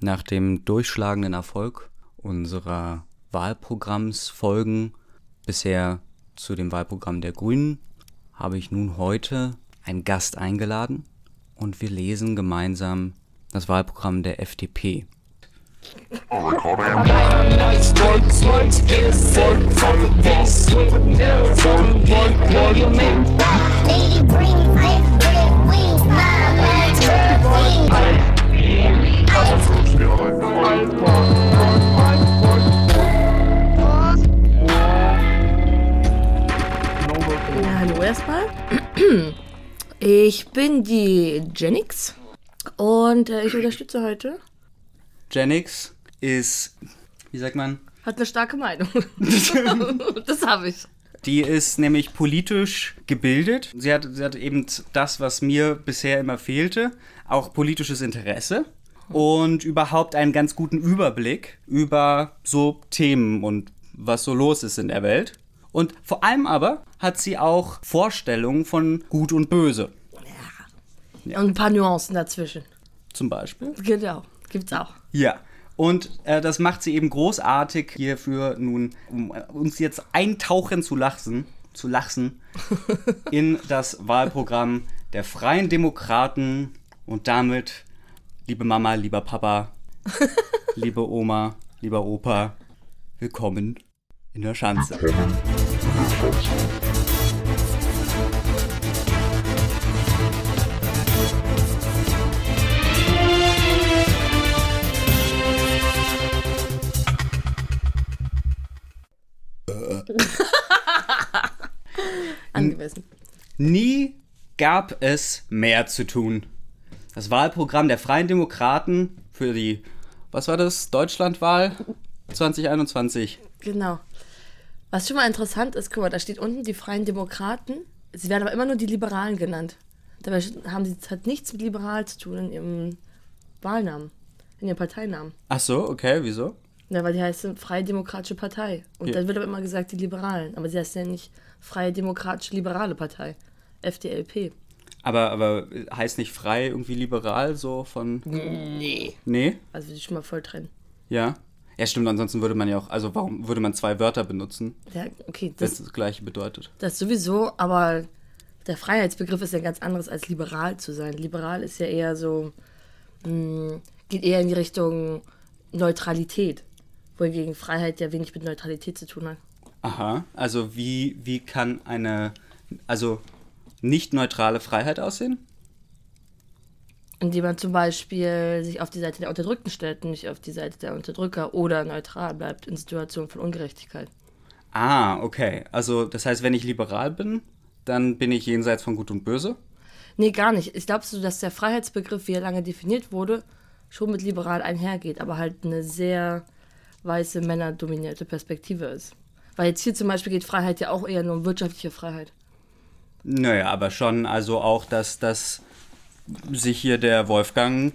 Nach dem durchschlagenden Erfolg unserer Wahlprogrammsfolgen bisher zu dem Wahlprogramm der Grünen habe ich nun heute einen Gast eingeladen und wir lesen gemeinsam das Wahlprogramm der FDP. Ja, hallo erstmal. Ich bin die Genix und äh, ich unterstütze heute. Genix ist, wie sagt man, Hat eine starke Meinung. das habe ich. Die ist nämlich politisch gebildet. Sie hat, sie hat eben das, was mir bisher immer fehlte, auch politisches Interesse und überhaupt einen ganz guten Überblick über so Themen und was so los ist in der Welt. Und vor allem aber hat sie auch Vorstellungen von Gut und Böse, Und ein paar Nuancen dazwischen. zum Beispiel. Genau. Gibt's auch. Ja. Und äh, das macht sie eben großartig hierfür nun, um äh, uns jetzt eintauchen zu lassen, zu lachen in das Wahlprogramm der Freien Demokraten und damit, liebe Mama, lieber Papa, liebe Oma, lieber Opa, willkommen in der Schanze. Angemessen. Nie gab es mehr zu tun. Das Wahlprogramm der Freien Demokraten für die, was war das, Deutschlandwahl 2021. Genau. Was schon mal interessant ist, guck mal, da steht unten die Freien Demokraten. Sie werden aber immer nur die Liberalen genannt. Dabei haben sie hat nichts mit liberal zu tun in ihrem Wahlnamen, in ihrem Parteinamen. Ach so, okay, wieso? Ja, weil die heißt Freie Demokratische Partei. Und Ja. dann wird aber immer gesagt, die Liberalen. Aber sie heißt ja nicht Freie Demokratische Liberale Partei. FDLP. Aber, aber heißt nicht frei irgendwie liberal so von. Nee. Nee? Also ich schon mal voll trennen. Ja? Ja, stimmt, ansonsten würde man ja auch. Also, warum würde man zwei Wörter benutzen, Ja, okay, es das, das gleiche bedeutet? das sowieso, aber der Freiheitsbegriff ist ja ganz anderes als liberal zu sein. Liberal ist ja eher so, mh, geht eher in die Richtung Neutralität. Wohingegen Freiheit ja wenig mit Neutralität zu tun hat. Aha, also wie, wie kann eine. Also nicht neutrale Freiheit aussehen? Indem man zum Beispiel sich auf die Seite der Unterdrückten stellt und nicht auf die Seite der Unterdrücker oder neutral bleibt in Situationen von Ungerechtigkeit. Ah, okay. Also, das heißt, wenn ich liberal bin, dann bin ich jenseits von Gut und Böse? Nee, gar nicht. Ich glaube so, dass der Freiheitsbegriff, wie er lange definiert wurde, schon mit liberal einhergeht, aber halt eine sehr weiße, männerdominierte Perspektive ist. Weil jetzt hier zum Beispiel geht Freiheit ja auch eher nur um wirtschaftliche Freiheit. Naja, aber schon, also auch, dass, dass sich hier der Wolfgang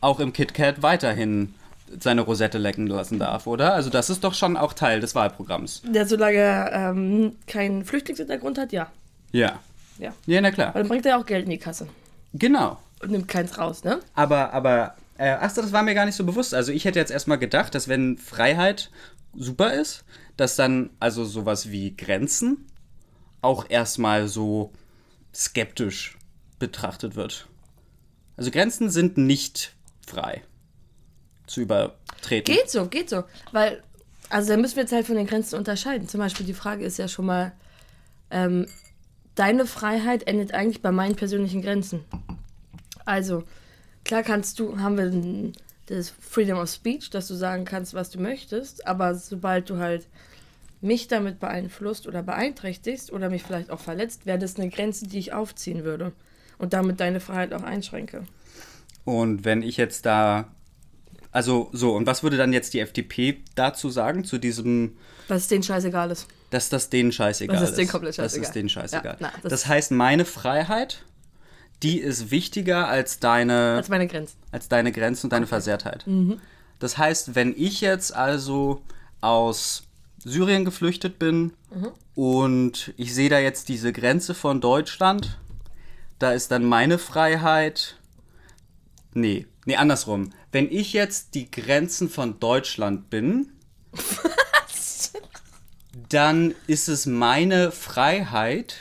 auch im KitKat weiterhin seine Rosette lecken lassen darf, oder? Also das ist doch schon auch Teil des Wahlprogramms. Der, solange er ähm, keinen Flüchtlingshintergrund hat, ja. Ja. Ja. Ja, na Weil klar. dann bringt er auch Geld in die Kasse Genau. und nimmt keins raus, ne? Aber, aber, äh, ach so, das war mir gar nicht so bewusst. Also ich hätte jetzt erstmal gedacht, dass wenn Freiheit super ist, dass dann also sowas wie Grenzen auch erstmal so skeptisch betrachtet wird. Also Grenzen sind nicht frei zu übertreten. Geht so, geht so. Weil, also da müssen wir jetzt halt von den Grenzen unterscheiden. Zum Beispiel die Frage ist ja schon mal, ähm, deine Freiheit endet eigentlich bei meinen persönlichen Grenzen. Also, klar kannst du, haben wir das Freedom of Speech, dass du sagen kannst, was du möchtest, aber sobald du halt mich damit beeinflusst oder beeinträchtigst oder mich vielleicht auch verletzt, wäre das eine Grenze, die ich aufziehen würde und damit deine Freiheit auch einschränke. Und wenn ich jetzt da. Also so, und was würde dann jetzt die FDP dazu sagen, zu diesem, Dass es denen scheißegal ist. dass das denen scheißegal Das ist? ist denen komplett Das scheißegal. ist denen scheißegal. Ja, na, das- das, heißt, meine Freiheit, die ist wichtiger als deine, Das ist meine Grenze. als deine Grenzen und deine Versehrtheit. Das heißt, wenn ich jetzt also aus Syrien geflüchtet bin und ich sehe da jetzt diese Grenze von Deutschland, da ist dann meine Freiheit Nee, nee, andersrum. Wenn ich jetzt die Grenzen von Deutschland bin, dann ist es meine Freiheit,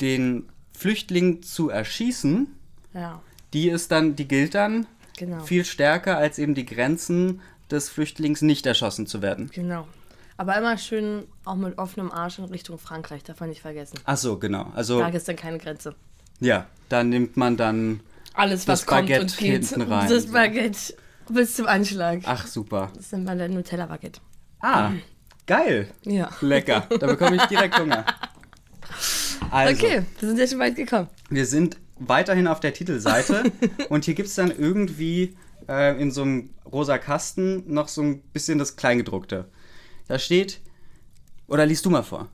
den Flüchtling zu erschießen. Ja, Die ist dann, die gilt dann Genau. viel stärker als eben die Grenzen des Flüchtlings nicht erschossen zu werden. genau. Aber immer schön auch mit offenem Arsch in Richtung Frankreich, darf man nicht vergessen. Ach so, genau. Also Da ist dann keine Grenze. ja, da nimmt man dann. Alles, Das was kommt Baguette und geht. hinten rein, Das. Baguette bis zum Anschlag. Ach super. Das bei der Nutella-Baguette. Ah, geil. Ja. Lecker. Da bekomme ich direkt Hunger. Also, Okay, wir sind ja schon weit gekommen. wir sind weiterhin auf der Titelseite und hier gibt es dann irgendwie äh, in so einem rosa Kasten noch so ein bisschen das Kleingedruckte. Da steht, oder liest du mal vor?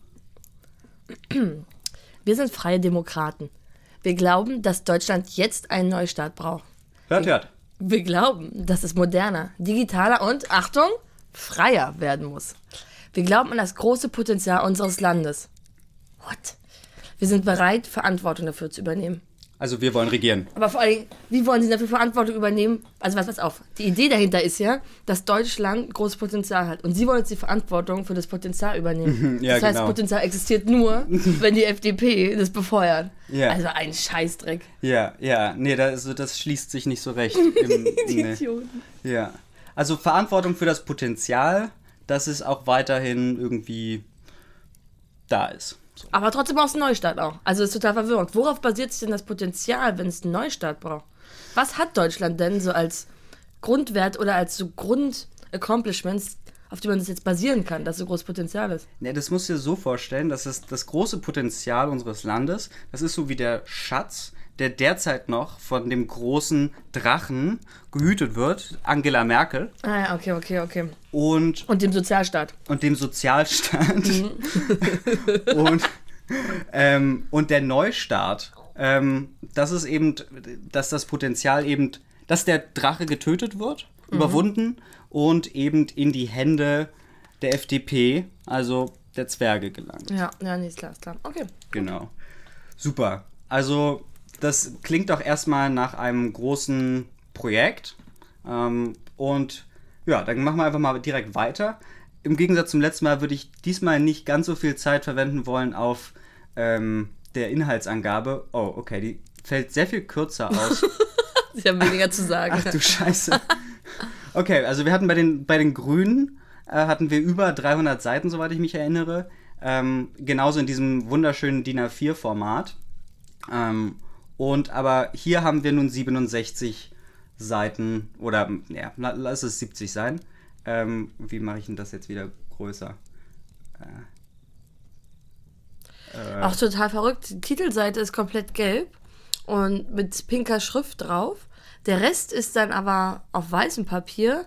Wir sind freie Demokraten. Wir glauben, dass Deutschland jetzt einen Neustart braucht. Hört, hört. Wir glauben, dass es moderner, digitaler und, Achtung, freier werden muss. Wir glauben an das große Potenzial unseres Landes. What? Wir sind bereit, Verantwortung dafür zu übernehmen. Also wir wollen regieren. Aber vor allem, wie wollen Sie dafür Verantwortung übernehmen? Also, was, pass auf. Die Idee dahinter ist ja, dass Deutschland großes Potenzial hat. Und Sie wollen jetzt die Verantwortung für das Potenzial übernehmen. Ja, das heißt, genau. Potenzial existiert nur, wenn die FDP das befeuert. Ja. Also ein Scheißdreck. Ja, ja, nee, da- also das schließt sich nicht so recht. Im, Die nee. Idioten. Ja. Also Verantwortung für das Potenzial, dass es auch weiterhin irgendwie da ist. Aber trotzdem brauchst du einen Neustart auch. Also ist total verwirrend. Worauf basiert sich denn das Potenzial, wenn es einen Neustart braucht? Was hat Deutschland denn so als Grundwert oder als so Grund-Accomplishments, auf die man das jetzt basieren kann, dass so großes Potenzial ist? Ja, das musst du dir so vorstellen, dass es das große Potenzial unseres Landes, das ist so wie der Schatz, der derzeit noch von dem großen Drachen gehütet wird, Angela Merkel, Ah ja, okay, okay, okay. und, Und dem Sozialstaat. und dem Sozialstaat und, ähm, und der Neustart. Ähm, das ist eben, dass das Potenzial eben, dass der Drache getötet wird, überwunden und eben in die Hände der FDP, also der Zwerge gelangt. Ja, ja, nee, ist klar, ist klar. Okay. Genau. Super. Also, das klingt doch erstmal nach einem großen Projekt. Ähm, und ja, dann machen wir einfach mal direkt weiter. Im Gegensatz zum letzten Mal würde ich diesmal nicht ganz so viel Zeit verwenden wollen auf ähm, der Inhaltsangabe. Oh, okay, die fällt sehr viel kürzer aus. Sie haben weniger zu sagen. Ach du Scheiße. Okay, also wir hatten bei den, bei den Grünen, äh, hatten wir über 300 Seiten, soweit ich mich erinnere. Ähm, genauso in diesem wunderschönen DIN A4-Format. Ähm, und aber hier haben wir nun 67 Seiten oder ja, la- lass es 70 sein. Ähm, wie mache ich denn das jetzt wieder größer? Auch total verrückt. Die Titelseite ist komplett gelb und mit pinker Schrift drauf. Der Rest ist dann aber auf weißem Papier.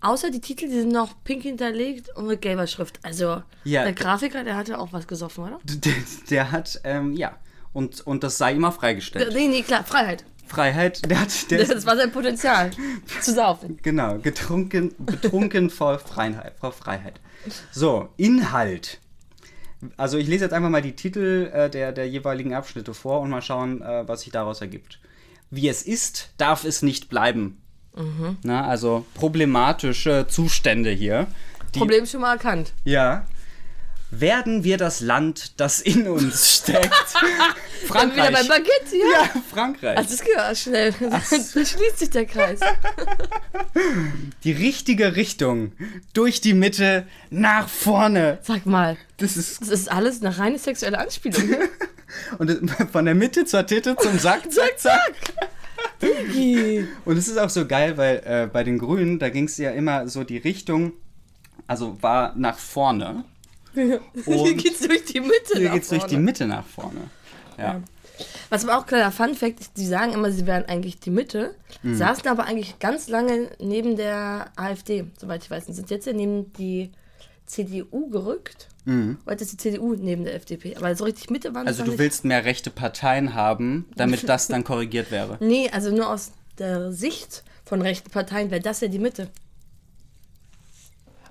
Außer die Titel, die sind noch pink hinterlegt und mit gelber Schrift. Also Ja. der Grafiker, der hatte auch was gesoffen, oder? Der, der hat, ähm, ja. Und, und das sei immer freigestellt. Nee, nee, klar, Freiheit. Freiheit, der hat, der Das war sein Potenzial. zu saufen. Genau, getrunken, betrunken vor Freiheit, vor Freiheit. So, Inhalt. Also ich lese jetzt einfach mal die Titel äh, der, der jeweiligen Abschnitte vor und mal schauen, äh, was sich daraus ergibt. Wie es ist, darf es nicht bleiben. Na, also problematische Zustände hier. Die, Problem schon mal erkannt. Ja. Werden wir das Land, das in uns steckt? Dann wieder Frankreich. Baguette, ja. Ja, Frankreich. Also das geht schnell. Da schließt sich der Kreis. Die richtige Richtung. Durch die Mitte, nach vorne. Sag mal, Das ist das ist alles eine reine sexuelle Anspielung. Und von der Mitte zur Titte zum Sack, zack, zack. Und es ist auch so geil, weil äh, bei den Grünen, da ging es ja immer so die Richtung, also war nach vorne. Hier Und geht's durch die Mitte. hier nach geht es durch die. Mitte nach vorne. Ja. Was aber auch kleiner Fun Fact ist, die sagen immer, sie wären eigentlich die Mitte, Mhm. saßen aber eigentlich ganz lange neben der AfD, soweit ich weiß. Und sind jetzt ja neben die CDU gerückt. Heute ist die CDU neben der FDP. Aber so richtig Mitte waren sie Mhm. Also du nicht. willst mehr rechte Parteien haben, damit das dann korrigiert wäre. Nee, also nur aus der Sicht von rechten Parteien wäre das ja die Mitte.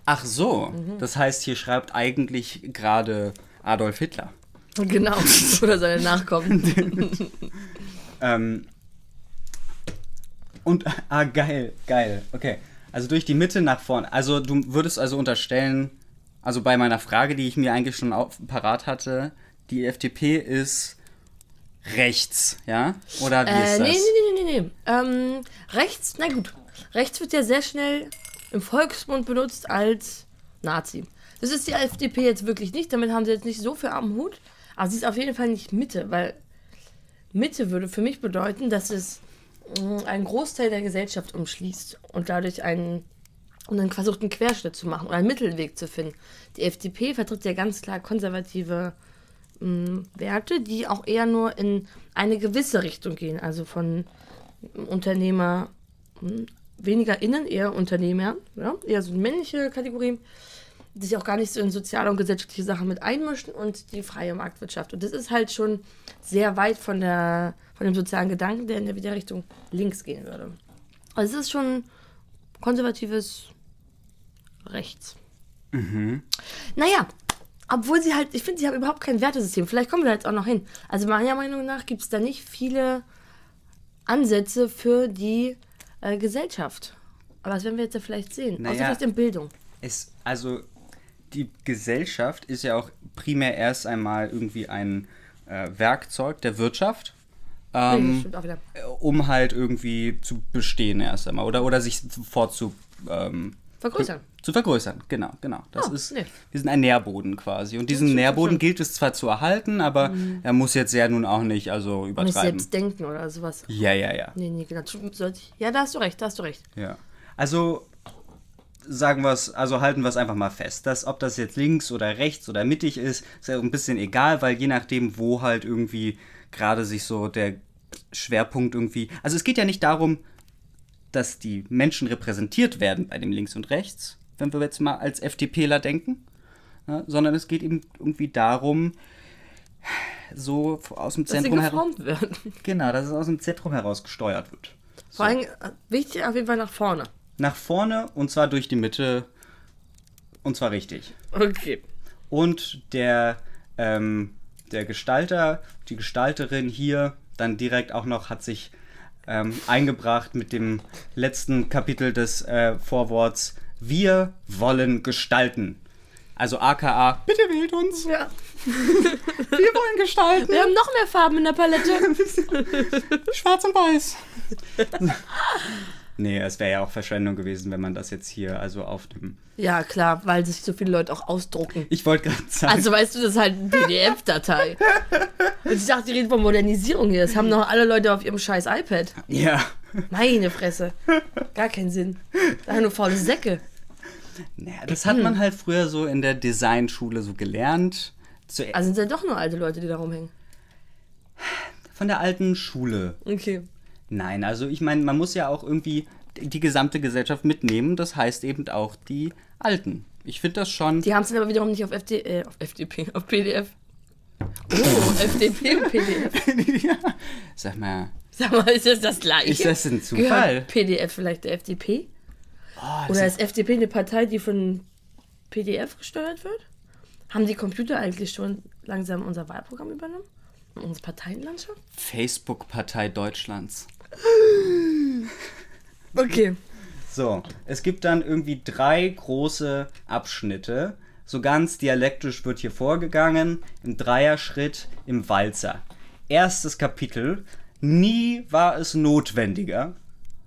Ach so, Mhm. das heißt, hier schreibt eigentlich gerade Adolf Hitler. Genau. Oder seine Nachkommen. Ähm, Und, ah, geil, geil. Okay. Also durch die Mitte nach vorne. Also du würdest also unterstellen, also bei meiner Frage, die ich mir eigentlich schon auf, parat hatte, die FDP ist rechts, ja? Oder wie ist Äh, das? nee, nee, nee, nee, nee. Ähm, rechts, na gut. Rechts wird ja sehr schnell im Volksmund benutzt als Nazi. Das ist die FDP jetzt wirklich nicht. Damit haben sie jetzt nicht so viel am Hut. Aber sie ist auf jeden Fall nicht Mitte, weil Mitte würde für mich bedeuten, dass es mh, einen Großteil der Gesellschaft umschließt und dadurch einen und dann versucht, einen Querschnitt zu machen oder einen Mittelweg zu finden. Die FDP vertritt ja ganz klar konservative mh, Werte, die auch eher nur in eine gewisse Richtung gehen. Also von Unternehmer, mh, weniger innen, eher Unternehmer, ja? eher so männliche Kategorien, die sich auch gar nicht so in soziale und gesellschaftliche Sachen mit einmischen und die freie Marktwirtschaft. Und das ist halt schon sehr weit von, der, von dem sozialen Gedanken, der in der wieder Richtung links gehen würde. Also es ist schon konservatives Rechts. Naja, obwohl sie halt, ich finde, sie haben überhaupt kein Wertesystem. Vielleicht kommen wir da jetzt auch noch hin. Also meiner Meinung nach gibt es da nicht viele Ansätze für die äh, Gesellschaft. Aber das werden wir jetzt ja vielleicht sehen. Naja. Außer vielleicht in Bildung. Es, also die Gesellschaft ist ja auch primär erst einmal irgendwie ein äh, Werkzeug der Wirtschaft. Ähm, wieder. um halt irgendwie zu bestehen erst einmal oder, oder sich zu, ähm, Vergrößern. zu vergrößern. Genau, genau. Das Oh, ist, nee. wir sind ein Nährboden quasi. Und diesen Nährboden stimmt. gilt es zwar zu erhalten, aber er muss jetzt ja nun auch nicht also Nicht übertreiben. selbst denken oder sowas. Ja, ja, ja. Nee, nee, genau. Ja, da hast du recht, da hast du recht. Ja. Also sagen wir es, also halten wir es einfach mal fest, dass ob das jetzt links oder rechts oder mittig ist, ist ja ein bisschen egal, weil je nachdem, wo halt irgendwie gerade sich so der Schwerpunkt irgendwie. Also es geht ja nicht darum, dass die Menschen repräsentiert werden bei dem links und rechts, wenn wir jetzt mal als FDPler denken, ja, sondern es geht eben irgendwie darum, so aus dem Dass Zentrum heraus. Genau, dass es aus dem Zentrum heraus gesteuert wird. Vor allem äh, wichtig auf jeden Fall nach vorne. Nach vorne und zwar durch die Mitte und zwar richtig. Okay. Und der, ähm, der Gestalter, die Gestalterin hier dann direkt auch noch hat sich ähm, eingebracht mit dem letzten Kapitel des äh, Vorworts Wir wollen gestalten. Also aka, bitte wählt uns, Ja. wir wollen gestalten. Wir haben noch mehr Farben in der Palette. Schwarz und Weiß. nee, es wäre ja auch Verschwendung gewesen, wenn man das jetzt hier also auf dem. Ja, klar, weil sich so viele Leute auch ausdrucken. Ich wollte gerade sagen. Also weißt du, das ist halt eine PDF-Datei. Und ich dachte, die reden von Modernisierung hier. Das haben noch alle Leute auf ihrem scheiß iPad. ja. Meine Fresse. Gar keinen Sinn. Da nur faule Säcke. Naja, das hat man halt früher so in der Designschule so gelernt. Zu, Also sind ja doch nur alte Leute, die da rumhängen. von der alten Schule. Okay. Nein, also ich meine, man muss ja auch irgendwie die gesamte Gesellschaft mitnehmen. Das heißt eben auch die Alten. Ich finde das schon. Die haben es dann aber wiederum nicht auf, FD, äh, auf FDP, auf PDF. Oh, FDP und PDF. ja. Sag mal, Sag mal, ist das das gleiche? Ist das ein Zufall? Gehört PDF vielleicht der FDP? oh, Oder ist FDP eine Partei, die von PDF gesteuert wird? Haben die Computer eigentlich schon langsam unser Wahlprogramm übernommen? Unsere Parteienlandschaft? Facebook-Partei Deutschlands. Okay. So, es gibt dann irgendwie drei große Abschnitte. So ganz dialektisch wird hier vorgegangen, im Dreierschritt, im Walzer. Erstes Kapitel. Nie war es notwendiger.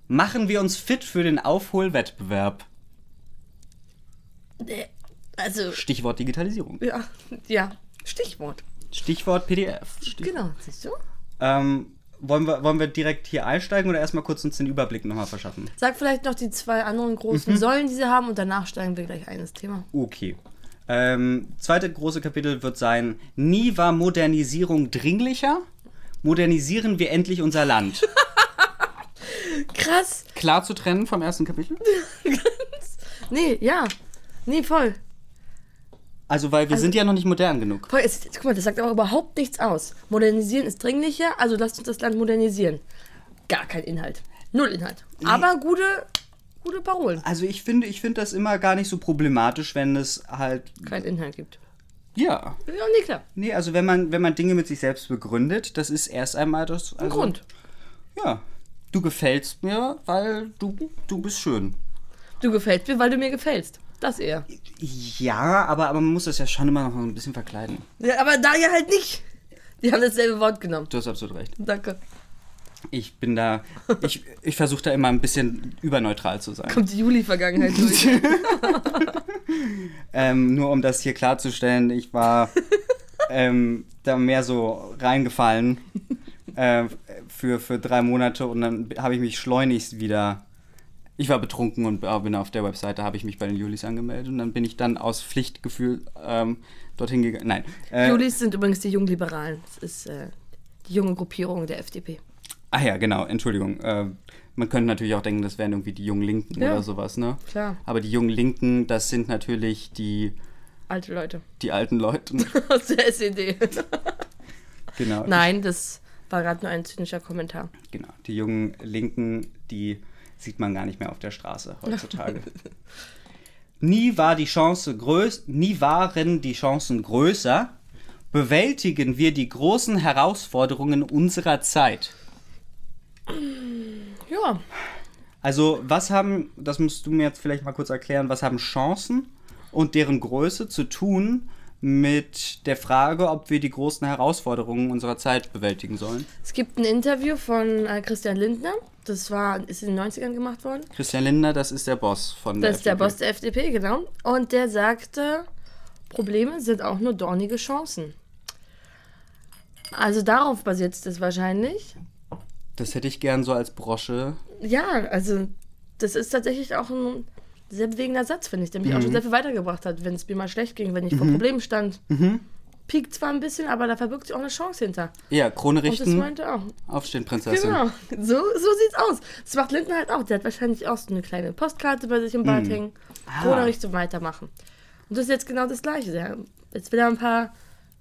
Machen wir uns fit für den Aufholwettbewerb. Also, Stichwort Digitalisierung. ja, ja. Stichwort. Stichwort PDF. Stich Genau, siehst du? ähm, wollen, wir, wollen wir direkt hier einsteigen oder erstmal kurz uns den Überblick nochmal verschaffen? Sag vielleicht noch die zwei anderen großen Säulen, die sie haben, und danach steigen wir gleich ein ins Thema. Okay. Ähm, zweite große Kapitel wird sein, nie war Modernisierung dringlicher. Modernisieren wir endlich unser Land. Krass. Klar zu trennen vom ersten Kapitel? Nee, ja. Nee, voll. Also, weil wir sind ja noch nicht modern genug. voll es, guck mal, das sagt aber überhaupt nichts aus. Modernisieren ist dringlicher, also lasst uns das Land modernisieren. Gar kein Inhalt. Null Inhalt. Aber gute, gute Parolen. Also, ich finde, ich finde das immer gar nicht so problematisch, wenn es halt. Kein Inhalt gibt. Ja. Ja, nee, klar. Nee, also, wenn man, wenn man Dinge mit sich selbst begründet, das ist erst einmal das. Ein Also, Grund. Ja. du gefällst mir, weil du, du bist schön. Du gefällst mir, weil du mir gefällst. Das eher. Ja, aber, aber man muss das ja schon immer noch ein bisschen verkleiden. Ja, aber da ja halt nicht. Die haben dasselbe Wort genommen. Du hast absolut recht. Danke. Ich bin da, ich, ich versuche da immer ein bisschen überneutral zu sein. Kommt die Juli-Vergangenheit durch. Ähm, nur um das hier klarzustellen, ich war ähm, da mehr so reingefallen äh, für, für drei Monate und dann habe ich mich schleunigst wieder. Ich war betrunken und äh, bin auf der Webseite, habe ich mich bei den Julis angemeldet und dann bin ich dann aus Pflichtgefühl ähm, dorthin gegangen. Nein. Äh, Julis sind übrigens die Jungliberalen. Das ist äh, die junge Gruppierung der FDP. Ah ja, genau, Entschuldigung. Äh, man könnte natürlich auch denken, das wären irgendwie die jungen Linken Ja. oder sowas, ne? Klar. Aber die jungen Linken, das sind natürlich die, Alte Leute. die alten Leute. Aus der SED. genau. Nein, das war gerade nur ein zynischer Kommentar. Genau, die jungen Linken, die sieht man gar nicht mehr auf der Straße heutzutage. nie war die Chance größ, nie waren die Chancen größer. Bewältigen wir die großen Herausforderungen unserer Zeit. Ja, Also, was haben, das musst du mir jetzt vielleicht mal kurz erklären, was haben Chancen und deren Größe zu tun mit der Frage, ob wir die großen Herausforderungen unserer Zeit bewältigen sollen? es gibt ein Interview von äh, Christian Lindner. Das war, ist in den 90ern gemacht worden. Christian Lindner, das ist der Boss von der Das ist der FDP. Boss der FDP, genau. Und der sagte, Probleme sind auch nur dornige Chancen. Also darauf basiert es wahrscheinlich. Das hätte ich gern so als Brosche. Ja, also das ist tatsächlich auch ein sehr bewegender Satz, finde ich, der mich auch Mhm. schon sehr viel weitergebracht hat, wenn es mir mal schlecht ging, wenn ich vor Problemen stand. Mhm. Piekt zwar ein bisschen, aber da verbirgt sich auch eine Chance hinter. Ja, Krone Und das richten, meinte auch. aufstehen, Prinzessin. Genau, so, so sieht's aus. Das macht Lindner halt auch. Der hat wahrscheinlich auch so eine kleine Postkarte bei sich im Bad hängen. Ah. Oder Richtung weitermachen. Und das ist jetzt genau das Gleiche. Jetzt will er ein paar,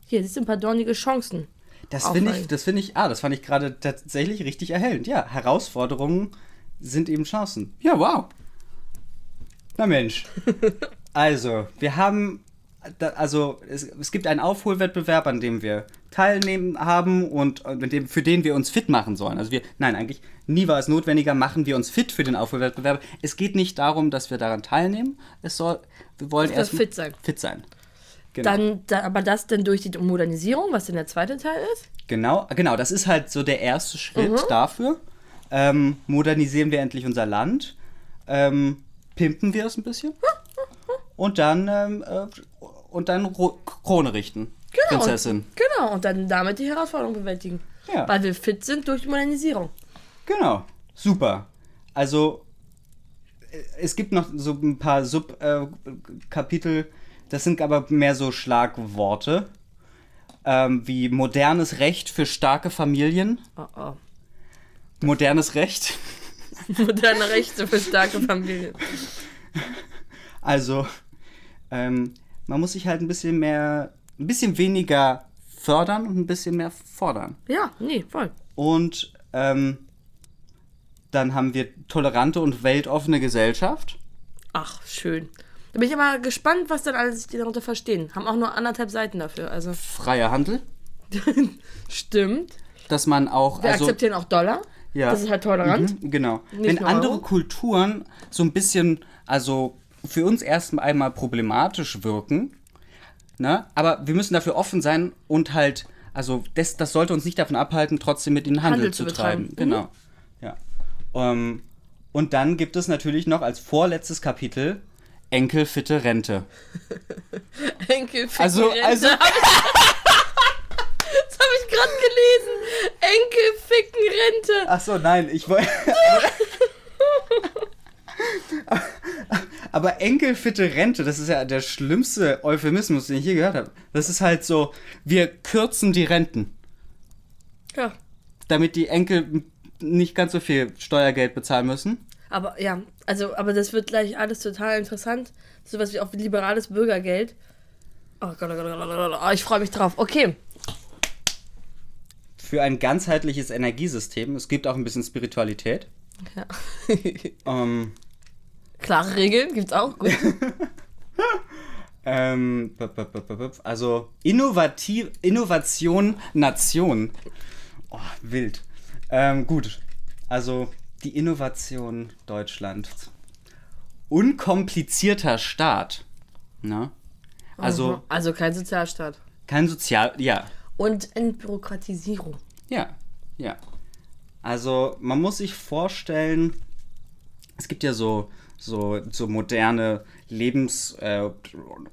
hier, siehst du, ein paar dornige Chancen. Das finde ich, das finde ich, ah, das fand ich gerade tatsächlich richtig erhellend. Ja, Herausforderungen sind eben Chancen. Ja, wow. Na Mensch. Also, wir haben, also es, es gibt einen Aufholwettbewerb, an dem wir teilnehmen haben und äh, mit dem, für den wir uns fit machen sollen. Also wir, nein, eigentlich nie war es notwendiger, machen wir uns fit für den Aufholwettbewerb. Es geht nicht darum, dass wir daran teilnehmen. Es soll, wir wollen erst fit sein. Fit sein. Genau. Dann, da, aber das dann durch die Modernisierung, was dann der zweite Teil ist. Genau, genau, das ist halt so der erste Schritt Mhm. dafür. Ähm, modernisieren wir endlich unser Land, ähm, pimpen wir es ein bisschen und dann, ähm, äh, und dann Ro Krone richten. Genau. Prinzessin. Und, genau, und dann damit die Herausforderung bewältigen. Ja. Weil wir fit sind durch die Modernisierung. Genau, super. Also äh, es gibt noch so ein paar Subkapitel, das sind aber mehr so Schlagworte. Ähm, wie modernes Recht für starke Familien. Oh, oh. Modernes Recht. Moderne Rechte für starke Familien. Also, ähm, man muss sich halt ein bisschen mehr, ein bisschen weniger fördern und ein bisschen mehr fordern. Ja, nee, voll. Und ähm, dann haben wir tolerante und weltoffene Gesellschaft. Ach, schön. Da bin ich aber gespannt, was dann alles die darunter verstehen. Haben auch nur anderthalb Seiten dafür. Also, Freier Handel. stimmt. Dass man auch. Wir also, akzeptieren auch Dollar. ja, Das ist halt tolerant. Mhm, genau. Nicht Wenn andere Euro. Kulturen so ein bisschen, also für uns erst einmal problematisch wirken, ne? aber wir müssen dafür offen sein und halt, also das, das sollte uns nicht davon abhalten, trotzdem mit ihnen Handel, Handel zu zu treiben. betreiben. Mhm. Genau. Ja. Ähm, und dann gibt es natürlich noch als vorletztes Kapitel Enkelfitte Rente. Enkel ficken Also- Rente. also- das habe ich gerade gelesen. Enkel ficken Rente. Ach so, nein, ich wollte. Aber Enkelfitte Rente, das ist ja der schlimmste Euphemismus, den ich je gehört habe. Das ist halt so, wir kürzen die Renten, Ja. damit die Enkel nicht ganz so viel Steuergeld bezahlen müssen. Aber ja, also, aber das wird gleich alles total interessant. Sowas wie auch liberales Bürgergeld. Oh Gott, oh Gott, oh Gott, oh Gott. Oh, ich freue mich drauf. Okay. Für ein ganzheitliches Energiesystem, es gibt auch ein bisschen Spiritualität. Ja. Ähm, Klare Regeln gibt's auch. Gut. ähm, also Innovativ, Innovation Nation. Oh, wild. Ähm, gut. Also die Innovation Deutschlands. Unkomplizierter Staat. Ne? Also Mhm. also kein Sozialstaat. kein Sozial... Ja, Und Entbürokratisierung. Ja, ja. Also man muss sich vorstellen, es gibt ja so, so, so moderne Lebens-, äh,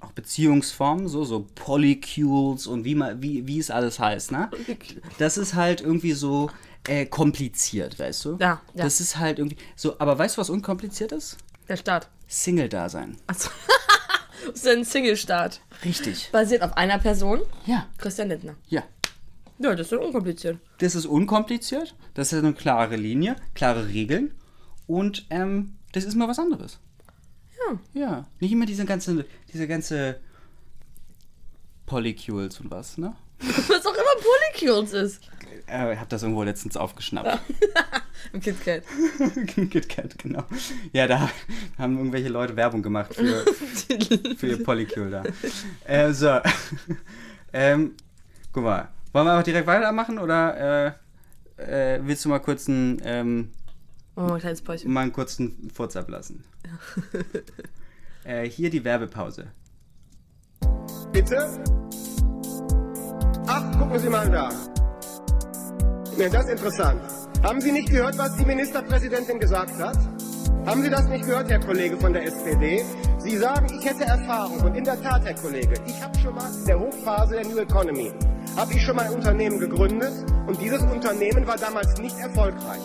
auch Beziehungsformen, so, so Polycules und wie, man, wie, wie es alles heißt, ne? Das ist halt irgendwie so äh, kompliziert, weißt du? Ja, ja. Das ist halt irgendwie so, aber weißt du, was unkompliziert ist? Der Staat. Single-Dasein. Achso. das ist ein Single-Staat. Richtig. Basiert auf einer Person, Ja, Christian Lindner. ja. Ja, das ist unkompliziert. Das ist unkompliziert, das ist eine klare Linie, klare Regeln und ähm, das ist mal was anderes. Ja. Ja, nicht immer diese ganze, diese ganze Polycules und was, ne? Was auch immer Polycules ist. Äh, ich hab das irgendwo letztens aufgeschnappt. Im KitKat. KitKat, genau. Ja, da haben irgendwelche Leute Werbung gemacht für, für ihr Polycule da. Äh, so. ähm, guck mal. Wollen wir einfach direkt weitermachen oder äh, äh, willst du mal kurz einen, ähm, Oh, ein kleines Päuschen. mal einen kurzen Furz ablassen? äh, hier die Werbepause. Bitte? Ach, gucken Sie mal da. Ja, das ist interessant. Haben Sie nicht gehört, was die Ministerpräsidentin gesagt hat? Haben Sie das nicht gehört, Herr Kollege von der SPD? Sie sagen, ich hätte Erfahrung. Und in der Tat, Herr Kollege, ich habe schon mal in der Hochphase der New Economy, habe ich schon mal ein Unternehmen gegründet. Und dieses Unternehmen war damals nicht erfolgreich.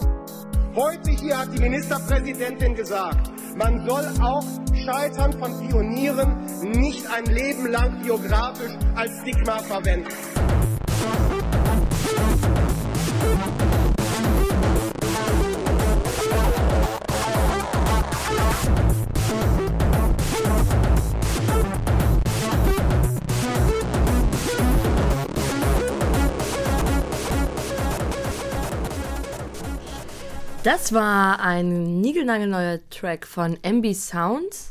Heute hier hat die Ministerpräsidentin gesagt, man soll auch Scheitern von Pionieren nicht ein Leben lang biografisch als Stigma verwenden. Das war ein niegelnagelneuer Track von MB Sounds,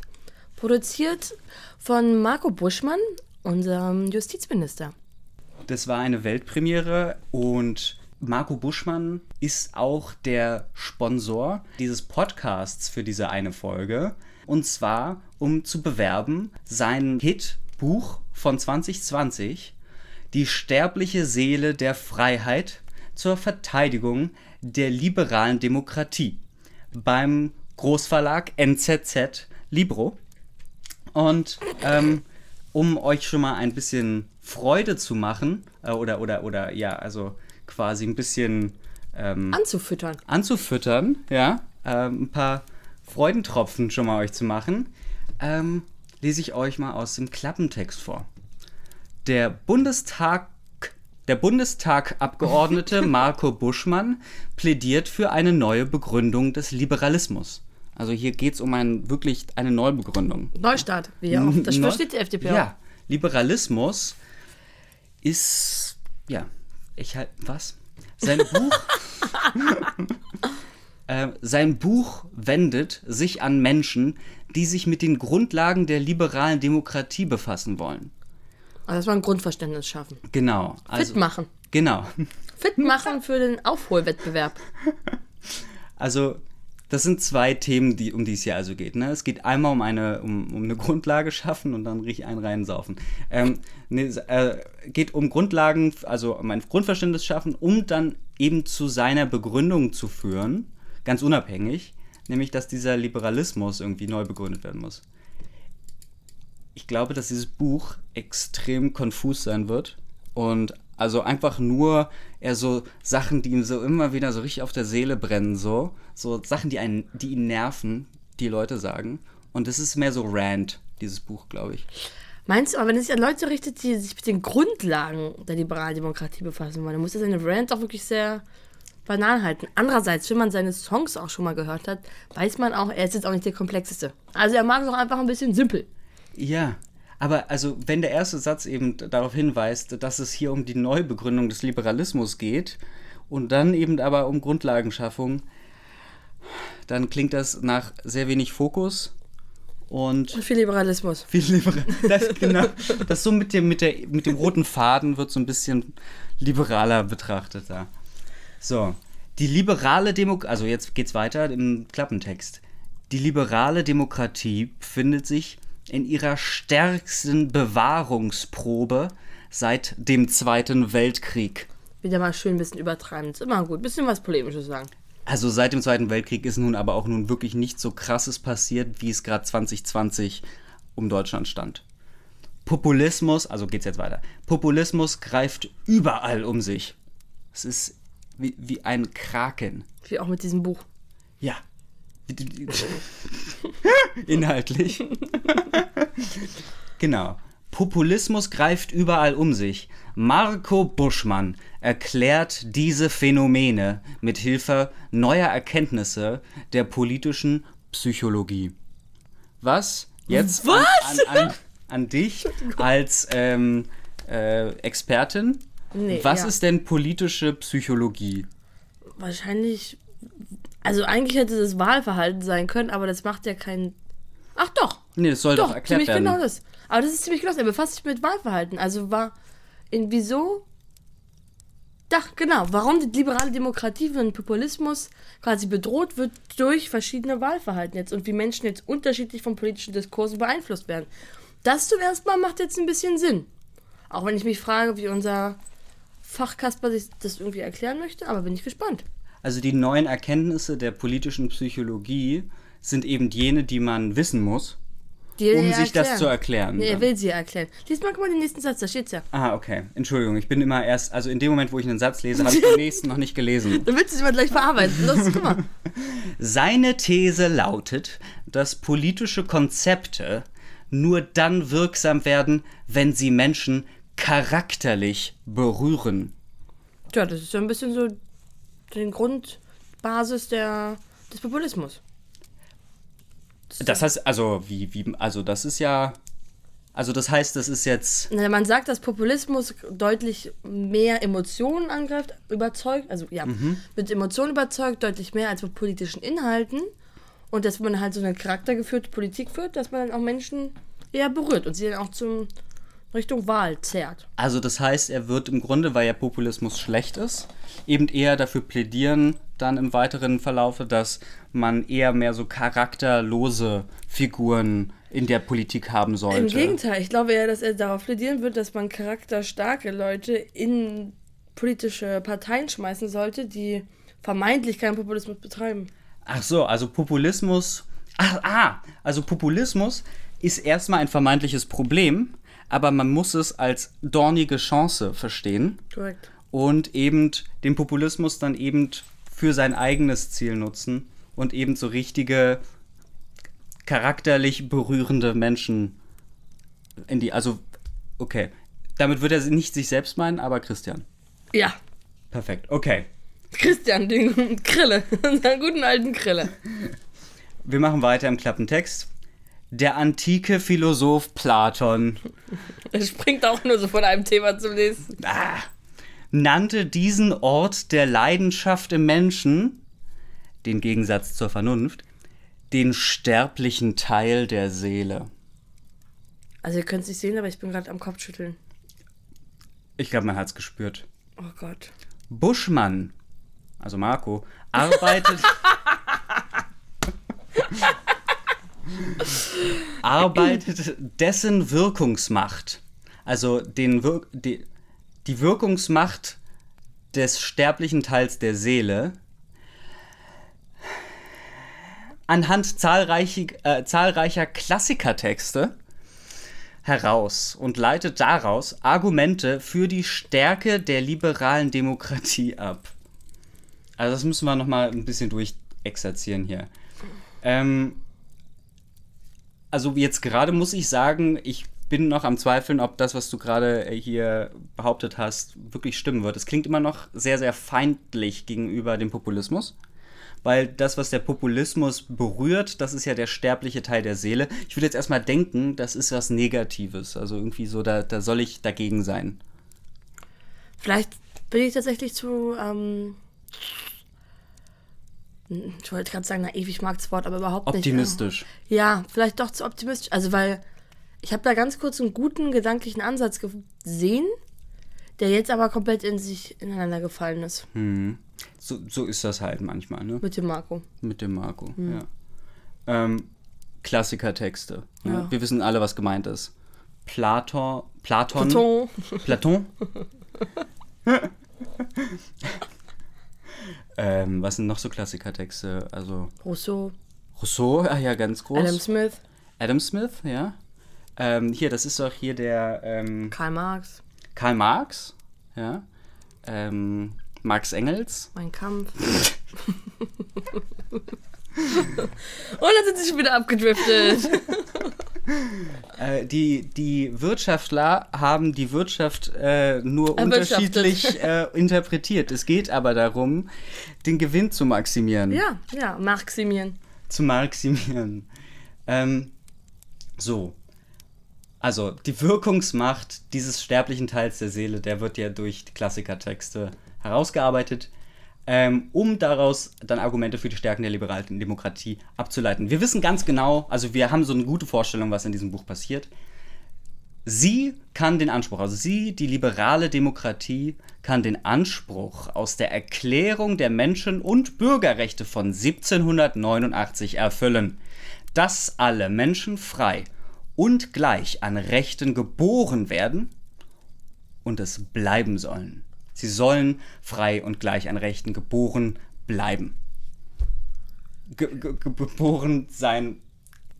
produziert von Marco Buschmann, unserem Justizminister. Das war eine Weltpremiere und Marco Buschmann ist auch der Sponsor dieses Podcasts für diese eine Folge. Und zwar, um zu bewerben, sein Hit-Buch von 2020, Die sterbliche Seele der Freiheit zur Verteidigung der liberalen Demokratie beim Großverlag NZZ Libro. Und ähm, um euch schon mal ein bisschen Freude zu machen, äh, oder, oder, oder, ja, also quasi ein bisschen ähm, Anzufüttern. anzufüttern, ja, ähm, ein paar Freudentropfen schon mal euch zu machen, ähm, lese ich euch mal aus dem Klappentext vor. Der Bundestag, der Bundestagabgeordnete Marco Buschmann plädiert für eine neue Begründung des Liberalismus. Also hier geht es um ein, wirklich eine Neubegründung. Neustart, wie ja. Das Neu- versteht die FDP auch. Ja, Liberalismus ist, ja, ich halt, was? Sein Buch, äh, sein Buch wendet sich an Menschen, die sich mit den Grundlagen der liberalen Demokratie befassen wollen. Also das war ein Grundverständnis schaffen. Genau. Also, Fit machen. Genau. Fit machen für den Aufholwettbewerb. Also, das sind zwei Themen, die, um die es hier also geht. Ne? Es geht einmal um eine, um, um eine Grundlage schaffen und dann richtig einen reinsaufen. Ähm, ne, es, äh, geht um Grundlagen, also um ein Grundverständnis schaffen, um dann eben zu seiner Begründung zu führen, ganz unabhängig, nämlich dass dieser Liberalismus irgendwie neu begründet werden muss. Ich glaube, dass dieses Buch extrem konfus sein wird und also einfach nur eher so Sachen, die ihm so immer wieder so richtig auf der Seele brennen, so. So Sachen, die, einen, die ihn nerven, die Leute sagen. Und es ist mehr so Rant, dieses Buch, glaube ich. Meinst du, aber wenn es sich an Leute richtet, die sich mit den Grundlagen der liberalen Demokratie befassen wollen, dann muss das seine Rant auch wirklich sehr banal halten. Andererseits, wenn man seine Songs auch schon mal gehört hat, weiß man auch, er ist jetzt auch nicht der komplexeste. Also er mag es auch einfach ein bisschen simpel. Ja, aber also wenn der erste Satz eben darauf hinweist, dass es hier um die Neubegründung des Liberalismus geht und dann eben aber um Grundlagenschaffung, dann klingt das nach sehr wenig Fokus und Und viel Liberalismus. viel liberaler. Das, genau, das so mit dem, mit, der, mit dem roten Faden wird so ein bisschen liberaler betrachtet da. So, Die liberale Demokratie, also jetzt geht's weiter im Klappentext. Die liberale Demokratie befindet sich in ihrer stärksten Bewahrungsprobe seit dem Zweiten Weltkrieg. Wieder mal schön ein bisschen übertreiben. Ist immer gut. Bisschen was Polemisches sagen. Also seit dem Zweiten Weltkrieg ist nun aber auch nun wirklich nichts so krasses passiert, wie es gerade 2020 um Deutschland stand. Populismus, also geht's jetzt weiter. Populismus greift überall um sich. Es ist wie, wie ein Kraken. Wie auch mit diesem Buch. Ja. Inhaltlich. genau. Populismus greift überall um sich. Marco Buschmann erklärt diese Phänomene mit Hilfe neuer Erkenntnisse der politischen Psychologie. Was jetzt Was? An, an, an, an dich als ähm, äh, Expertin? Nee, Was ja. ist denn politische Psychologie? Wahrscheinlich. Also eigentlich hätte das Wahlverhalten sein können, aber das macht ja keinen. Ach doch. Nee, das soll doch, Doch, erklärt ziemlich werden. genau das. Aber das ist ziemlich genau das. Er befasst sich mit Wahlverhalten. Also war in wieso. Doch, genau. Warum die liberale Demokratie von Populismus quasi bedroht wird durch verschiedene Wahlverhalten jetzt und wie Menschen jetzt unterschiedlich von politischen Diskursen beeinflusst werden. Das zum ersten Mal macht jetzt ein bisschen Sinn. Auch wenn ich mich frage, wie unser Fachkasper sich das irgendwie erklären möchte, aber bin ich gespannt. Also die neuen Erkenntnisse der politischen Psychologie sind eben jene, die man wissen muss, Die um sich das zu erklären. Nee, er dann. will sie erklären. Lies mal guck mal den nächsten Satz, da steht's ja. Ah, okay. Entschuldigung, ich bin immer erst, also in dem Moment, wo ich einen Satz lese, habe ich den nächsten noch nicht gelesen. Du willst es immer gleich verarbeiten. Los, guck mal. Seine These lautet, dass politische Konzepte nur dann wirksam werden, wenn sie Menschen charakterlich berühren. Tja, das ist ja ein bisschen so die Grundbasis der, des Populismus. Das heißt, also, wie, wie, also das ist ja, also das heißt, das ist jetzt, Man sagt, dass Populismus deutlich mehr Emotionen angreift, überzeugt, also ja, mit Emotionen überzeugt, deutlich mehr als mit politischen Inhalten. Und dass man halt so eine charaktergeführte Politik führt, dass man dann auch Menschen eher berührt und sie dann auch zum Richtung Wahl zerrt. also das heißt, er wird im Grunde, weil ja Populismus schlecht ist, eben eher dafür plädieren, dann im weiteren Verlaufe, dass man eher mehr so charakterlose Figuren in der Politik haben sollte. Im Gegenteil, ich glaube eher, dass er darauf plädieren wird, dass man charakterstarke Leute in politische Parteien schmeißen sollte, die vermeintlich keinen Populismus betreiben. Ach so, also Populismus. Ach, ah, also Populismus ist erstmal ein vermeintliches Problem, aber man muss es als dornige Chance verstehen Korrekt. und eben den Populismus dann eben für sein eigenes Ziel nutzen und eben so richtige charakterlich berührende Menschen in die, also okay, damit wird er nicht sich selbst meinen, aber Christian. Ja, Perfekt, okay. Christian, den Krille, unseren guten alten Krille. Wir machen weiter im Klappentext. Der antike Philosoph Platon Er springt auch nur so von einem Thema zum nächsten. nannte diesen Ort der Leidenschaft im Menschen, den Gegensatz zur Vernunft, den sterblichen Teil der Seele. Also ihr könnt es nicht sehen, aber ich bin gerade am Kopfschütteln. Ich glaube, man hat es gespürt. Oh Gott. Buschmann, also Marco, arbeitet. arbeitet dessen Wirkungsmacht, also den Wir die, die Wirkungsmacht des sterblichen Teils der Seele, anhand äh, zahlreicher Klassikertexte heraus und leitet daraus Argumente für die Stärke der liberalen Demokratie ab. Also das müssen wir nochmal ein bisschen durchexerzieren hier. Ähm, also jetzt gerade muss ich sagen, ich bin noch am Zweifeln, ob das, was du gerade äh, hier behauptet hast, wirklich stimmen wird. Es klingt immer noch sehr, sehr feindlich gegenüber dem Populismus. Weil das, was der Populismus berührt, das ist ja der sterbliche Teil der Seele. Ich würde jetzt erstmal denken, das ist was Negatives. Also irgendwie so, da, da soll ich dagegen sein. Vielleicht bin ich tatsächlich zu, ähm, ich wollte gerade sagen, naiv, ich mag das Wort, aber überhaupt nicht. Optimistisch. Ja, vielleicht doch zu optimistisch. Also, weil ich habe da ganz kurz einen guten gedanklichen Ansatz gesehen, der jetzt aber komplett in sich ineinander gefallen ist. So, so ist das halt manchmal, ne? Mit dem Marco. Mit dem Marco, ja. Ähm, Klassikertexte. Ne? Ja. Wir wissen alle, was gemeint ist. Platon. Platon. Platon. Platon? ähm, was sind noch so Klassikertexte? Also Rousseau. Rousseau, ah ja, ganz groß. Adam Smith. Adam Smith, ja. Ähm, hier, das ist doch hier der ähm, Karl Marx. Karl Marx, ja. Ähm, Marx Engels. Mein Kampf. Und dann sind sie schon wieder abgedriftet. Äh, die, die Wirtschaftler haben die Wirtschaft äh, nur unterschiedlich äh, interpretiert. Es geht aber darum, den Gewinn zu maximieren. ja, ja, Maximian. Zu maximieren. Ähm, so. Also, die Wirkungsmacht dieses sterblichen Teils der Seele, der wird ja durch Klassikertexte herausgearbeitet, ähm, um daraus dann Argumente für die Stärken der liberalen Demokratie abzuleiten. Wir wissen ganz genau, also wir haben so eine gute Vorstellung, was in diesem Buch passiert. Sie kann den Anspruch, also sie, die liberale Demokratie, kann den Anspruch aus der Erklärung der Menschen- und Bürgerrechte von 1789 erfüllen, dass alle Menschen frei und gleich an Rechten geboren werden und es bleiben sollen. Sie sollen frei und gleich an Rechten geboren bleiben. Ge ge ge geboren sein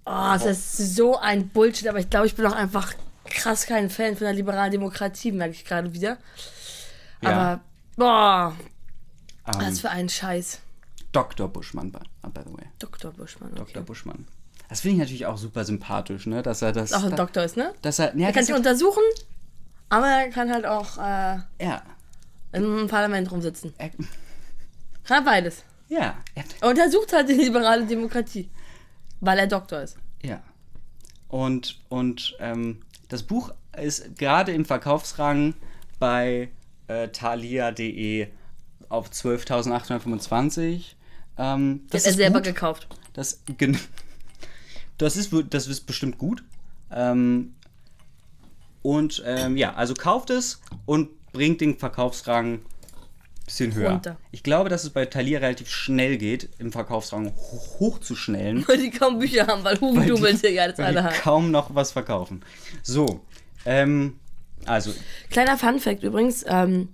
Oh, das ist so ein Bullshit, aber ich glaube, ich bin auch einfach krass kein Fan von der liberalen Demokratie, merke ich gerade wieder. Ja. Aber, boah, ähm, was für ein Scheiß. Dr. Buschmann, by, by the way. Dr. Buschmann. Okay. Dr. Buschmann. Das finde ich natürlich auch super sympathisch, ne? Dass er das. Auch ein da- Doktor ist, ne? Dass er. Ja, Er kann sich untersuchen, aber er kann halt auch äh, ja. Im Parlament rumsitzen. Er, Kann beides. ja. Er, Er untersucht halt die liberale Demokratie, weil er Doktor ist. ja. Und, und ähm, das Buch ist gerade im Verkaufsrang bei äh, thalia.de auf 12.825. Ähm, Das hat er ist selber gut. gekauft. Das, gen- das, ist, das ist bestimmt gut. Ähm, und ähm, ja, also kauft es und bringt den Verkaufsrang ein bisschen höher. Runter. Ich glaube, dass es bei Thalia relativ schnell geht, im Verkaufsrang hoch, hochzuschnellen. Weil die kaum Bücher haben, weil ja jetzt weil alle haben. kaum noch was verkaufen. So, ähm, also, Kleiner Fun-Fact übrigens: ähm,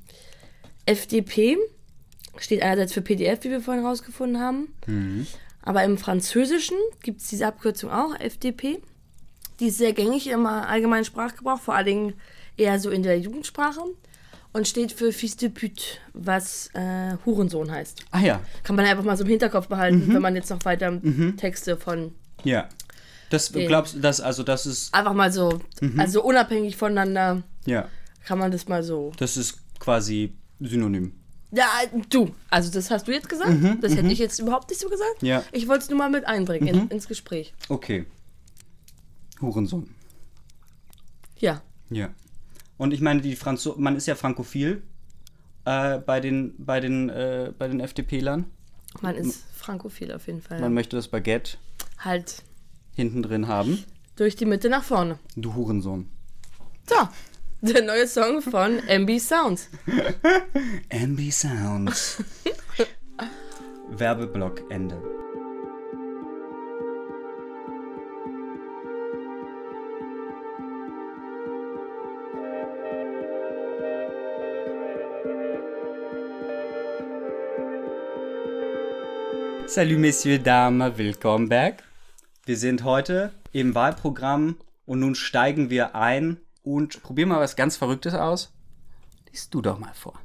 FDP steht einerseits für PDF, wie wir vorhin rausgefunden haben. Mhm. Aber im Französischen gibt es diese Abkürzung auch, FDP. Die ist sehr gängig im allgemeinen Sprachgebrauch, vor allen Dingen eher so in der Jugendsprache. Und steht für Fils de pute, was äh, Hurensohn heißt. ah ja, Kann man einfach mal so im Hinterkopf behalten, Mhm. wenn man jetzt noch weiter Texte von ja. Das Den- glaubst du, das, also das ist, einfach mal so, Mhm. also unabhängig voneinander, ja, kann man das mal so. das ist quasi synonym. Ja, du, also das hast du jetzt gesagt. das hätte ich jetzt überhaupt nicht so gesagt. Mhm, Ja. Ich wollte es nur mal mit einbringen in, ins Gespräch. Okay. Hurensohn. Ja. Ja. Und ich meine, die Franzo man ist ja frankophil äh, bei den, bei den, äh, bei den FDP-Lern. Man ist frankophil auf jeden Fall. Man möchte das Baguette halt hinten drin haben. durch die Mitte nach vorne. Du Hurensohn. So, der neue Song von MB Sounds. MB Sounds. Werbeblock Ende. Salut Messieurs, Dames, willkommen back. Wir sind heute im Wahlprogramm und nun steigen wir ein und probieren mal was ganz Verrücktes aus. Lies du doch mal vor.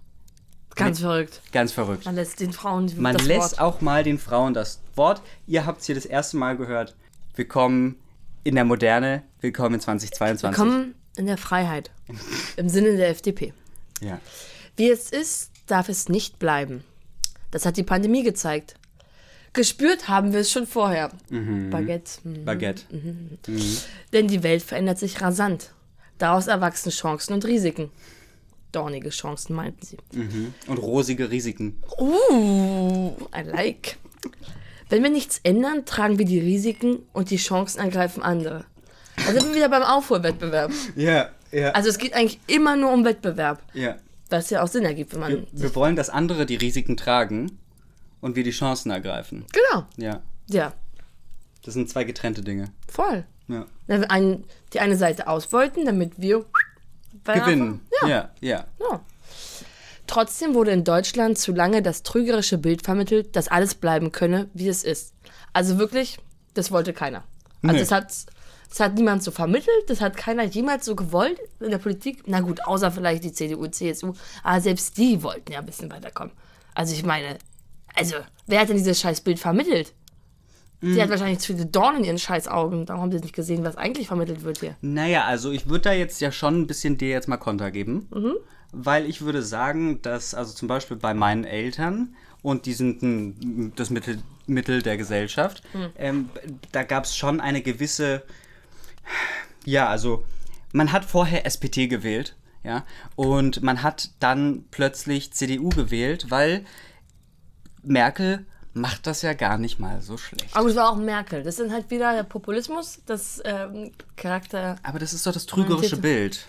Ganz verrückt. Ganz verrückt. Man lässt den Frauen Man das lässt Wort. auch mal den Frauen das Wort. Ihr habt es hier das erste Mal gehört. Willkommen in der Moderne. Willkommen in 2022. Willkommen in der Freiheit. Im Sinne der FDP. Ja. Wie es ist, darf es nicht bleiben. Das hat die Pandemie gezeigt. Gespürt haben wir es schon vorher. Baguette. mhm. Baguette. Denn die Welt verändert sich rasant. Daraus erwachsen Chancen und Risiken. Dornige Chancen, meinten sie. Und rosige Risiken. Uh, I like. Wenn wir nichts ändern, tragen wir die Risiken und die Chancen ergreifen andere. Da sind wir wieder beim Aufholwettbewerb. Ja, ja. Also es geht eigentlich immer nur um Wettbewerb. ja. Was ja auch Sinn ergibt, wenn man. Wir, wir wollen, dass andere die Risiken tragen und wir die Chancen ergreifen. genau. Ja, Ja, das sind zwei getrennte Dinge. voll. Ja. Ein, die eine Seite ausbeuten, damit wir Gewinnen. anderen- Ja, ja. Ja. Trotzdem wurde in Deutschland zu lange das trügerische Bild vermittelt, dass alles bleiben könne, wie es ist. Also wirklich, das wollte keiner. Also Nee. das hat, das hat niemand so vermittelt, das hat keiner jemals so gewollt in der Politik. Na gut, außer vielleicht die CDU, CSU, aber selbst die wollten ja ein bisschen weiterkommen. Also ich meine, also wer hat denn dieses scheiß Bild vermittelt? Die hat wahrscheinlich zu viele Dornen in ihren scheiß Augen. Darum haben sie nicht gesehen, was eigentlich vermittelt wird hier. Naja, also ich würde da jetzt ja schon ein bisschen dir jetzt mal Konter geben. Mhm. Weil ich würde sagen, dass, also zum Beispiel bei meinen Eltern, und die sind das Mittel, Mittel der Gesellschaft, Hm. ähm, da gab es schon eine gewisse, ja, also man hat vorher SPD gewählt, ja, und man hat dann plötzlich CDU gewählt, weil Merkel macht das ja gar nicht mal so schlecht. Aber es war auch Merkel. Das sind halt wieder der Populismus, das ähm, Charakter Aber das ist doch das trügerische Orientierte- Bild.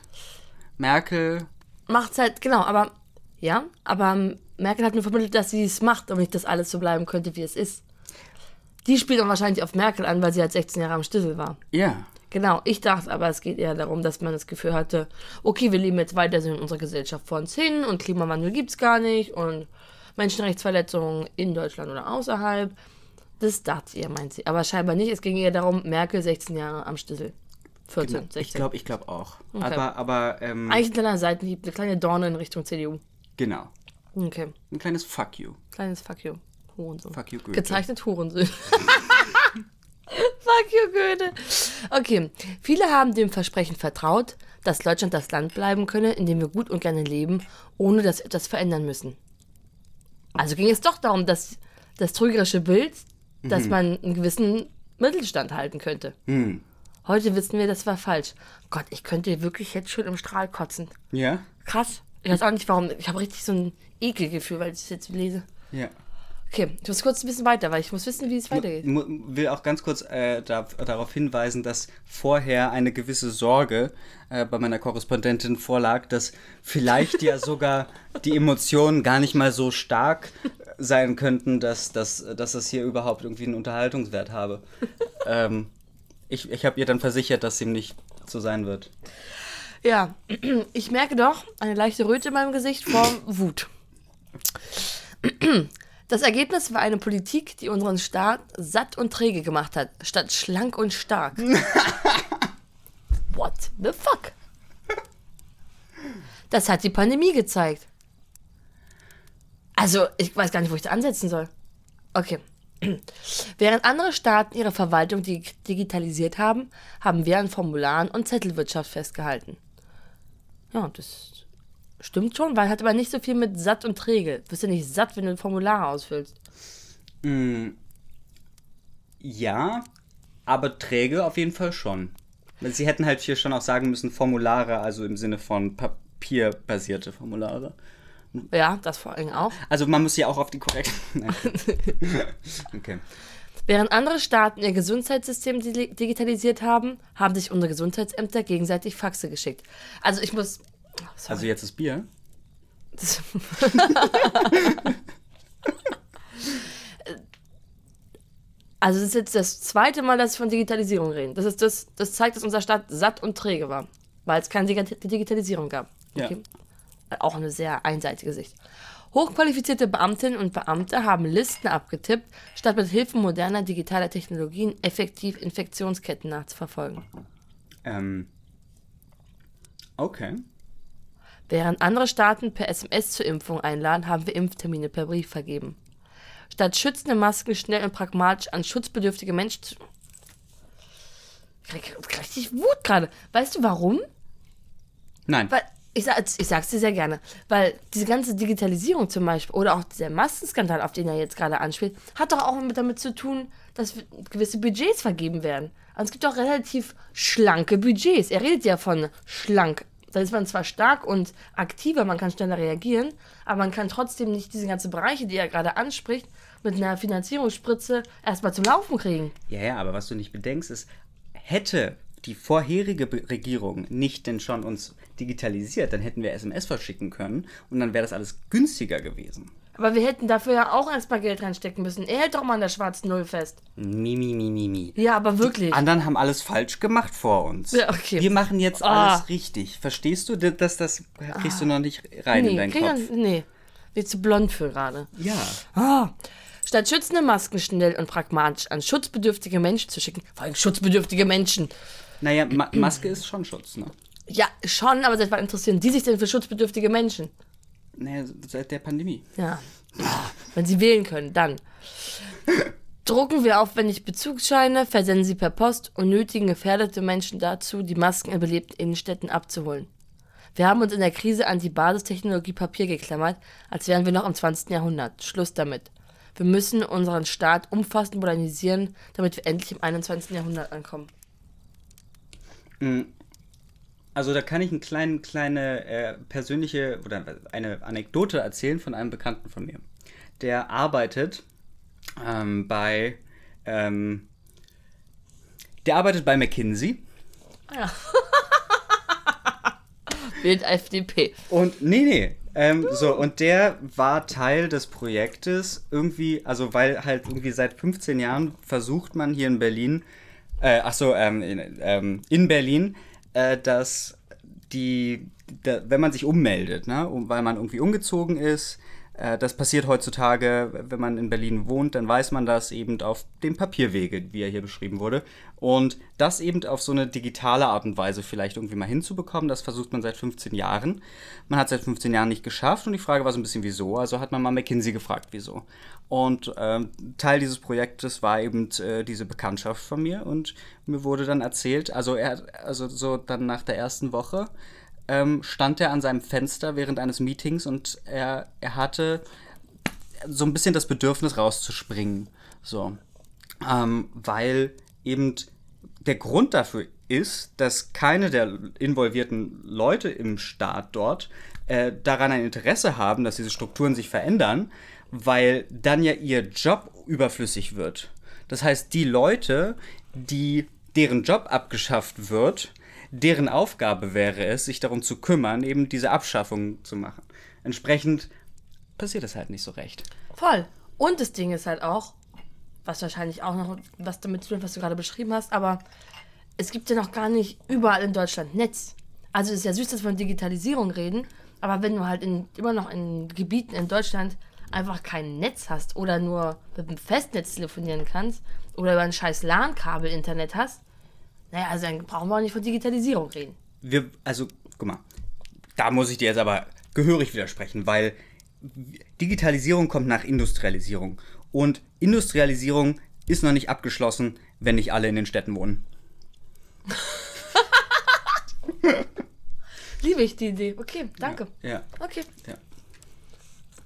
Merkel macht's halt, genau, aber ja, aber Merkel hat nur vermittelt, dass sie es macht und nicht, dass alles so bleiben könnte, wie es ist. Die spielt dann wahrscheinlich auf Merkel an, weil sie halt 16 Jahre am Stissel war. Ja. Genau, ich dachte aber, es geht eher darum, dass man das Gefühl hatte, okay, wir leben jetzt weiter so in unserer Gesellschaft vor uns hin und Klimawandel gibt's gar nicht und Menschenrechtsverletzungen in Deutschland oder außerhalb. Das dachte ihr, meint sie. Aber scheinbar nicht. Es ging eher darum, Merkel 16 Jahre am Stissel. 14, 16. Ich glaube, ich glaube auch. Aber, aber, ähm, Eigentlich ein kleiner Seitenhieb, eine kleine Dorne in Richtung CDU. genau. Okay, Ein kleines Fuck you. kleines Fuck you. Hurensohn. Fuck you, Goethe. Gezeichnet Hurensohn. Fuck you, Goethe. Okay, viele haben dem Versprechen vertraut, dass Deutschland das Land bleiben könne, in dem wir gut und gerne leben, ohne dass wir etwas verändern müssen. Also ging es doch darum, dass das trügerische Bild, dass man einen gewissen Mittelstand halten könnte. Heute wissen wir, das war falsch. Gott, ich könnte wirklich jetzt schon im Strahl kotzen. Ja? Krass. Ich weiß auch nicht warum. Ich habe richtig so ein Ekelgefühl, weil ich das jetzt lese. Ja. Okay, ich muss kurz ein bisschen weiter, weil ich muss wissen, wie es weitergeht. Mu- will auch ganz kurz äh, da, darauf hinweisen, dass vorher eine gewisse Sorge äh, bei meiner Korrespondentin vorlag, dass vielleicht ja sogar die Emotionen gar nicht mal so stark sein könnten, dass, dass, dass das hier überhaupt irgendwie einen Unterhaltungswert habe. ähm, ich ich habe ihr dann versichert, dass dem nicht so sein wird. Ja, ich merke doch eine leichte Röte in meinem Gesicht vor Wut. Das Ergebnis war eine Politik, die unseren Staat satt und träge gemacht hat, statt schlank und stark. What the fuck? Das hat die Pandemie gezeigt. Also, ich weiß gar nicht, wo ich da ansetzen soll. Okay. Während andere Staaten ihre Verwaltung dig digitalisiert haben, haben wir an Formularen und Zettelwirtschaft festgehalten. Ja, das stimmt schon, weil hat aber nicht so viel mit satt und träge. Du bist ja nicht satt, wenn du ein Formular ausfüllst. Ja, aber träge auf jeden Fall schon. Sie hätten halt hier schon auch sagen müssen, Formulare, also im Sinne von papierbasierte Formulare. Ja, das vor allem auch. Also man muss ja auch auf die korrekten. Okay. Während andere Staaten ihr Gesundheitssystem di- digitalisiert haben, haben sich unsere Gesundheitsämter gegenseitig Faxe geschickt. Also ich muss. Oh. Also jetzt das Bier. Also es ist jetzt das zweite Mal, dass wir von Digitalisierung reden. Das, ist das, das zeigt, dass unser Staat satt und träge war, weil es keine Digi- Digitalisierung gab. Ja. Auch eine sehr einseitige Sicht. Hochqualifizierte Beamtinnen und Beamte haben Listen abgetippt, statt mit Hilfe moderner digitaler Technologien effektiv Infektionsketten nachzuverfolgen. Ähm. Okay. Während andere Staaten per SMS zur Impfung einladen, haben wir Impftermine per Brief vergeben. Statt schützende Masken schnell und pragmatisch an schutzbedürftige Menschen zu. Ich krieg richtig Wut gerade. Weißt du warum? Nein. Weil, ich, ich sag's dir sehr gerne, weil diese ganze Digitalisierung zum Beispiel oder auch dieser Maskenskandal, auf den er jetzt gerade anspielt, hat doch auch mit damit zu tun, dass gewisse Budgets vergeben werden. Also es gibt auch relativ schlanke Budgets. Er redet ja von schlank. Da ist man zwar stark und aktiver, man kann schneller reagieren, aber man kann trotzdem nicht diese ganzen Bereiche, die er gerade anspricht, mit einer Finanzierungsspritze erstmal zum Laufen kriegen. Ja, ja, aber was du nicht bedenkst, ist, hätte die vorherige Regierung nicht denn schon uns digitalisiert, dann hätten wir SMS verschicken können und dann wäre das alles günstiger gewesen. Aber wir hätten dafür ja auch erstmal Geld reinstecken müssen. Er hält doch mal an der schwarzen Null fest. Mi, mi, mi, mi, mi. Ja, aber wirklich. Anderen haben alles falsch gemacht vor uns. Ja, okay. Wir machen jetzt Ah. alles richtig. Verstehst du? Das, das kriegst du noch nicht rein in nee, deinen krieg Kopf. ich- nee. Wird zu blond für gerade. Ja. Ah. Statt schützende Masken schnell und pragmatisch an schutzbedürftige Menschen zu schicken, vor allem schutzbedürftige Menschen. Naja, Ma Maske ist schon Schutz, ne? Ja, schon, aber seit wann interessieren die sich denn für schutzbedürftige Menschen? Naja, seit der Pandemie. Ja. Wenn sie wählen können, dann. Drucken wir aufwendig Bezugsscheine, versenden sie per Post und nötigen gefährdete Menschen dazu, die Masken in belebten Innenstädten abzuholen. Wir haben uns in der Krise an die Basistechnologie Papier geklammert, als wären wir noch im 20. Jahrhundert. Schluss damit. Wir müssen unseren Staat umfassend modernisieren, damit wir endlich im 21. Jahrhundert ankommen. Also da kann ich eine kleine, kleine äh, persönliche oder eine Anekdote erzählen von einem Bekannten von mir. Der arbeitet ähm, bei ähm, der arbeitet bei McKinsey Wählt FDP. und nee nee ähm, so und der war Teil des Projektes irgendwie also weil halt irgendwie seit 15 Jahren versucht man hier in Berlin äh, ach so ähm, in, ähm, in Berlin äh, dass die da, wenn man sich ummeldet ne weil man irgendwie umgezogen ist das passiert heutzutage, wenn man in Berlin wohnt, dann weiß man das eben auf dem Papierwege, wie er hier beschrieben wurde. Und das eben auf so eine digitale Art und Weise vielleicht irgendwie mal hinzubekommen, das versucht man seit 15 Jahren. Man hat es seit 15 Jahren nicht geschafft und die Frage war so ein bisschen wieso. Also hat man mal McKinsey gefragt, wieso. Und ähm, Teil dieses Projektes war eben äh, diese Bekanntschaft von mir und mir wurde dann erzählt, also er, also so dann nach der ersten Woche, ähm, stand er an seinem Fenster während eines Meetings und er, er hatte so ein bisschen das Bedürfnis rauszuspringen. So. Ähm, weil eben der Grund dafür ist, dass keine der involvierten Leute im Staat dort äh, daran ein Interesse haben, dass diese Strukturen sich verändern, weil dann ja ihr Job überflüssig wird. Das heißt, die Leute, die deren Job abgeschafft wird, deren Aufgabe wäre es, sich darum zu kümmern, eben diese Abschaffung zu machen. Entsprechend passiert es halt nicht so recht. Voll. Und das Ding ist halt auch, was wahrscheinlich auch noch was damit zu tun was du gerade beschrieben hast, aber es gibt ja noch gar nicht überall in Deutschland Netz. Also es ist ja süß, dass wir von Digitalisierung reden, aber wenn du halt in, immer noch in Gebieten in Deutschland einfach kein Netz hast oder nur mit dem Festnetz telefonieren kannst oder über ein scheiß LAN-Kabel Internet hast, naja, also dann brauchen wir auch nicht von Digitalisierung reden. wir, also, guck mal, da muss ich dir jetzt aber gehörig widersprechen, weil Digitalisierung kommt nach Industrialisierung. Und Industrialisierung ist noch nicht abgeschlossen, wenn nicht alle in den Städten wohnen. Liebe ich die Idee. Okay, danke. Ja, Okay. ja,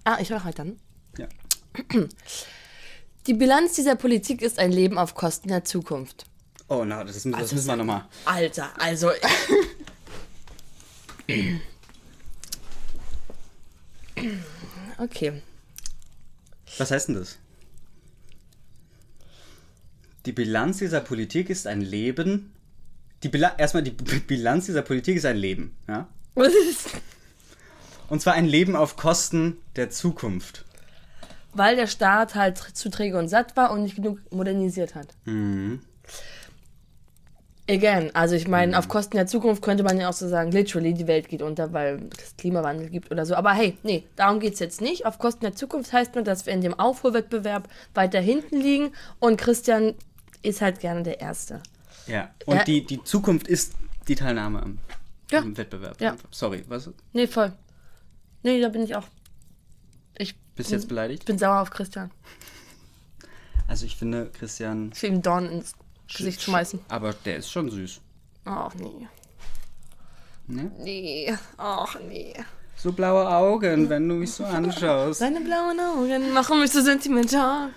Ah, ich mache halt dann. ja. Die Bilanz dieser Politik ist ein Leben auf Kosten der Zukunft. Oh, na, das, müssen- das müssen wir nochmal. Alter, also. Okay. Was heißt denn das? Die Bilanz dieser Politik ist ein Leben. Die Bila erstmal die Bilanz dieser Politik ist ein Leben, ja? Was ist? Und zwar ein Leben auf Kosten der Zukunft. Weil der Staat halt zu träge und satt war und nicht genug modernisiert hat. Again, also ich meine, auf Kosten der Zukunft könnte man ja auch so sagen, literally, die Welt geht unter, weil es Klimawandel gibt oder so. Aber hey, nee, darum geht es jetzt nicht. Auf Kosten der Zukunft heißt nur, dass wir in dem Aufholwettbewerb weiter hinten liegen und Christian ist halt gerne der Erste. Ja. Und Ja. die, die Zukunft ist die Teilnahme am, Ja. am Wettbewerb. Ja. Sorry, was? Nee, voll. Nee, da bin ich auch. Ich Bist du jetzt beleidigt? bin sauer auf Christian. Also ich finde, Christian. Ich will ihm Dorn ins Gesicht schmeißen. Aber der ist schon süß. Ach nee. Ne? Nee. Ach nee. So blaue Augen, wenn du mich so anschaust. Seine blauen Augen machen mich so sentimental.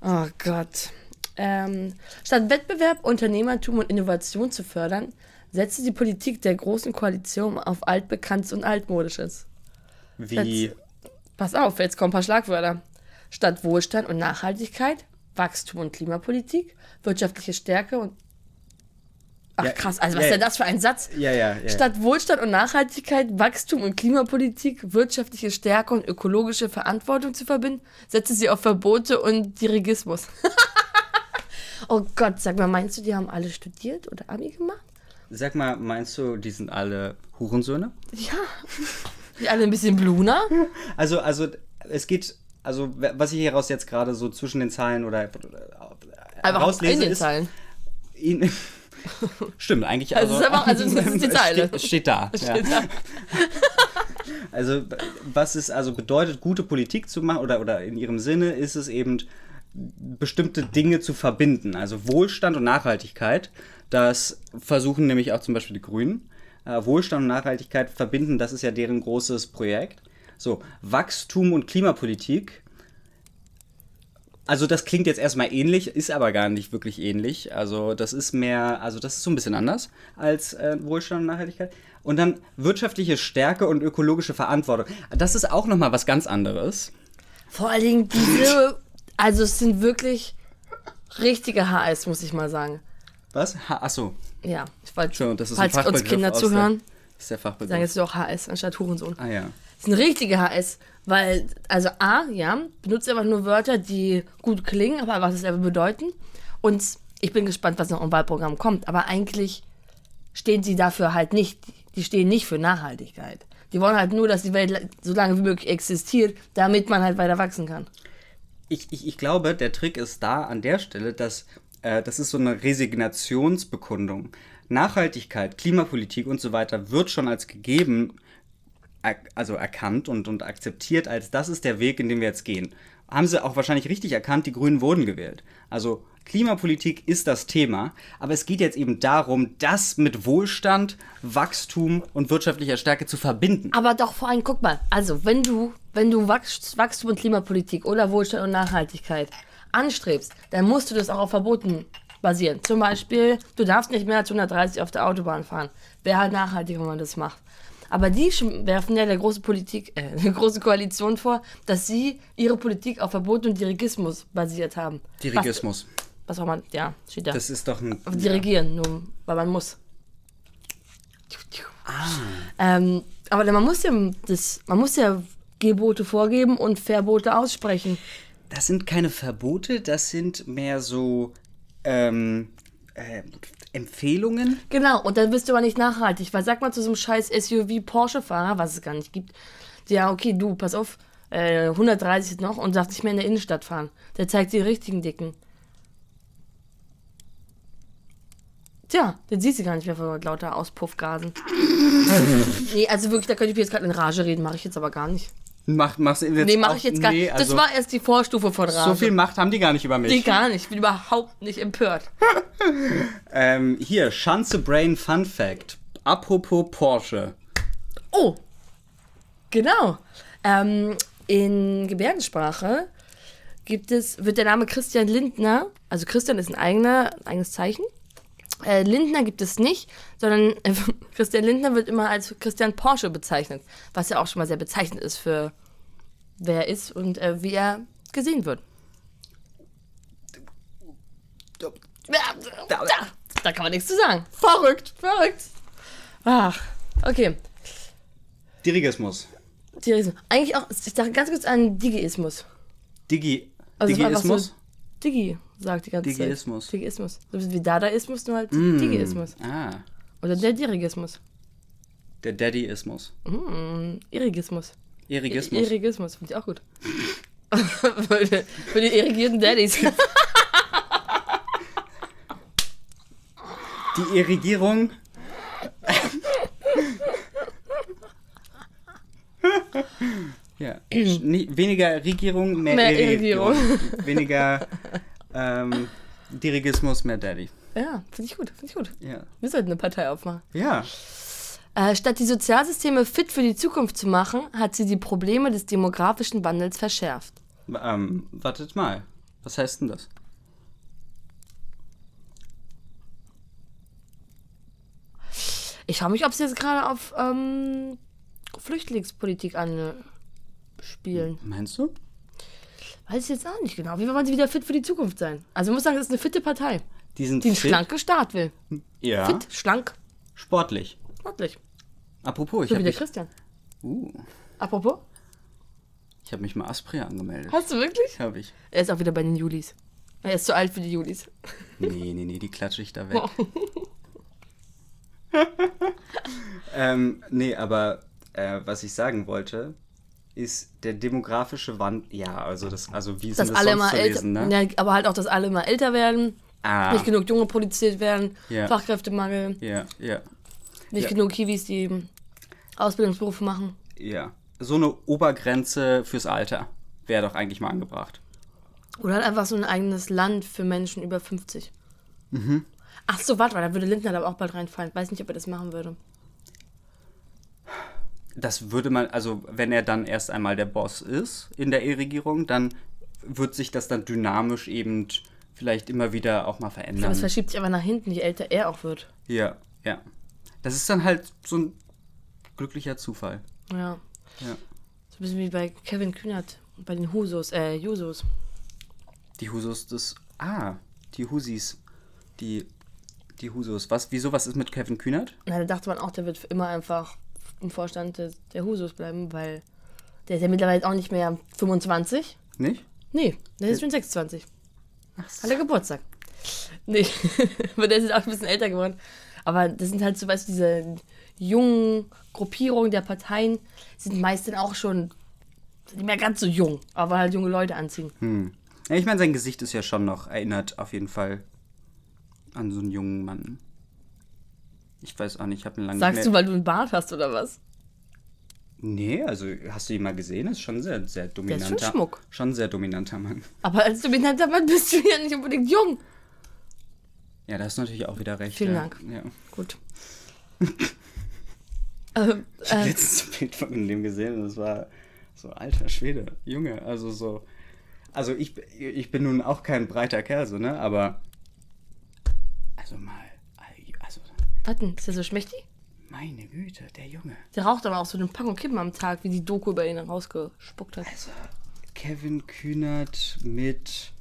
Oh Gott. Ähm, statt Wettbewerb, Unternehmertum und Innovation zu fördern, setzte die Politik der Großen Koalition auf Altbekanntes und Altmodisches. Wie. Pass auf, jetzt kommen ein paar Schlagwörter. Statt Wohlstand und Nachhaltigkeit, Wachstum und Klimapolitik, wirtschaftliche Stärke und Ach Ja, krass, also was ja, ist denn das für ein Satz? Ja, ja, ja. Statt Wohlstand und Nachhaltigkeit, Wachstum und Klimapolitik, wirtschaftliche Stärke und ökologische Verantwortung zu verbinden, setze sie auf Verbote und Dirigismus. oh Gott, sag mal, meinst du, die haben alle studiert oder Abi gemacht? Sag mal, meinst du, die sind alle Hurensöhne? Ja. Die alle ein bisschen bluner? Also, also es geht, also was ich hieraus jetzt gerade so zwischen den Zeilen oder äh, Einfach rauslese, in den ist, Zeilen. ihn- Stimmt, eigentlich. Also es ist einfach- also das ist die Zeile. Steht, steht da. ja. Steht da. Also, was es also bedeutet, gute Politik zu machen oder, oder in ihrem Sinne ist es eben, bestimmte Dinge zu verbinden. Also Wohlstand und Nachhaltigkeit. Das versuchen nämlich auch zum Beispiel die Grünen. Äh, Wohlstand und Nachhaltigkeit verbinden, das ist ja deren großes Projekt. So, Wachstum und Klimapolitik. Also das klingt jetzt erstmal ähnlich, ist aber gar nicht wirklich ähnlich. Also das ist mehr, also das ist so ein bisschen anders als äh, Wohlstand und Nachhaltigkeit. Und dann wirtschaftliche Stärke und ökologische Verantwortung. Das ist auch nochmal was ganz anderes. Vor allen Dingen diese, also es sind wirklich richtige HS, muss ich mal sagen. Was? Ha, achso, Ja, ich wollte, schon, das ist falls uns Kinder zuhören, das ist der Fachbegriff. sagen jetzt doch HS anstatt Hurensohn. ah ja. Das ist eine richtige HS, weil, also A, ja, benutzt einfach nur Wörter, die gut klingen, aber was es selber bedeuten. Und ich bin gespannt, was noch im Wahlprogramm kommt, aber eigentlich stehen sie dafür halt nicht. Die stehen nicht für Nachhaltigkeit. Die wollen halt nur, dass die Welt so lange wie möglich existiert, damit man halt weiter wachsen kann. Ich, ich, ich glaube, der Trick ist da an der Stelle, dass äh, das ist so eine Resignationsbekundung. Nachhaltigkeit, Klimapolitik und so weiter wird schon als gegeben, also erkannt und, und akzeptiert, als das ist der Weg, in den wir jetzt gehen. Haben sie auch wahrscheinlich richtig erkannt, die Grünen wurden gewählt. Also Klimapolitik ist das Thema, aber es geht jetzt eben darum, das mit Wohlstand, Wachstum und wirtschaftlicher Stärke zu verbinden. Aber doch vor allem, guck mal, also wenn du, wenn du Wachst- Wachstum und Klimapolitik oder Wohlstand und Nachhaltigkeit anstrebst, dann musst du das auch auf Verboten basieren. Zum Beispiel, du darfst nicht mehr als 130 auf der Autobahn fahren. Wäre halt nachhaltig, wenn man das macht. Aber die werfen ja der große Politik, äh, der große Koalition vor, dass sie ihre Politik auf Verbot und Dirigismus basiert haben. Dirigismus. Was, was auch mal, ja, steht da. Das ist doch ein. Auf Dirigieren, nur weil man muss. Ähm, aber man muss ja das, man muss ja Gebote vorgeben und Verbote aussprechen. Das sind keine Verbote, das sind mehr so ähm, äh, Empfehlungen. Genau, und dann bist du aber nicht nachhaltig, weil sag mal zu so einem scheiß SUV-Porsche-Fahrer, was es gar nicht gibt, ja, okay, du, pass auf, äh, 130 noch und darf nicht mehr in der Innenstadt fahren. Der zeigt die richtigen Dicken. Tja, den siehst du gar nicht mehr vor lauter Auspuffgasen. nee, also wirklich, da könnte ich mir jetzt gerade in Rage reden, mache ich jetzt aber gar nicht. Mach, machst du jetzt Nee, mache auch- ich jetzt gar nee, nicht. also das war erst die Vorstufe von Rage. So viel Macht haben die gar nicht über mich. Nee, gar nicht. Ich bin überhaupt nicht empört. Ähm, hier, Schanze Brain Fun Fact. Apropos Porsche. Oh, genau. Ähm, in Gebärdensprache gibt es, wird der Name Christian Lindner, also Christian ist ein eigener, ein eigenes Zeichen. Äh, Lindner gibt es nicht, sondern äh, Christian Lindner wird immer als Christian Porsche bezeichnet, was ja auch schon mal sehr bezeichnend ist für wer er ist und äh, wie er gesehen wird. Da, da kann man nichts zu sagen. Verrückt, verrückt. Ach, okay. Dirigismus. Dirigismus. Eigentlich auch, ich dachte ganz kurz an Digiismus. Digi. Also Digiismus? Digi, sagt die ganze Digiismus. Zeit. Digiismus. So wie Dadaismus, nur halt Digiismus. Ah, Oder der Dirigismus. der Daddyismus. Irigismus. Irigismus. Irigismus, finde ich auch gut. für, die, für die irrigierten Daddys. Die Irrigierung. ja. Weniger Regierung, mehr, Mehr Irrigierung. weniger ähm, Dirigismus, mehr Daddy. ja, finde ich gut, finde ich gut. Ja. Wir sollten eine Partei aufmachen. Ja. Äh, statt die Sozialsysteme fit für die Zukunft zu machen, hat sie die Probleme des demografischen Wandels verschärft. Ähm, wartet mal. Was heißt denn das? Ich frage mich, ob sie jetzt gerade auf ähm, Flüchtlingspolitik anspielen. Meinst du? Weiß ich jetzt auch nicht genau. Wie wollen sie wieder fit für die Zukunft sein? Also ich muss sagen, das ist eine fitte Partei. Die sind die einen fit. schlanken Start will. Ja. Fit, schlank, Sportlich. sportlich. Apropos, ich So habe mich, Christian. uh, Apropos, ich hab mich mal Aspria angemeldet. hast du wirklich? Habe ich. Er ist auch wieder bei den Julis. Er ist zu alt für die Julis. Nee, nee, nee, die klatsche ich da weg. ähm, nee, aber äh, was ich sagen wollte, ist der demografische Wand. Ja, also das, also wie ist Dass das alle sonst immer älter, lesen, ne? ja, aber halt auch, dass alle immer älter werden, Ah, nicht genug Junge produziert werden, Ja. Fachkräftemangel, ja, ja, nicht genug Kiwis, die Ausbildungsberufe machen. ja. So eine Obergrenze fürs Alter wäre doch eigentlich mal angebracht. Oder halt einfach so ein eigenes Land für Menschen über 50. Mhm. Ach so, warte mal, da würde Lindner aber auch bald reinfallen. Weiß nicht, ob er das machen würde. Das würde man, also wenn er dann erst einmal der Boss ist in der E-Regierung, dann wird sich das dann dynamisch eben vielleicht immer wieder auch mal Aber verändern. es verschiebt sich aber nach hinten, je älter er auch wird. Ja, ja. Das ist dann halt so ein glücklicher Zufall. Ja. Ja. So ein bisschen wie bei Kevin Kühnert, bei den Husos, äh, Jusos. Die Husos des. Ah, die Husis. Die. Die Husos. Was? Wieso? Was ist mit Kevin Kühnert? Na, da dachte man auch, der wird für immer einfach im Vorstand des, der Husos bleiben, weil der ist ja mittlerweile auch nicht mehr 25. Nicht? Nee, der ist schon 26. Hat er Geburtstag. Nee, aber der ist jetzt auch ein bisschen älter geworden. Aber das sind halt so, weißt du, diese jungen Gruppierungen der Parteien sind meist dann auch schon nicht mehr ganz so jung, aber halt junge Leute anziehen. Hm. Ja, ich meine, sein Gesicht ist ja schon noch, erinnert auf jeden Fall an so einen jungen Mann. Ich weiß auch nicht, ich habe einen langen Sagst du, weil du einen Bart hast oder was? Nee, also hast du ihn mal gesehen? Ist schon sehr, sehr dominanter. Schmuck. Schon sehr dominanter Mann. Aber als dominanter Mann bist du ja nicht unbedingt jung. Ja, da hast du natürlich auch wieder recht. Vielen ja. Dank. Ja. Gut. ähm, Ich habe äh, letztens ein Bild von dem gesehen und das war so, alter Schwede, Junge, also so. Also ich, ich bin nun auch kein breiter Kerl, so, ne? Aber. Also mal. Was denn? Ist der so schmächtig? meine Güte, der Junge. Der raucht aber auch so eine Packung Kippen am Tag, wie die Doku über ihn rausgespuckt hat. Also, Kevin Kühnert mit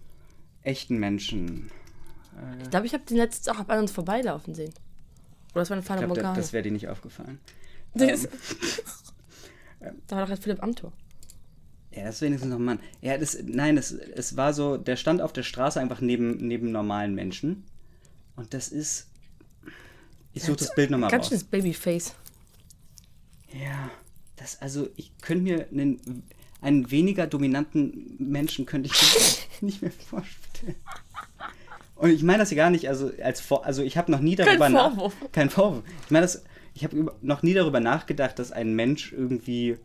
echten Menschen. Ich glaube, ich habe den letztens auch an uns vorbeilaufen sehen. Oder das war eine Fahne glaube, Morgana. das, das wäre dir nicht aufgefallen. Ist- da war doch jetzt Philipp Amthor. Ja, das ist wenigstens noch ein Mann. Ja, das, nein, es, es war so, der stand auf der Straße einfach neben, neben normalen Menschen. Und das ist. Ich suche das Bild nochmal Ganz raus. schönes Babyface. Ja, das, also, ich könnte mir einen, einen weniger dominanten Menschen könnte ich nicht mehr vorstellen. Und ich meine das ja gar nicht, also als Vor also ich habe noch nie darüber nach- Vorwurf. kein Vorwurf. Ich meine das, ich habe noch nie darüber nachgedacht, dass ein Mensch irgendwie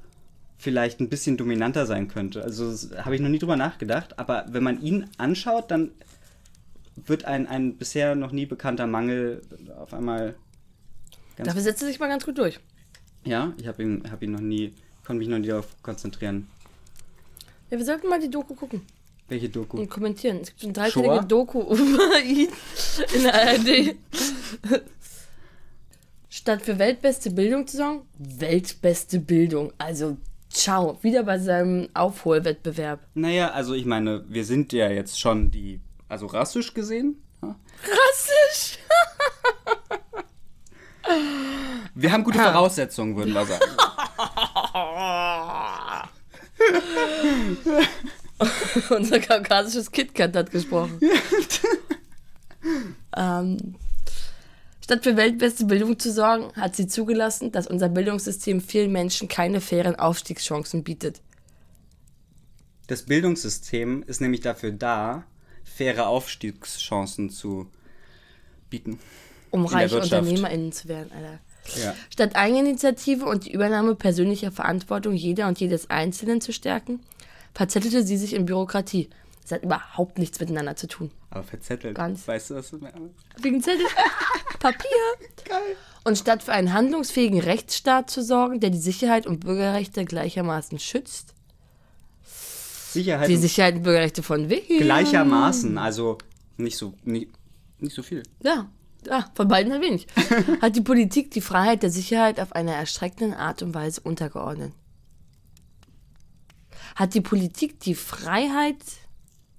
vielleicht ein bisschen dominanter sein könnte. Also habe ich noch nie drüber nachgedacht. Aber wenn man ihn anschaut, dann wird ein, ein bisher noch nie bekannter Mangel auf einmal ganz Dafür setzt er sich mal ganz gut durch. ja, ich habe ihn, hab ihn noch nie, konnte mich noch nie darauf konzentrieren. Ja, wir sollten mal die Doku gucken Welche Doku? und kommentieren. Es gibt eine dreiteilige? Doku über ihn in der ARD. Statt für weltbeste Bildung zu sagen, weltbeste Bildung. Also, ciao. Wieder bei seinem Aufholwettbewerb. Naja, also ich meine, wir sind ja jetzt schon die, also rassisch gesehen. ja? Rassisch! Wir haben gute Voraussetzungen, würden wir sagen. Unser kaukasisches KitKat hat gesprochen. ähm, statt für weltbeste Bildung zu sorgen, hat sie zugelassen, dass unser Bildungssystem vielen Menschen keine fairen Aufstiegschancen bietet. Das Bildungssystem ist nämlich dafür da, faire Aufstiegschancen zu bieten. Um reiche. UnternehmerInnen zu werden, Alter. Ja. Statt Eigeninitiative und die Übernahme persönlicher Verantwortung jeder und jedes Einzelnen zu stärken, verzettelte sie sich in Bürokratie. Das hat überhaupt nichts miteinander zu tun. Aber verzettelt. Ganz. Weißt du, was das ist? Wegen Zettel, Papier. Geil. Und statt für einen handlungsfähigen Rechtsstaat zu sorgen, der die Sicherheit und Bürgerrechte gleichermaßen schützt, Sicherheit die Sicherheit und Bürgerrechte von wem? gleichermaßen, also nicht so, nicht, nicht so viel. Ja, ja, von beiden halt wenig. Hat die Politik die Freiheit der Sicherheit auf eine erstreckende Art und Weise untergeordnet. Hat die Politik die Freiheit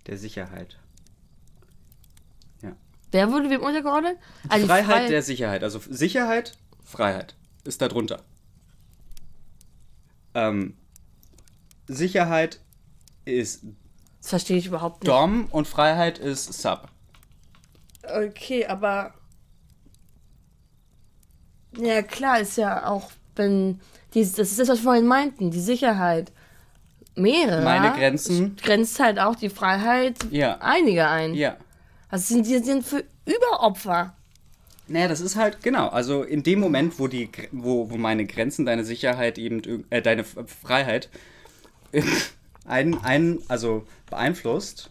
Der Sicherheit. Ja. Wer wurde wem untergeordnet? Die Freiheit Frei- der Sicherheit. Also Sicherheit, Freiheit ist da drunter. Ähm, Sicherheit ist Das verstehe ich überhaupt nicht. Dom und Freiheit ist Sub. Okay, aber. Ja, klar, ist ja auch, wenn. Die, das ist das, was wir vorhin meinten, die Sicherheit. Mehrere. Meine Grenzen. Grenzt halt auch die Freiheit Ja. einiger ein. Ja. Also sind die sind für Überopfer. Naja, das ist halt, genau, also in dem Moment, wo die, wo, wo meine Grenzen, deine Sicherheit eben, äh, deine Freiheit ein, ein, also beeinflusst,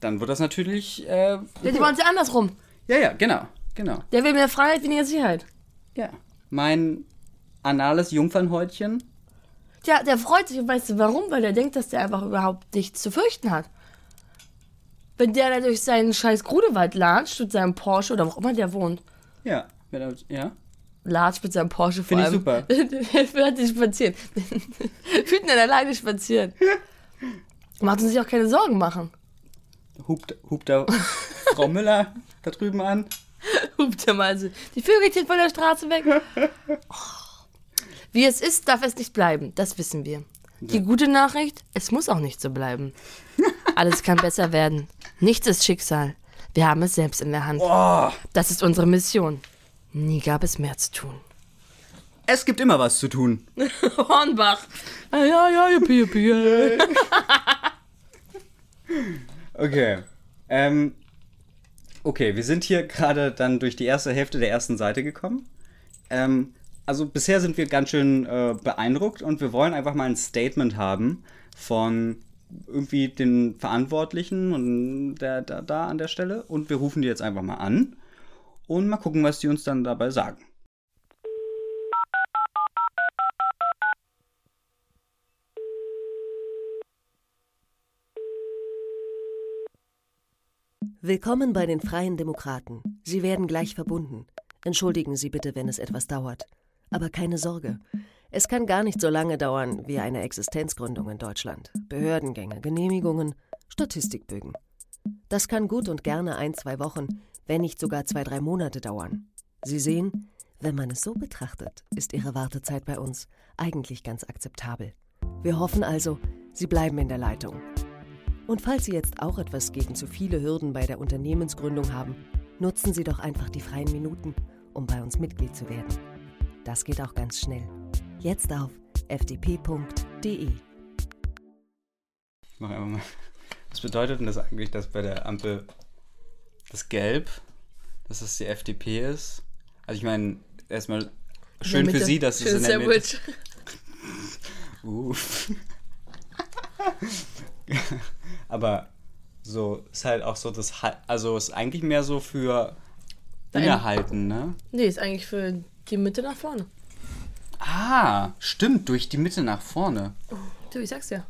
dann wird das natürlich, äh, Ja, die wollen es ja andersrum. ja, ja, genau, genau, Der will mehr Freiheit, weniger Sicherheit. ja. Mein anales Jungfernhäutchen, Ja, der freut sich und weißt du warum? Weil der denkt, dass der einfach überhaupt nichts zu fürchten hat. Wenn der da durch seinen scheiß Grudewald latscht mit seinem Porsche oder wo auch immer der wohnt. ja, wenn er- ja, Latscht mit seinem Porsche vor Finde ich super. Der hat sich spazieren. Fühlt ihn alleine spazieren. Macht uns sich auch keine Sorgen machen. hupt, hupt da Frau Müller da drüben an. Hupt er mal so. Die Vögelchen von der Straße weg. Oh. Wie es ist, darf es nicht bleiben. Das wissen wir. Die gute Nachricht, es muss auch nicht so bleiben. Alles kann besser werden. Nichts ist Schicksal. Wir haben es selbst in der Hand. Das ist unsere Mission. Nie gab es mehr zu tun. Es gibt immer was zu tun. Hornbach. Ja, ja, ja, juppie, juppie. Okay. Ähm, okay, wir sind hier gerade dann durch die erste Hälfte der ersten Seite gekommen. Ähm, also bisher sind wir ganz schön äh, beeindruckt und wir wollen einfach mal ein Statement haben von irgendwie den Verantwortlichen und der, der, da an der Stelle. Und wir rufen die jetzt einfach mal an und mal gucken, was die uns dann dabei sagen. Willkommen bei den Freien Demokraten. Sie werden gleich verbunden. Entschuldigen Sie bitte, wenn es etwas dauert. Aber keine Sorge. Es kann gar nicht so lange dauern wie eine Existenzgründung in Deutschland. Behördengänge, Genehmigungen, Statistikbögen. Das kann gut und gerne ein, zwei Wochen, wenn nicht sogar zwei, drei Monate dauern. Sie sehen, wenn man es so betrachtet, ist Ihre Wartezeit bei uns eigentlich ganz akzeptabel. Wir hoffen also, Sie bleiben in der Leitung. Und falls Sie jetzt auch etwas gegen zu viele Hürden bei der Unternehmensgründung haben, nutzen Sie doch einfach die freien Minuten, um bei uns Mitglied zu werden. Das geht auch ganz schnell. Jetzt auf fdp.de. Ich mache einfach mal. Was bedeutet denn das eigentlich, dass bei der Ampel das Gelb, dass das die FDP ist? Also ich meine, erstmal schön für Sie, dass es in der Mitte... Uh. Aber so ist halt auch so das, also ist eigentlich mehr so für Dein- Innehalten, ne? Nee, ist eigentlich für die Mitte nach vorne. Ah, stimmt, durch die Mitte nach vorne. Du, ich sag's ja.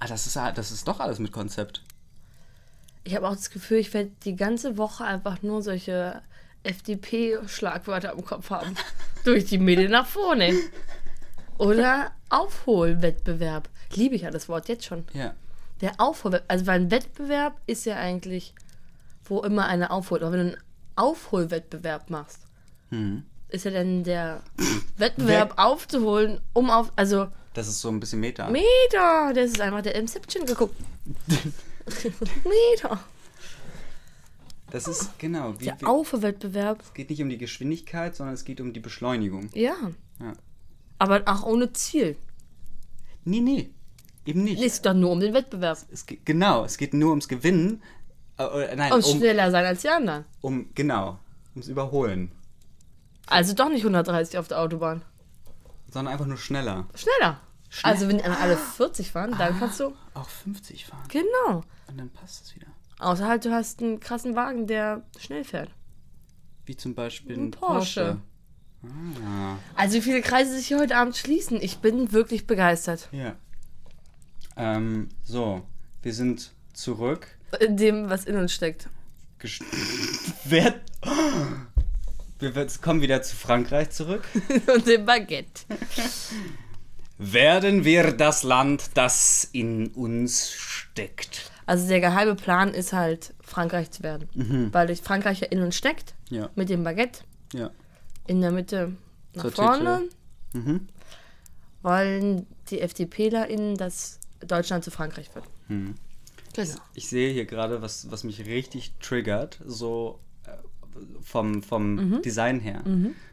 Ah, das ist, das ist doch alles mit Konzept. Ich habe auch das Gefühl, ich werde die ganze Woche einfach nur solche FDP-Schlagwörter im Kopf haben. Durch die Mitte nach vorne. Oder Aufholwettbewerb. Liebe ich ja das Wort jetzt schon. Ja. Der Aufholwettbewerb, also weil ein Wettbewerb ist ja eigentlich, wo immer einer aufholt. Aber wenn du einen Aufholwettbewerb machst, ist ja dann der Wettbewerb aufzuholen, um auf, also Das ist so ein bisschen Meta. Meter, das ist einfach der Inception geguckt. Meter. Das ist, genau, wie, Der Aufholwettbewerb, es geht nicht um die Geschwindigkeit, sondern es geht um die Beschleunigung. ja. Ja. Aber auch ohne Ziel. Nee, nee, eben nicht. Es geht doch nur um den Wettbewerb. Es geht, genau, es geht nur ums Gewinnen. Äh, äh, nein, Und um, schneller sein als die anderen. um, genau, ums Überholen. Also doch nicht 130 auf der Autobahn. Sondern einfach nur schneller. Schneller. Also wenn alle 40 fahren, dann kannst du. Auch 50 fahren. Genau. Und dann passt es wieder. Außer halt, du hast einen krassen Wagen, der schnell fährt. Wie zum Beispiel Ein ein Porsche. Porsche. Ah, Also wie viele Kreise sich hier heute Abend schließen. Ich bin wirklich begeistert. ja. Ähm, so, wir sind zurück. In dem, was in uns steckt. Gest Wer wir kommen wieder zu Frankreich zurück. Und dem Baguette. Werden wir das Land, das in uns steckt? Also der geheime Plan ist halt, Frankreich zu werden. Weil ich Frankreich ja in uns steckt, Ja, mit dem Baguette ja. in der Mitte nach Zur vorne, Mhm. wollen die FDPlerInnen, dass Deutschland zu Frankreich wird. Mhm. Genau. Ich sehe hier gerade, was, was mich richtig triggert, so äh, vom, vom Mhm. Design her.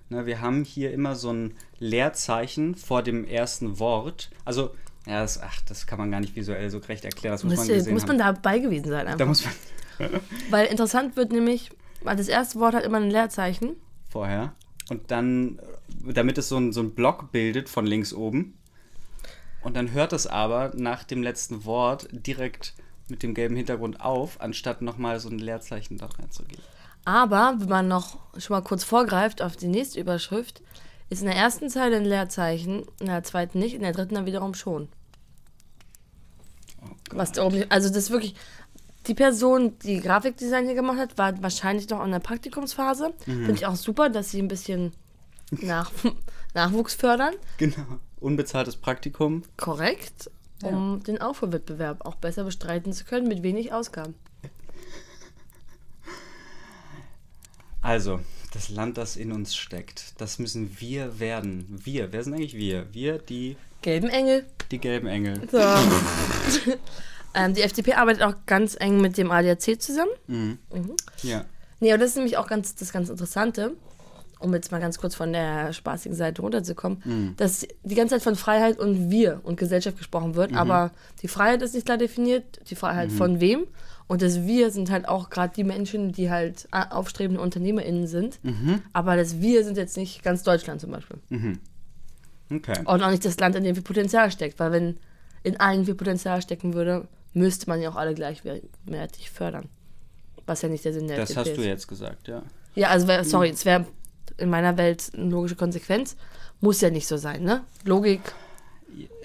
Ne, wir haben hier immer so ein Leerzeichen vor dem ersten Wort. Also, ja, das, ach, das kann man gar nicht visuell so gerecht erklären. Das muss man Müsste, gesehen muss man dabei gewesen sein. Da Einfach. muss man Weil interessant wird nämlich, weil das erste Wort hat immer ein Leerzeichen. vorher. Und dann, damit es so ein, so ein Block bildet von links oben. Und dann hört es aber nach dem letzten Wort direkt mit dem gelben Hintergrund auf, anstatt nochmal so ein Leerzeichen da reinzugeben. Aber, wenn man noch schon mal kurz vorgreift auf die nächste Überschrift, ist in der ersten Zeile ein Leerzeichen, in der zweiten nicht, in der dritten dann wiederum schon. Was da oben, also das ist wirklich, die Person, die Grafikdesign hier gemacht hat, war wahrscheinlich noch in der Praktikumsphase. Finde ich auch super, dass sie ein bisschen nach, Nachwuchs fördern. Genau. Unbezahltes Praktikum. Korrekt. Um den Aufholwettbewerb auch besser bestreiten zu können mit wenig Ausgaben. Also, das Land, das in uns steckt, das müssen wir werden. Wir, wer sind eigentlich wir? Wir, die, Gelben Engel. die gelben Engel. So. ähm, die FDP arbeitet auch ganz eng mit dem ADAC zusammen. Ja. Nee, aber das ist nämlich auch ganz, das ganz Interessante, um jetzt mal ganz kurz von der spaßigen Seite runterzukommen, dass die ganze Zeit von Freiheit und wir und Gesellschaft gesprochen wird, aber die Freiheit ist nicht klar definiert, die Freiheit von wem. Und das Wir sind halt auch gerade die Menschen, die halt aufstrebende UnternehmerInnen sind. Aber das Wir sind jetzt nicht ganz Deutschland zum Beispiel. Okay. Und auch nicht das Land, in dem viel Potenzial steckt. Weil wenn in allen viel Potenzial stecken würde, müsste man ja auch alle gleichwertig fördern. Was ja nicht der Sinn der Das FDP hast du ist. jetzt gesagt, ja. Ja, also sorry, es wäre in meiner Welt eine logische Konsequenz. Muss ja nicht so sein, ne? Logik,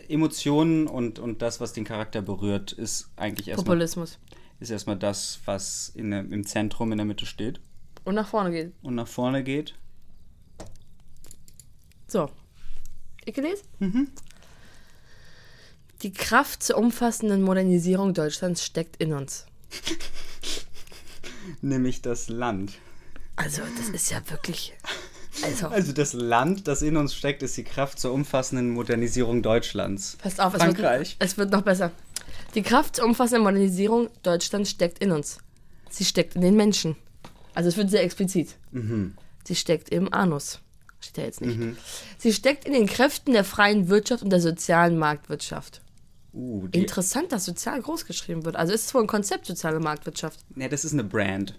Emotionen und, und das, was den Charakter berührt, ist eigentlich erstmal, Populismus. ist erstmal das, was in im Zentrum in der Mitte steht Und nach vorne geht. und nach vorne geht. So. Ich gelesen? Die Kraft zur umfassenden Modernisierung Deutschlands steckt in uns. Nämlich das Land. Also, das ist ja wirklich. Also, Also das Land, das in uns steckt, ist die Kraft zur umfassenden Modernisierung Deutschlands. passt auf, es wird, Frankreich. es wird noch besser. Die Kraft zur umfassenden Modernisierung Deutschlands steckt in uns. Sie steckt in den Menschen. Also, es wird sehr explizit. Sie steckt im Anus. Steht ja jetzt nicht. Sie steckt in den Kräften der freien Wirtschaft und der sozialen Marktwirtschaft. Uh, Interessant, dass sozial groß geschrieben wird. Also ist es wohl ein Konzept soziale Marktwirtschaft. ne, das ist eine Brand.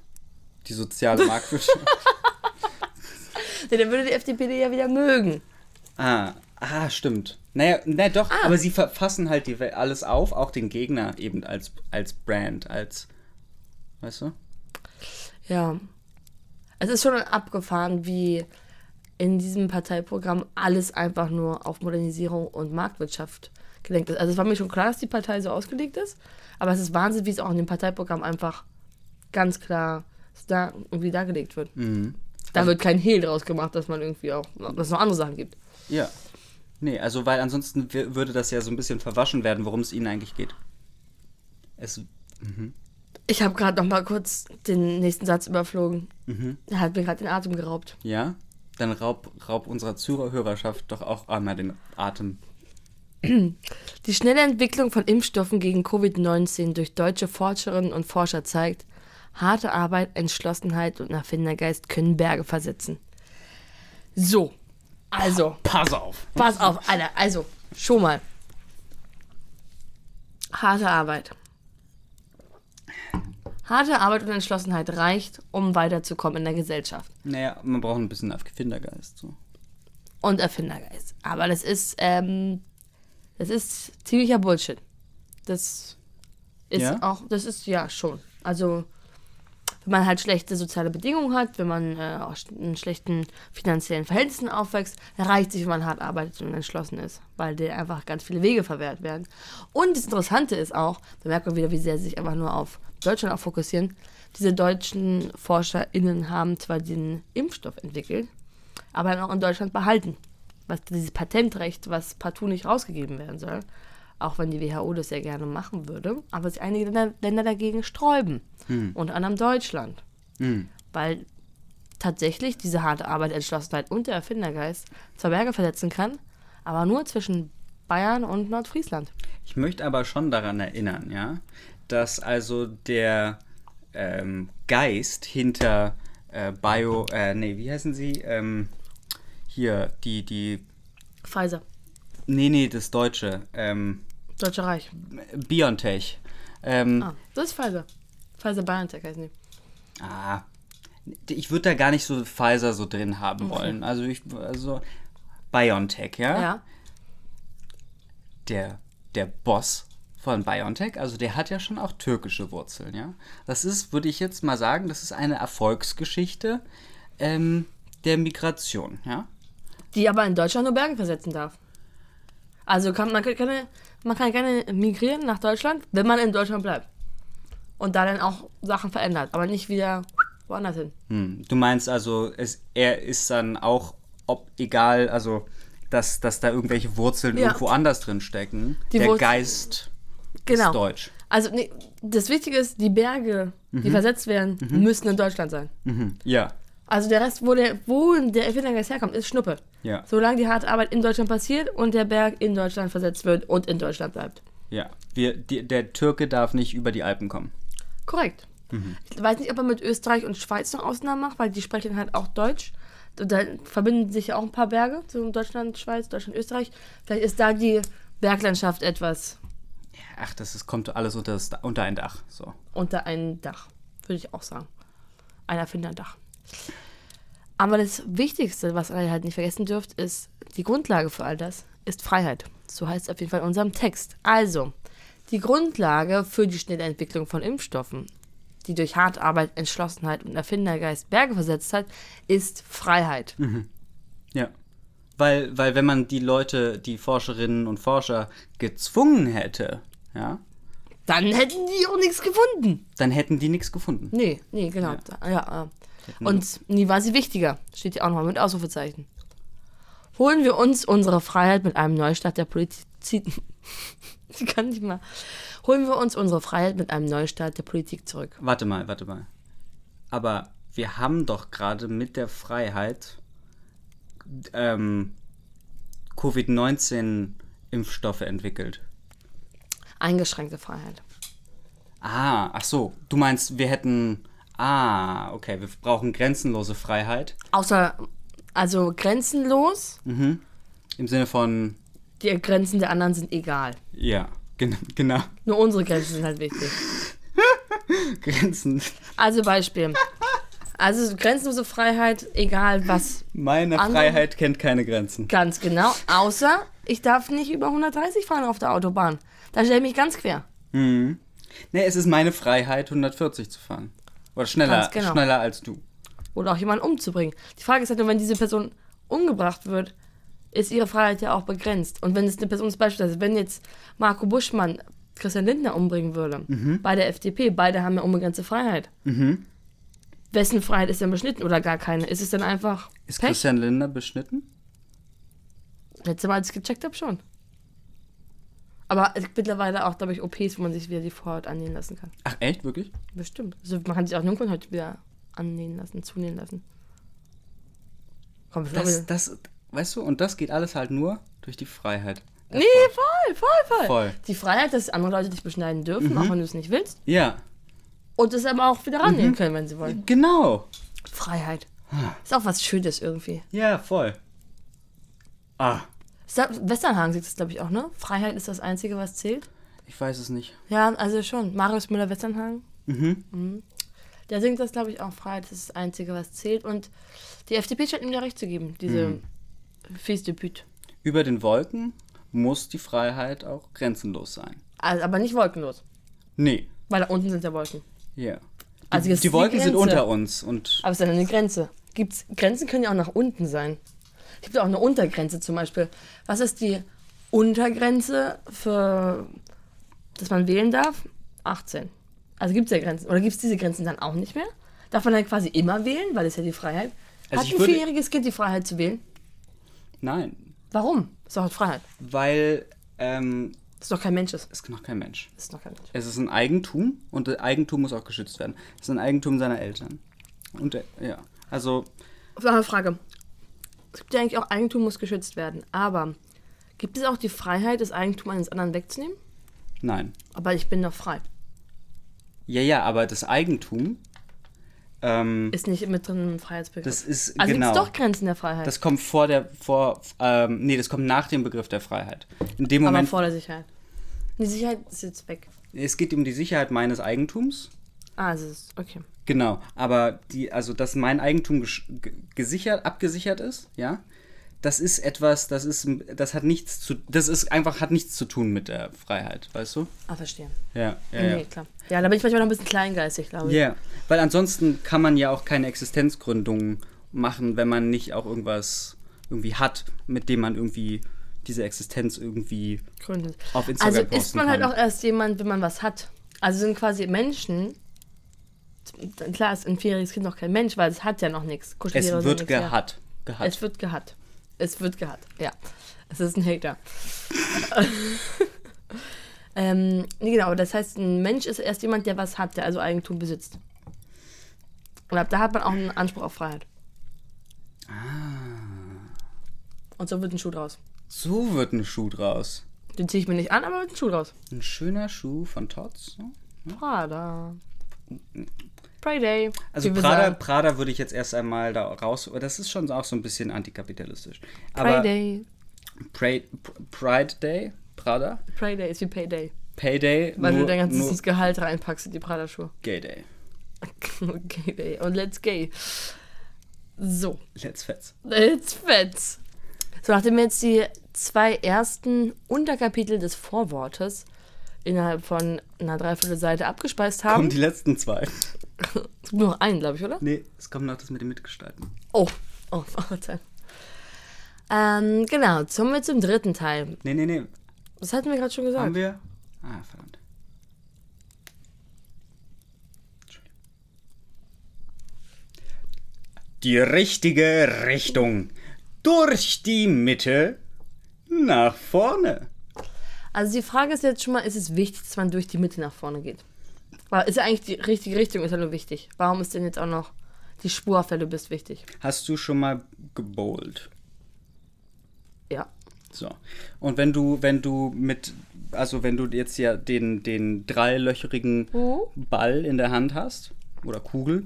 Die soziale Marktwirtschaft. Ja, dann würde die FDP die ja wieder mögen. ah, ah, stimmt. Naja, na doch, Ah. aber sie verfassen halt die, alles auf, auch den Gegner eben als, als Brand, als, weißt du? Ja. Es ist schon abgefahren, wie in diesem Parteiprogramm alles einfach nur auf Modernisierung und Marktwirtschaft gelenkt ist. Also es war mir schon klar, dass die Partei so ausgelegt ist, aber es ist Wahnsinn, wie es auch in dem Parteiprogramm einfach ganz klar da irgendwie dargelegt wird. Da wird kein Hehl draus gemacht, dass man irgendwie auch, dass es noch andere Sachen gibt. Ja. Nee, also weil ansonsten würde das ja so ein bisschen verwaschen werden, worum es ihnen eigentlich geht. Es, Ich habe gerade noch mal kurz den nächsten Satz überflogen. Er hat mir gerade den Atem geraubt. ja, dann raub, raub unserer Zuhörerschaft doch auch einmal den Atem. Die schnelle Entwicklung von Impfstoffen gegen Covid-19 durch deutsche Forscherinnen und Forscher zeigt, harte Arbeit, Entschlossenheit und Erfindergeist können Berge versetzen. So, also, Pass auf! pass auf, Alter, also, schon mal. Harte Arbeit. Harte Arbeit und Entschlossenheit reicht, um weiterzukommen in der Gesellschaft. Naja, man braucht ein bisschen Erfindergeist. So. und Erfindergeist. Aber das ist, ähm, das ist ziemlicher Bullshit. Das ist Ja? auch, das ist ja schon. Also, wenn man halt schlechte soziale Bedingungen hat, wenn man äh, in schlechten finanziellen Verhältnissen aufwächst, reicht sich, wenn man hart arbeitet und entschlossen ist, weil dir einfach ganz viele Wege verwehrt werden. Und das Interessante ist auch, da merkt man wieder, wie sehr sie sich einfach nur auf Deutschland auch fokussieren. Diese deutschen ForscherInnen haben zwar den Impfstoff entwickelt, aber dann auch in Deutschland behalten. Was dieses Patentrecht, was partout nicht rausgegeben werden soll. Auch wenn die WHO das sehr gerne machen würde, aber sich einige Länder, Länder dagegen sträuben. Unter anderem Deutschland. Weil tatsächlich diese harte Arbeit, Entschlossenheit und der Erfindergeist zur Berge versetzen kann, aber nur zwischen Bayern und Nordfriesland. Ich möchte aber schon daran erinnern, ja, dass also der ähm, Geist hinter äh, Bio, äh, nee, wie heißen sie? Ähm, hier, die, die, Pfizer, nee, nee, das Deutsche, ähm, Deutsche Reich. Biontech. Ähm, Ah, das ist Pfizer. Pfizer BioNTech heißt die. Ah, ich würde da gar nicht so Pfizer so drin haben wollen. Also ich, also BioNTech, ja? Ja. Der, der Boss von BioNTech, also der hat ja schon auch türkische Wurzeln, ja? Das ist, würde ich jetzt mal sagen, das ist eine Erfolgsgeschichte ähm, der Migration, ja? Die aber in Deutschland nur Berge versetzen darf. Also kann man, kann, keine- man kann gerne migrieren nach Deutschland, wenn man in Deutschland bleibt. Und da dann auch Sachen verändert, aber nicht wieder woanders hin. Hm. Du meinst also, es, er ist dann auch, ob egal, also dass, dass da irgendwelche Wurzeln Ja. irgendwo anders drin stecken. Die der Wurzel- Geist Genau. ist deutsch. Also nee, das Wichtige ist, die Berge, die versetzt werden, müssen in Deutschland sein. Mhm. Ja, Also der Rest, wo der, wo der Erfindergeist herkommt, ist Schnuppe. ja, Solange die harte Arbeit in Deutschland passiert und der Berg in Deutschland versetzt wird und in Deutschland bleibt. ja. Wir, die, der Türke darf nicht über die Alpen kommen. Korrekt. Ich weiß nicht, ob er mit Österreich und Schweiz noch Ausnahmen macht, weil die sprechen halt auch Deutsch. Da verbinden sich ja auch ein paar Berge, so Deutschland, Schweiz, Deutschland, Österreich. Vielleicht ist da die Berglandschaft etwas Ach, das ist, kommt alles unter, das, unter ein Dach. So. unter ein Dach, würde ich auch sagen. Ein Erfinderdach. Aber das Wichtigste, was ihr halt nicht vergessen dürft, ist, die Grundlage für all das ist Freiheit. So heißt es auf jeden Fall in unserem Text. Also, die Grundlage für die schnelle Entwicklung von Impfstoffen, die durch harte Arbeit, Entschlossenheit und Erfindergeist Berge versetzt hat, ist Freiheit. Ja. Weil, weil wenn man die Leute, die Forscherinnen und Forscher gezwungen hätte, ja, Dann hätten die auch nichts gefunden. dann hätten die nichts gefunden. Nee, nee, genau. Ja. ja äh. Und nie war sie wichtiger. Steht hier auch nochmal mit Ausrufezeichen. Holen wir uns unsere Freiheit mit einem Neustart der Politik. Sie kann nicht mal. Holen wir uns unsere Freiheit mit einem Neustart der Politik zurück. Warte mal, warte mal. Aber wir haben doch gerade mit der Freiheit ähm, Covid-19-Impfstoffe entwickelt. Eingeschränkte Freiheit. Ah, ach so. Du meinst, wir hätten. Ah, okay. Wir brauchen grenzenlose Freiheit. Außer, also grenzenlos. Im Sinne von. Die Grenzen der anderen sind egal. Ja, gen genau. Nur unsere Grenzen sind halt wichtig. Grenzen. Also Beispiel. Also grenzenlose Freiheit, egal was Meine Freiheit kennt keine Grenzen. Ganz genau. Außer ich darf nicht über 130 fahren auf der Autobahn. Da stelle ich mich ganz quer. Nee, es ist meine Freiheit, 140 zu fahren. Oder schneller, genau. schneller als du. Oder auch jemanden umzubringen. Die Frage ist halt nur, wenn diese Person umgebracht wird, ist ihre Freiheit ja auch begrenzt. Und wenn es eine Person ist, beispielsweise, wenn jetzt Marco Buschmann Christian Lindner umbringen würde, bei der FDP, beide haben ja unbegrenzte Freiheit. Wessen Freiheit ist denn beschnitten oder gar keine? Ist es dann einfach Ist Pech? Christian Lindner beschnitten? Letztes Mal, als ich gecheckt habe, schon. Aber es gibt mittlerweile auch, glaube ich, OPs, wo man sich wieder die Vorhaut annähen lassen kann. Ach, echt? Wirklich? Bestimmt. Also man kann sich auch Jungfernhaut wieder annähen lassen, zunähen lassen. Komm, Das, das, weißt du, und das geht alles halt nur durch die Freiheit. Nee, voll, voll, voll, Voll. Die Freiheit, dass andere Leute dich beschneiden dürfen, auch wenn du es nicht willst. Ja, Und es aber auch wieder rannehmen können, wenn sie wollen. genau. Freiheit. Ist auch was Schönes irgendwie. Ja, voll. Ah, Westernhagen sieht das, glaube ich, auch, ne? Freiheit ist das Einzige, was zählt. ich weiß es nicht. Ja, also schon. Marius Müller-Westernhagen. Mhm. Der singt das, glaube ich, auch. Freiheit ist das Einzige, was zählt. Und die FDP scheint ihm da recht zu geben. Diese Fils de pute. Über den Wolken muss die Freiheit auch grenzenlos sein. Also, aber nicht wolkenlos. Nee, Weil da unten sind ja Wolken. ja. Die, Also die die Wolken sind Grenze. unter uns und Aber es ist dann eine Grenze. Gibt's, Grenzen können ja auch nach unten sein. Es gibt auch eine Untergrenze zum Beispiel. Was ist die Untergrenze für, dass man wählen darf? 18. Also gibt es ja Grenzen. Oder gibt es diese Grenzen dann auch nicht mehr? Darf man dann quasi immer wählen, weil es ja die Freiheit. Also Hat ein würde- vierjähriges Kind die Freiheit zu wählen? nein, Warum? Ist doch Freiheit. weil ähm, ist doch kein Mensch. Das ist noch kein Mensch. ist doch kein Mensch. Es ist ein Eigentum und das Eigentum muss auch geschützt werden. Es ist ein Eigentum seiner Eltern. Und ja, also Noch eine Frage. Es gibt ja eigentlich auch Eigentum muss geschützt werden. Aber gibt es auch die Freiheit, das Eigentum eines anderen wegzunehmen? nein. Aber ich bin doch frei. Ja, ja, aber das Eigentum, ähm, Ist nicht mit drin im Freiheitsbegriff. das ist also genau. gibt es doch Grenzen der Freiheit. Das kommt vor der, vor, ähm, nee, das kommt nach dem Begriff der Freiheit. In dem aber Moment, vor der Sicherheit. Die Sicherheit ist jetzt weg. es geht um die Sicherheit meines Eigentums. Ah, es ist okay. Genau, aber die, also dass mein Eigentum gesichert, abgesichert ist, ja, das ist etwas, das ist, das hat nichts zu, das ist einfach, hat nichts zu tun mit der Freiheit, weißt du? Ah, verstehe. Ja, ja, Nee, ja. klar. Ja, da bin ich manchmal noch ein bisschen kleingeistig, glaube ich. Ja, weil ansonsten kann man ja auch keine Existenzgründung machen, wenn man nicht auch irgendwas irgendwie hat, mit dem man irgendwie diese Existenz irgendwie Gründe. auf Instagram Also ist man halt kann. auch erst jemand, wenn man was hat. Also sind quasi Menschen. Klar ist ein vierjähriges Kind noch kein Mensch, weil es hat ja noch nichts. Es wird gehat. gehat. Es wird gehat. Es wird gehat, ja. Es ist ein Hater. ähm, nee, genau, das heißt, ein Mensch ist erst jemand, der was hat, der also Eigentum besitzt. Und ab da hat man auch einen Anspruch auf Freiheit. Ah. Und so wird ein Schuh draus. So wird ein Schuh draus. Den ziehe ich mir nicht an, aber wird ein Schuh draus. Ein schöner Schuh von Tots. ne? Prada. Pray Day. Also Prada. Prada würde ich jetzt erst einmal da raus. Das ist schon auch so ein bisschen antikapitalistisch. Pray Aber Day. Pride, Pride Day, Prada, Pray Day ist wie Payday. Payday, Weil nur, du dein ganzes Gehalt reinpackst in die Prada-Schuhe. Gay Day. Okay, Day. Und let's gay. So, Let's fetz. let's fetz. So, nachdem wir jetzt die zwei ersten Unterkapitel des Vorwortes innerhalb von einer Dreiviertelseite abgespeist Kommen haben. die letzten zwei. Es gibt nur noch einen, glaube ich, oder? Nee, es kommt noch das mit dem Mitgestalten. Oh, oh, Verzeihung. Ähm, genau, kommen wir zum dritten Teil. Nee, nee, nee. Das hatten wir gerade schon gesagt. Haben wir? Ah, verdammt. Die richtige Richtung. Durch die Mitte nach vorne. Also die Frage ist jetzt schon mal, ist es wichtig, dass man durch die Mitte nach vorne geht? Ist ja eigentlich die richtige Richtung, ist ja nur wichtig. Warum ist denn jetzt auch noch die Spur, auf der du bist, wichtig? Hast du schon mal gebowlt? Ja. So. Und wenn du, wenn du mit, also wenn du jetzt ja den, den dreilöcherigen Oh. Ball in der Hand hast, oder Kugel,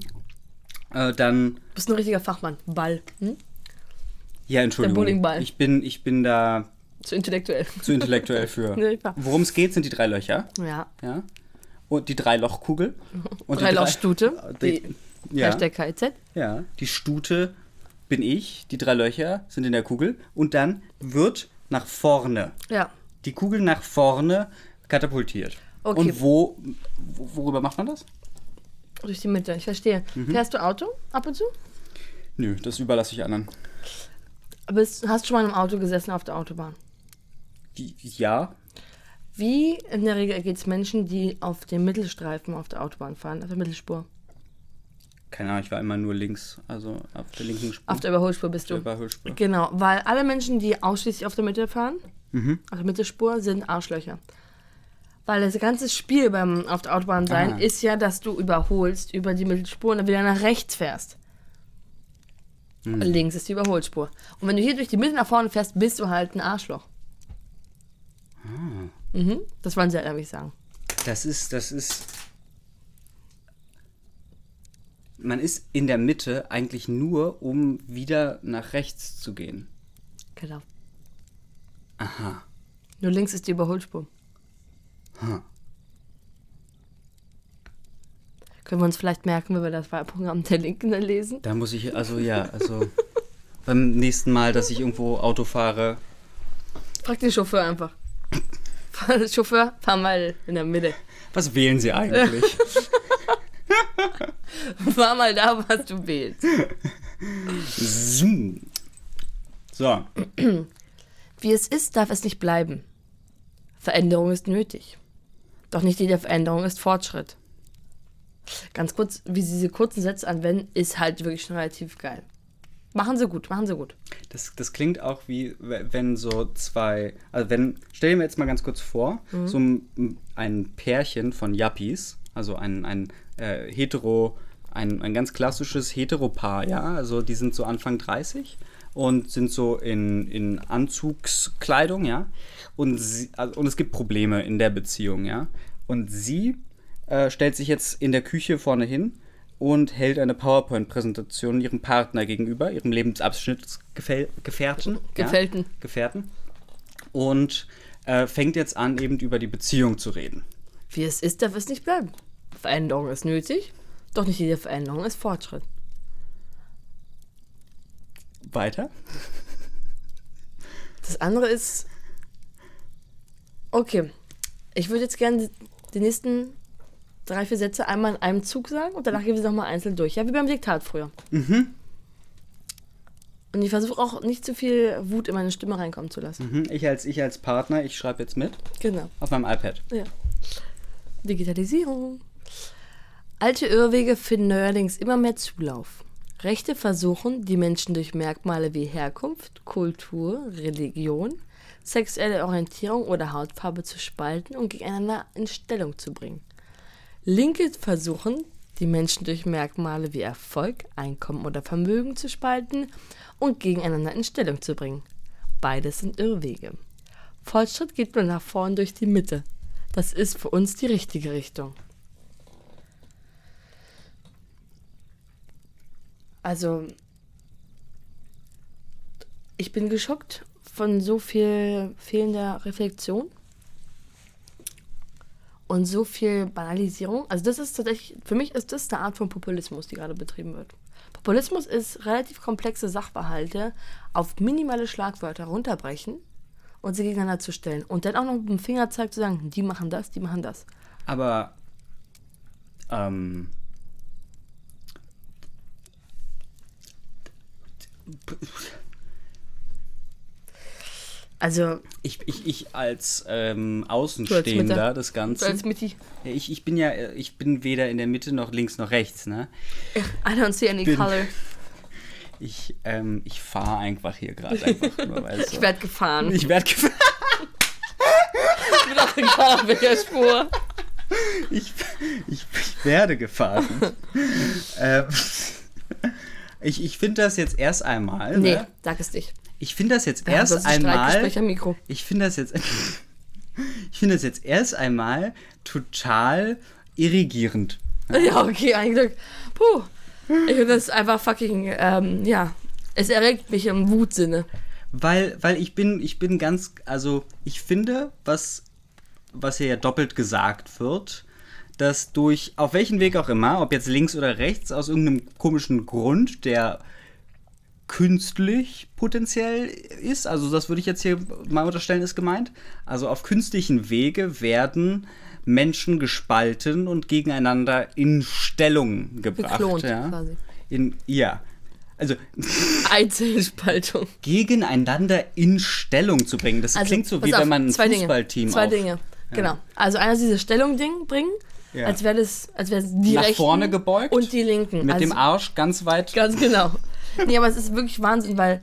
äh, dann, Du bist ein richtiger Fachmann. Ball. Hm? ja, Entschuldigung. Bowlingball. Ich bin, ich bin da Zu intellektuell. zu intellektuell für. Nee. Worum es geht, sind die drei Löcher, Ja. ja. Und die Dreilochkugel. Und die Dreilochstute. drei- Die, ja, Hashtag KIZ. ja, die Stute bin ich, die drei Löcher sind in der Kugel und dann wird nach vorne Ja. die Kugel nach vorne katapultiert. Okay. Und wo, wo, worüber macht man das? Durch die Mitte. Ich verstehe. Mhm. Fährst du Auto ab und zu? Nö, das überlasse ich anderen. Bist, hast du schon mal im Auto gesessen auf der Autobahn? Die- Ja, Wie in der Regel geht es Menschen, die auf dem Mittelstreifen auf der Autobahn fahren, auf der Mittelspur? keine Ahnung, ich war immer nur links, also auf der linken Spur. Auf der Überholspur bist der du. Überholspur. Genau, weil alle Menschen, die ausschließlich auf der Mitte fahren, Mhm. auf der Mittelspur, sind Arschlöcher. Weil das ganze Spiel beim auf der Autobahn sein Ah. ist ja, dass du überholst über die Mittelspur und dann wieder nach rechts fährst. Hm. Links ist die Überholspur. Und wenn du hier durch die Mitte nach vorne fährst, bist du halt ein Arschloch. Mhm, das wollen sie halt nämlich sagen. Das ist, das ist. Man ist in der Mitte eigentlich nur, um wieder nach rechts zu gehen. Genau. Aha. Nur links ist die Überholspur. Hm. Können wir uns vielleicht merken, wenn wir das Wahlprogramm der Linken dann lesen? Da muss ich, also ja, also beim nächsten Mal, dass ich irgendwo Auto fahre, Frag den Chauffeur einfach. Chauffeur, fahr mal in der Mitte. was wählen Sie eigentlich? Fahr mal da, was du. Zoom. So, Wie es ist, darf es nicht bleiben. Veränderung ist nötig. Doch nicht jede Veränderung ist Fortschritt. Ganz kurz, wie sie diese kurzen Sätze anwenden, ist halt wirklich schon relativ geil. Machen sie gut, machen sie gut. Das, das klingt auch wie, wenn so zwei, also wenn, stell dir mir jetzt mal ganz kurz vor, so ein, ein Pärchen von Yuppies, also ein, ein äh, hetero, ein, ein ganz klassisches Heteropaar, ja, also die sind so Anfang 30 und sind so in, in Anzugskleidung, ja, und, sie, also, und es gibt Probleme in der Beziehung, ja, und sie äh, stellt sich jetzt in der Küche vorne hin und hält eine PowerPoint-Präsentation ihrem Partner gegenüber, ihrem Lebensabschnittsgefährten. Gefällten. Ja, Gefährten. Und äh, fängt jetzt an, eben über die Beziehung zu reden. Wie es ist, darf es nicht bleiben. Veränderung ist nötig, doch nicht jede Veränderung ist Fortschritt. Weiter? Das andere ist. Okay. Ich würde jetzt gerne die nächsten drei, vier Sätze einmal in einem Zug sagen und danach gehen wir sie nochmal einzeln durch. Ja, wie beim Diktat früher. Und ich versuche auch nicht zu viel Wut in meine Stimme reinkommen zu lassen. Mhm, Ich als, ich als Partner, ich schreibe jetzt mit Genau. auf meinem iPad. Ja. Digitalisierung. Alte Irrwege finden neuerdings immer mehr Zulauf. Rechte versuchen, die Menschen durch Merkmale wie Herkunft, Kultur, Religion, sexuelle Orientierung oder Hautfarbe zu spalten und gegeneinander in Stellung zu bringen. Linke versuchen, die Menschen durch Merkmale wie Erfolg, Einkommen oder Vermögen zu spalten und gegeneinander in Stellung zu bringen. Beides sind Irrwege. Fortschritt geht nur nach vorn durch die Mitte. Das ist für uns die richtige Richtung. Also, ich bin geschockt von so viel fehlender Reflexion und so viel Banalisierung. Also das ist tatsächlich, für mich ist das eine Art von Populismus, die gerade betrieben wird. Populismus ist relativ komplexe Sachverhalte auf minimale Schlagwörter runterbrechen und sie gegeneinander zu stellen. Und dann auch noch mit dem Fingerzeig zu sagen, die machen das, die machen das. Aber ähm, Also, ich, ich, ich als ähm. Außenstehender des so Ganzen, als ich, ich bin ja, ich bin weder in der Mitte noch links noch rechts, ne? I don't see any Bin- color. Ich, ähm, ich fahre einfach hier gerade einfach nur, weißt du? Ich werde gefahren. ich werde gefahren. Ich bin auf welcher Spur. Ich, ich, ich werde gefahren. ähm, ich ich finde das jetzt erst einmal. Nee, Ne? sag es nicht. Ich finde das jetzt haben erst einmal. Ich finde das jetzt. ich finde das jetzt erst einmal total irrigierend. Ja, okay, ein Glück. Puh. Ich finde das einfach fucking, ähm, ja. Es erregt mich im Wutsinne. Weil, weil ich bin, ich bin ganz, also ich finde, was, was hier ja doppelt gesagt wird, dass durch, auf welchen Weg auch immer, ob jetzt links oder rechts, aus irgendeinem komischen Grund, der künstlich potenziell ist, also das würde ich jetzt hier mal unterstellen, ist gemeint, also auf künstlichen Wege werden Menschen gespalten und gegeneinander in Stellung gebracht. Geklont, ja. quasi. In, ja. Also Einzelspaltung. gegeneinander in Stellung zu bringen. Das klingt so, Also, wie auf, wenn man ein zwei Dinge. Fußballteam Zwei auf, Dinge. Genau. Also einer dieses Stellung-Ding bringen, Ja. als wäre das, als wäre die Nach Rechten vorne gebeugt, und die Linken. mit also, dem Arsch ganz weit. Ganz genau. Nee, aber es ist wirklich Wahnsinn, weil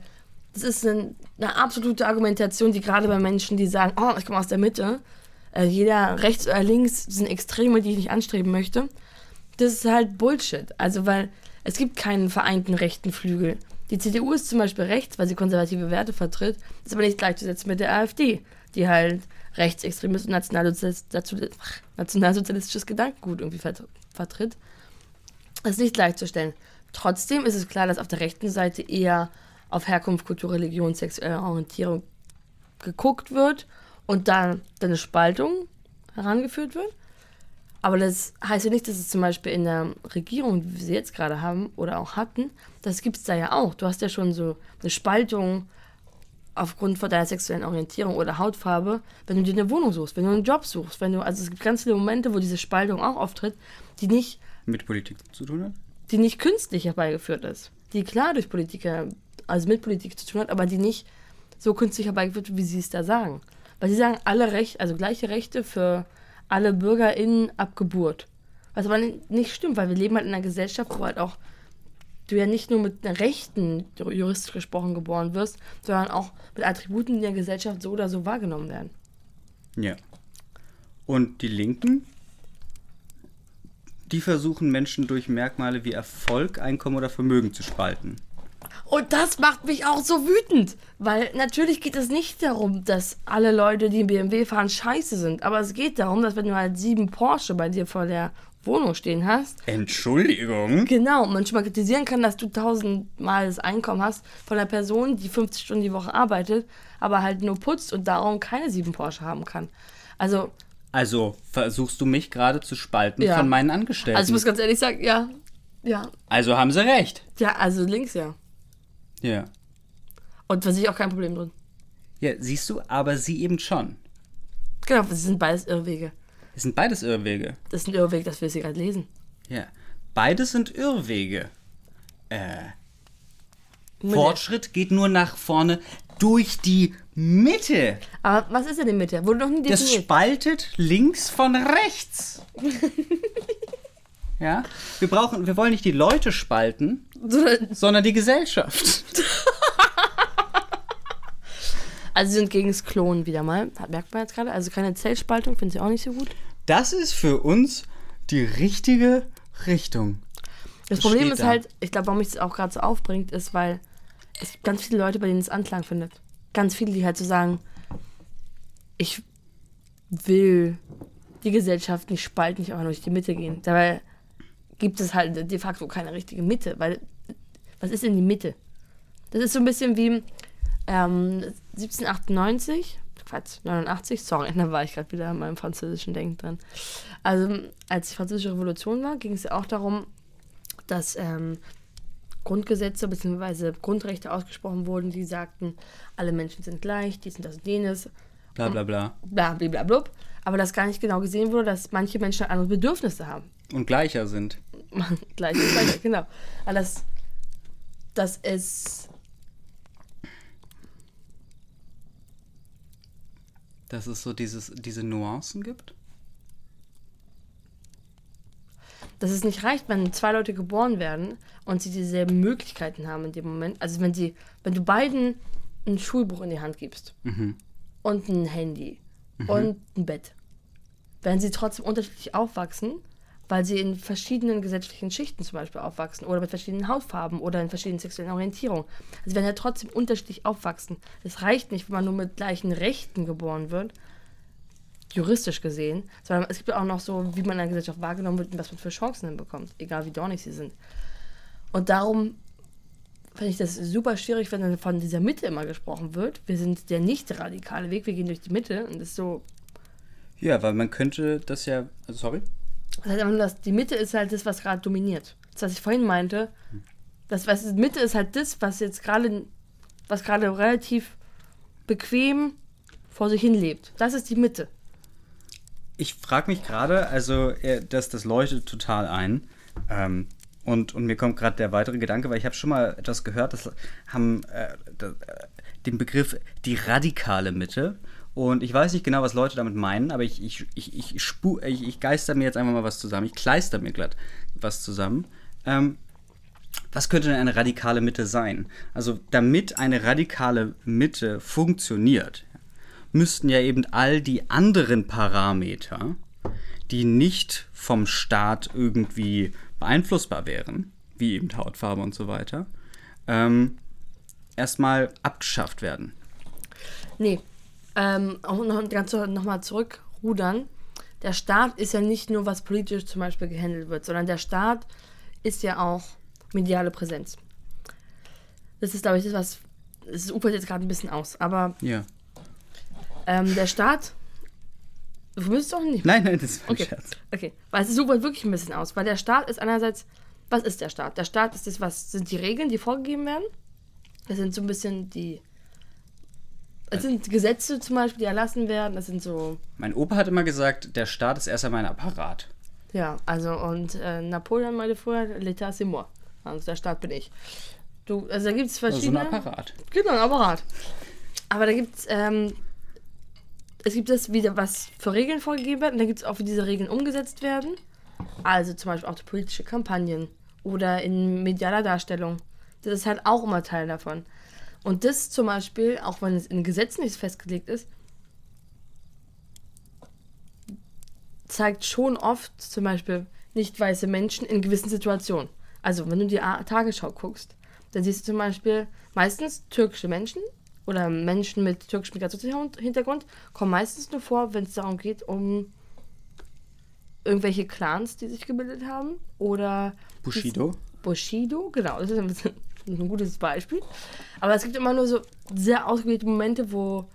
das ist eine, eine absolute Argumentation, die gerade bei Menschen, die sagen, oh, ich komme aus der Mitte, äh, jeder rechts oder links sind Extreme, die ich nicht anstreben möchte. Das ist halt Bullshit. Also, weil es gibt keinen vereinten rechten Flügel. Die CDU ist zum Beispiel rechts, weil sie konservative Werte vertritt, ist aber nicht gleichzusetzen mit der AfD, die halt rechtsextremes und nationalsozialistisches Gedankengut irgendwie vert vertritt. Das ist nicht gleichzustellen. Trotzdem ist es klar, dass auf der rechten Seite eher auf Herkunft, Kultur, Religion, sexuelle Orientierung geguckt wird und dann, eine Spaltung herangeführt wird. Aber das heißt ja nicht, dass es zum Beispiel in der Regierung, wie wir sie jetzt gerade haben oder auch hatten, das gibt es da ja auch. Du hast ja schon so eine Spaltung aufgrund von deiner sexuellen Orientierung oder Hautfarbe, wenn du dir eine Wohnung suchst, wenn du einen Job suchst, wenn du, also es gibt ganz viele Momente, wo diese Spaltung auch auftritt, die nicht Mit Politik zu tun hat? Die nicht künstlich herbeigeführt ist. Die klar durch Politiker, also mit Politik zu tun hat, aber die nicht so künstlich herbeigeführt wird, wie sie es da sagen. Weil sie sagen, alle Rechte, also gleiche Rechte für alle BürgerInnen ab Geburt. Was aber nicht stimmt, weil wir leben halt in einer Gesellschaft, wo halt auch du ja nicht nur mit Rechten, juristisch gesprochen, geboren wirst, sondern auch mit Attributen, die in der Gesellschaft so oder so wahrgenommen werden. Ja. Und die Linken, die versuchen Menschen durch Merkmale wie Erfolg, Einkommen oder Vermögen zu spalten. Und das macht mich auch so wütend, weil natürlich geht es nicht darum, dass alle Leute, die BMW fahren, scheiße sind. Aber es geht darum, dass wenn du halt sieben Porsche bei dir vor der Wohnung stehen hast, Entschuldigung? genau, man schon mal kritisieren kann, dass du tausendmal das Einkommen hast von einer Person, die 50 Stunden die Woche arbeitet, aber halt nur putzt und darum keine sieben Porsche haben kann. Also, Also versuchst du mich gerade zu spalten Ja. von meinen Angestellten. also ich muss ganz ehrlich sagen, ja, ja, also haben sie recht. ja, also links ja. Ja. Und da sehe ich auch kein Problem drin. Ja, siehst du, aber sie eben schon. Genau, das sind beides Irrwege. Es sind beides Irrwege. Das ist ein Irrweg, dass wir sie gerade lesen. Ja. Beides sind Irrwege. Äh. Fortschritt geht nur nach vorne durch die Mitte. Aber was ist denn die Mitte? Wurde noch nie Das definiert. spaltet links von rechts. ja? Wir brauchen, wir wollen nicht die Leute spalten, Sondern- sondern die Gesellschaft. Also sie sind gegen das Klonen wieder mal. Hat- Merkt man jetzt gerade. Also keine Zellspaltung, finde ich auch nicht so gut. Das ist für uns die richtige Richtung. Das Das Problem ist da. halt, ich glaube, warum mich das auch gerade so aufbringt, ist, weil es gibt ganz viele Leute, bei denen es Anklang findet. Ganz viele, die halt so sagen, ich will die Gesellschaft nicht spalten, nicht einfach nur durch die Mitte gehen. Dabei gibt es halt de facto keine richtige Mitte, weil was ist denn die Mitte? Das ist so ein bisschen wie ähm, 1798, Quatsch, 89, sorry, da war ich gerade wieder in meinem französischen Denken drin. Also, als die französische Revolution war, ging es ja auch darum, dass ähm, Grundgesetze bzw. Grundrechte ausgesprochen wurden, die sagten, alle Menschen sind gleich, dies und das und jenes, Bla bla bla. bla bla bla blub. Aber dass gar nicht genau gesehen wurde, dass manche Menschen andere Bedürfnisse haben. Und gleicher sind. gleich und weiter, genau. Aber dass, dass es Dass es so dieses, diese Nuancen gibt. Dass es nicht reicht, wenn zwei Leute geboren werden und sie dieselben Möglichkeiten haben in dem Moment. Also wenn sie, wenn du beiden ein Schulbuch in die Hand gibst und ein Handy und ein Bett, werden sie trotzdem unterschiedlich aufwachsen, weil sie in verschiedenen gesellschaftlichen Schichten zum Beispiel aufwachsen oder mit verschiedenen Hautfarben oder in verschiedenen sexuellen Orientierungen. Also sie werden ja trotzdem unterschiedlich aufwachsen. Es reicht nicht, wenn man nur mit gleichen Rechten geboren wird, juristisch gesehen, sondern es gibt auch noch so, wie man in der Gesellschaft wahrgenommen wird und was man für Chancen bekommt, egal wie dornig sie sind. Und darum finde ich das super schwierig, wenn dann von dieser Mitte immer gesprochen wird. Wir sind der nicht radikale Weg, wir gehen durch die Mitte und das ist so, Ja, weil man könnte das ja. Also, sorry? das heißt einfach nur, dass die Mitte ist halt das, was gerade dominiert. Das, was ich vorhin meinte, das, was Mitte ist halt das, was jetzt gerade, was gerade relativ bequem vor sich hin lebt. Das ist die Mitte. Ich frage mich gerade, also äh, das, das leuchtet total ein. Ähm, und, und mir kommt gerade der weitere Gedanke, weil ich habe schon mal etwas gehört, das haben äh, das, äh, den Begriff die radikale Mitte. Und ich weiß nicht genau, was Leute damit meinen, aber ich, ich, ich, ich, spu ich, ich geister mir jetzt einfach mal was zusammen. Ich kleister mir glatt was zusammen. Ähm, was könnte denn eine radikale Mitte sein? Also damit eine radikale Mitte funktioniert, müssten ja eben all die anderen Parameter, die nicht vom Staat irgendwie beeinflussbar wären, wie eben Hautfarbe und so weiter, ähm, erstmal abgeschafft werden. Nee, ähm, auch noch ganz nochmal zurückrudern. Der Staat ist ja nicht nur, was politisch zum Beispiel gehandelt wird, sondern der Staat ist ja auch mediale Präsenz. Das ist, glaube ich, das, was. Es ufert jetzt gerade ein bisschen aus, aber Ja. Ähm, der Staat. Du müsstest doch nicht. Nein, nein, das ist ein Okay. Scherz. Okay, weil es ufert wirklich ein bisschen aus, weil der Staat ist einerseits. Was ist der Staat? Der Staat ist das, was sind die Regeln, die vorgegeben werden. Das sind so ein bisschen die. Es sind Gesetze zum Beispiel, die erlassen werden. Das sind so Mein Opa hat immer gesagt, der Staat ist erst einmal ein Apparat. Ja, also und äh, Napoleon meinte vorher, L'État c'est moi. Also der Staat bin ich. Du, also da gibt es Also ein verschiedene. Apparat. Genau, ein Apparat. Aber da gibt es, ähm, es gibt das wieder, was für Regeln vorgegeben werden, und da gibt es auch, wie diese Regeln umgesetzt werden. Also zum Beispiel auch die politische Kampagnen oder in medialer Darstellung. Das ist halt auch immer Teil davon. Und das zum Beispiel, auch wenn es in Gesetzen nicht festgelegt ist, zeigt schon oft zum Beispiel nicht weiße Menschen in gewissen Situationen. Also wenn du die Tagesschau guckst, dann siehst du zum Beispiel meistens türkische Menschen oder Menschen mit türkischem Migrationshintergrund kommen meistens nur vor, wenn es darum geht, um irgendwelche Clans, die sich gebildet haben oder Bushido. Bushido, genau, das ist ein, bisschen, ein gutes Beispiel. Aber es gibt immer nur so sehr ausgewählte Momente, wo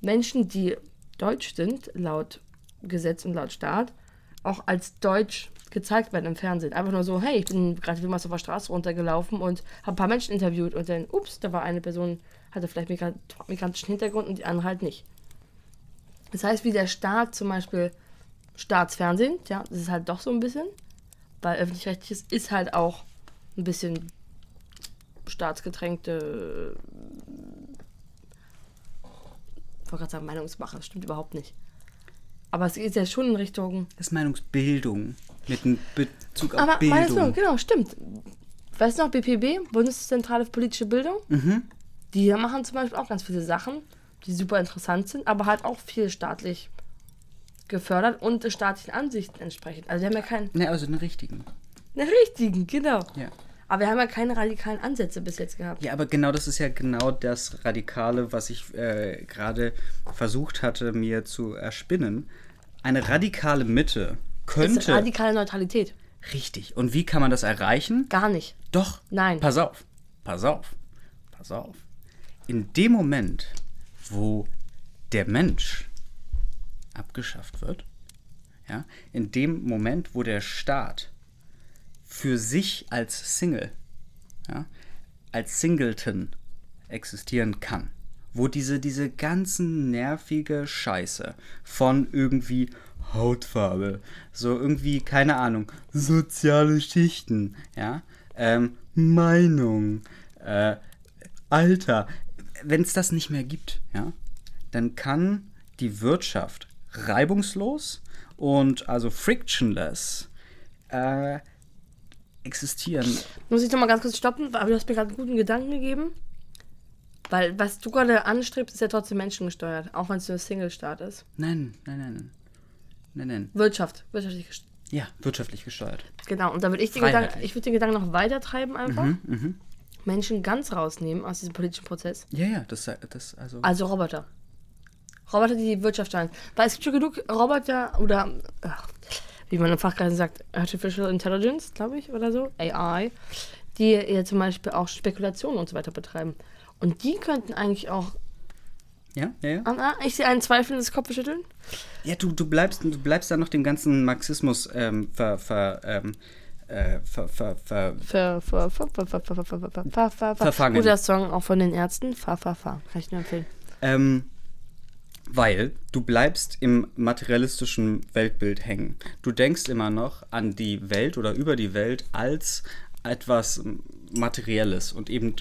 Menschen, die deutsch sind, laut Gesetz und laut Staat, auch als deutsch gezeigt werden im Fernsehen. Einfach nur so, hey, ich bin gerade Wilmers auf der Straße runtergelaufen und habe ein paar Menschen interviewt und dann, ups, da war eine Person, hatte vielleicht migra migrantischen Hintergrund und die andere halt nicht. Das heißt, wie der Staat zum Beispiel Staatsfernsehen, ja, das ist halt doch so ein bisschen, weil öffentlich-rechtliches ist halt auch ein bisschen staatsgetränkte, ich wollte gerade sagen Meinungsmache, das stimmt überhaupt nicht. Aber es geht ja schon in Richtung, Das ist Meinungsbildung. Mit einem Bezug auf aber Meinungsbildung, Bildung. genau, stimmt. Weißt du noch, BPB, Bundeszentrale für politische Bildung? Mhm. Die machen zum Beispiel auch ganz viele Sachen, die super interessant sind, aber halt auch viel staatlich gefördert und staatlichen Ansichten entsprechend. Also wir haben ja keinen, Ne, also den richtigen. einen richtigen, genau. Ja. Aber wir haben ja keine radikalen Ansätze bis jetzt gehabt. Ja, aber genau das ist ja genau das Radikale, was ich äh, gerade versucht hatte, mir zu erspinnen. Eine radikale Mitte Das ist könnte. radikale Neutralität. richtig. Und wie kann man das erreichen? Gar nicht. Doch. Nein. Pass auf. Pass auf. Pass auf. In dem Moment, wo der Mensch abgeschafft wird, ja, in dem Moment, wo der Staat für sich als Single, ja, als Singleton existieren kann, wo diese, diese ganzen nervige Scheiße von irgendwie Hautfarbe, so irgendwie, keine Ahnung, soziale Schichten, ja, ähm, Meinung, äh, Alter, wenn es das nicht mehr gibt, ja, dann kann die Wirtschaft reibungslos und also frictionless äh, existieren. Muss ich noch mal ganz kurz stoppen, aber du hast mir gerade einen guten Gedanken gegeben. Weil was du gerade anstrebst, ist ja trotzdem menschengesteuert, auch wenn es nur ein Single-Staat ist. Nein, nein, nein, nein. Nein, nein. Wirtschaft, wirtschaftlich gesteuert. Ja, wirtschaftlich gesteuert. Genau, und da würde ich den. Gedanken, ich würde den Gedanken noch weiter treiben einfach. Mhm, Menschen ganz rausnehmen aus diesem politischen Prozess. Ja, ja, das, das also. Also Roboter. Roboter, die die Wirtschaft steuern. Weil es gibt schon genug Roboter oder, ach, wie man im Fachkreisen sagt, Artificial Intelligence, glaube ich, oder so, AI, die ja zum Beispiel auch Spekulationen und so weiter betreiben. Und die könnten eigentlich auch, Ja, ja, ja. ah, ah, ich sehe ein zweifelndes Kopfschütteln. Ja, du, du bleibst, du bleibst da noch dem ganzen Marxismus ähm, ver, ver, ähm, verfangen. Guter Song auch von den Ärzten. Fa, fa, fa. Kann ich nur empfehlen. Ähm, weil du bleibst im materialistischen Weltbild hängen. Du denkst immer noch an die Welt oder über die Welt als etwas Materielles. Und eben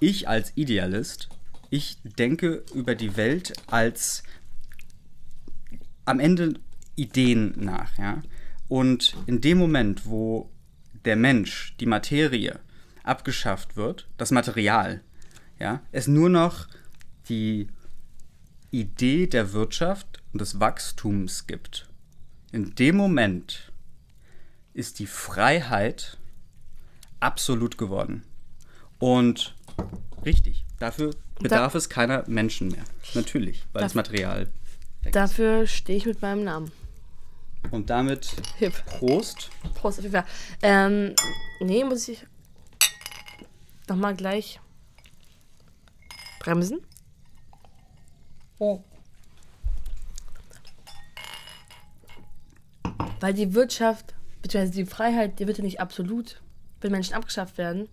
ich als Idealist, ich denke über die Welt als am Ende Ideen nach. Ja? Und in dem Moment, wo der Mensch, die Materie abgeschafft wird, das Material, ja, es nur noch die Idee der Wirtschaft und des Wachstums gibt. In dem Moment ist die Freiheit absolut geworden. Und richtig, dafür bedarf es keiner Menschen mehr. Natürlich, weil das Material weg ist. Dafür stehe ich mit meinem Namen. Und damit Hip. Prost. Prost auf jeden Fall. Ähm, nee, muss ich nochmal gleich bremsen. Weil die Wirtschaft, beziehungsweise die Freiheit, die wird ja nicht absolut, wenn Menschen abgeschafft werden.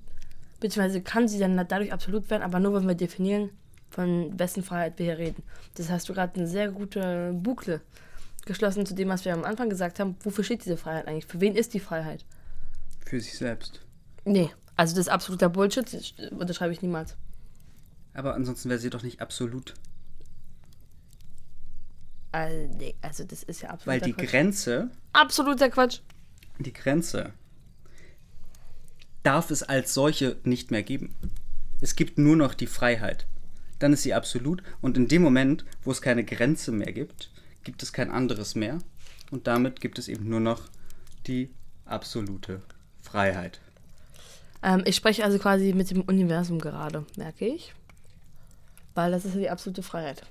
Beziehungsweise kann sie dann dadurch absolut werden, aber nur, wenn wir definieren, von wessen Freiheit wir hier reden. Das hast du gerade eine sehr gute Bukle geschlossen zu dem, was wir am Anfang gesagt haben. Wofür steht diese Freiheit eigentlich? Für wen ist die Freiheit? Für sich selbst. Nee, also das ist absoluter Bullshit, das unterschreibe ich niemals. Aber ansonsten wäre sie doch nicht absolut. Also, nee, also das ist ja absoluter Weil die Quatsch. Grenze, Absoluter Quatsch. die Grenze darf es als solche nicht mehr geben. Es gibt nur noch die Freiheit. Dann ist sie absolut und in dem Moment, wo es keine Grenze mehr gibt, gibt es kein anderes mehr und damit gibt es eben nur noch die absolute Freiheit. Ähm, ich spreche also quasi mit dem Universum gerade, merke ich. Weil das ist ja die absolute Freiheit.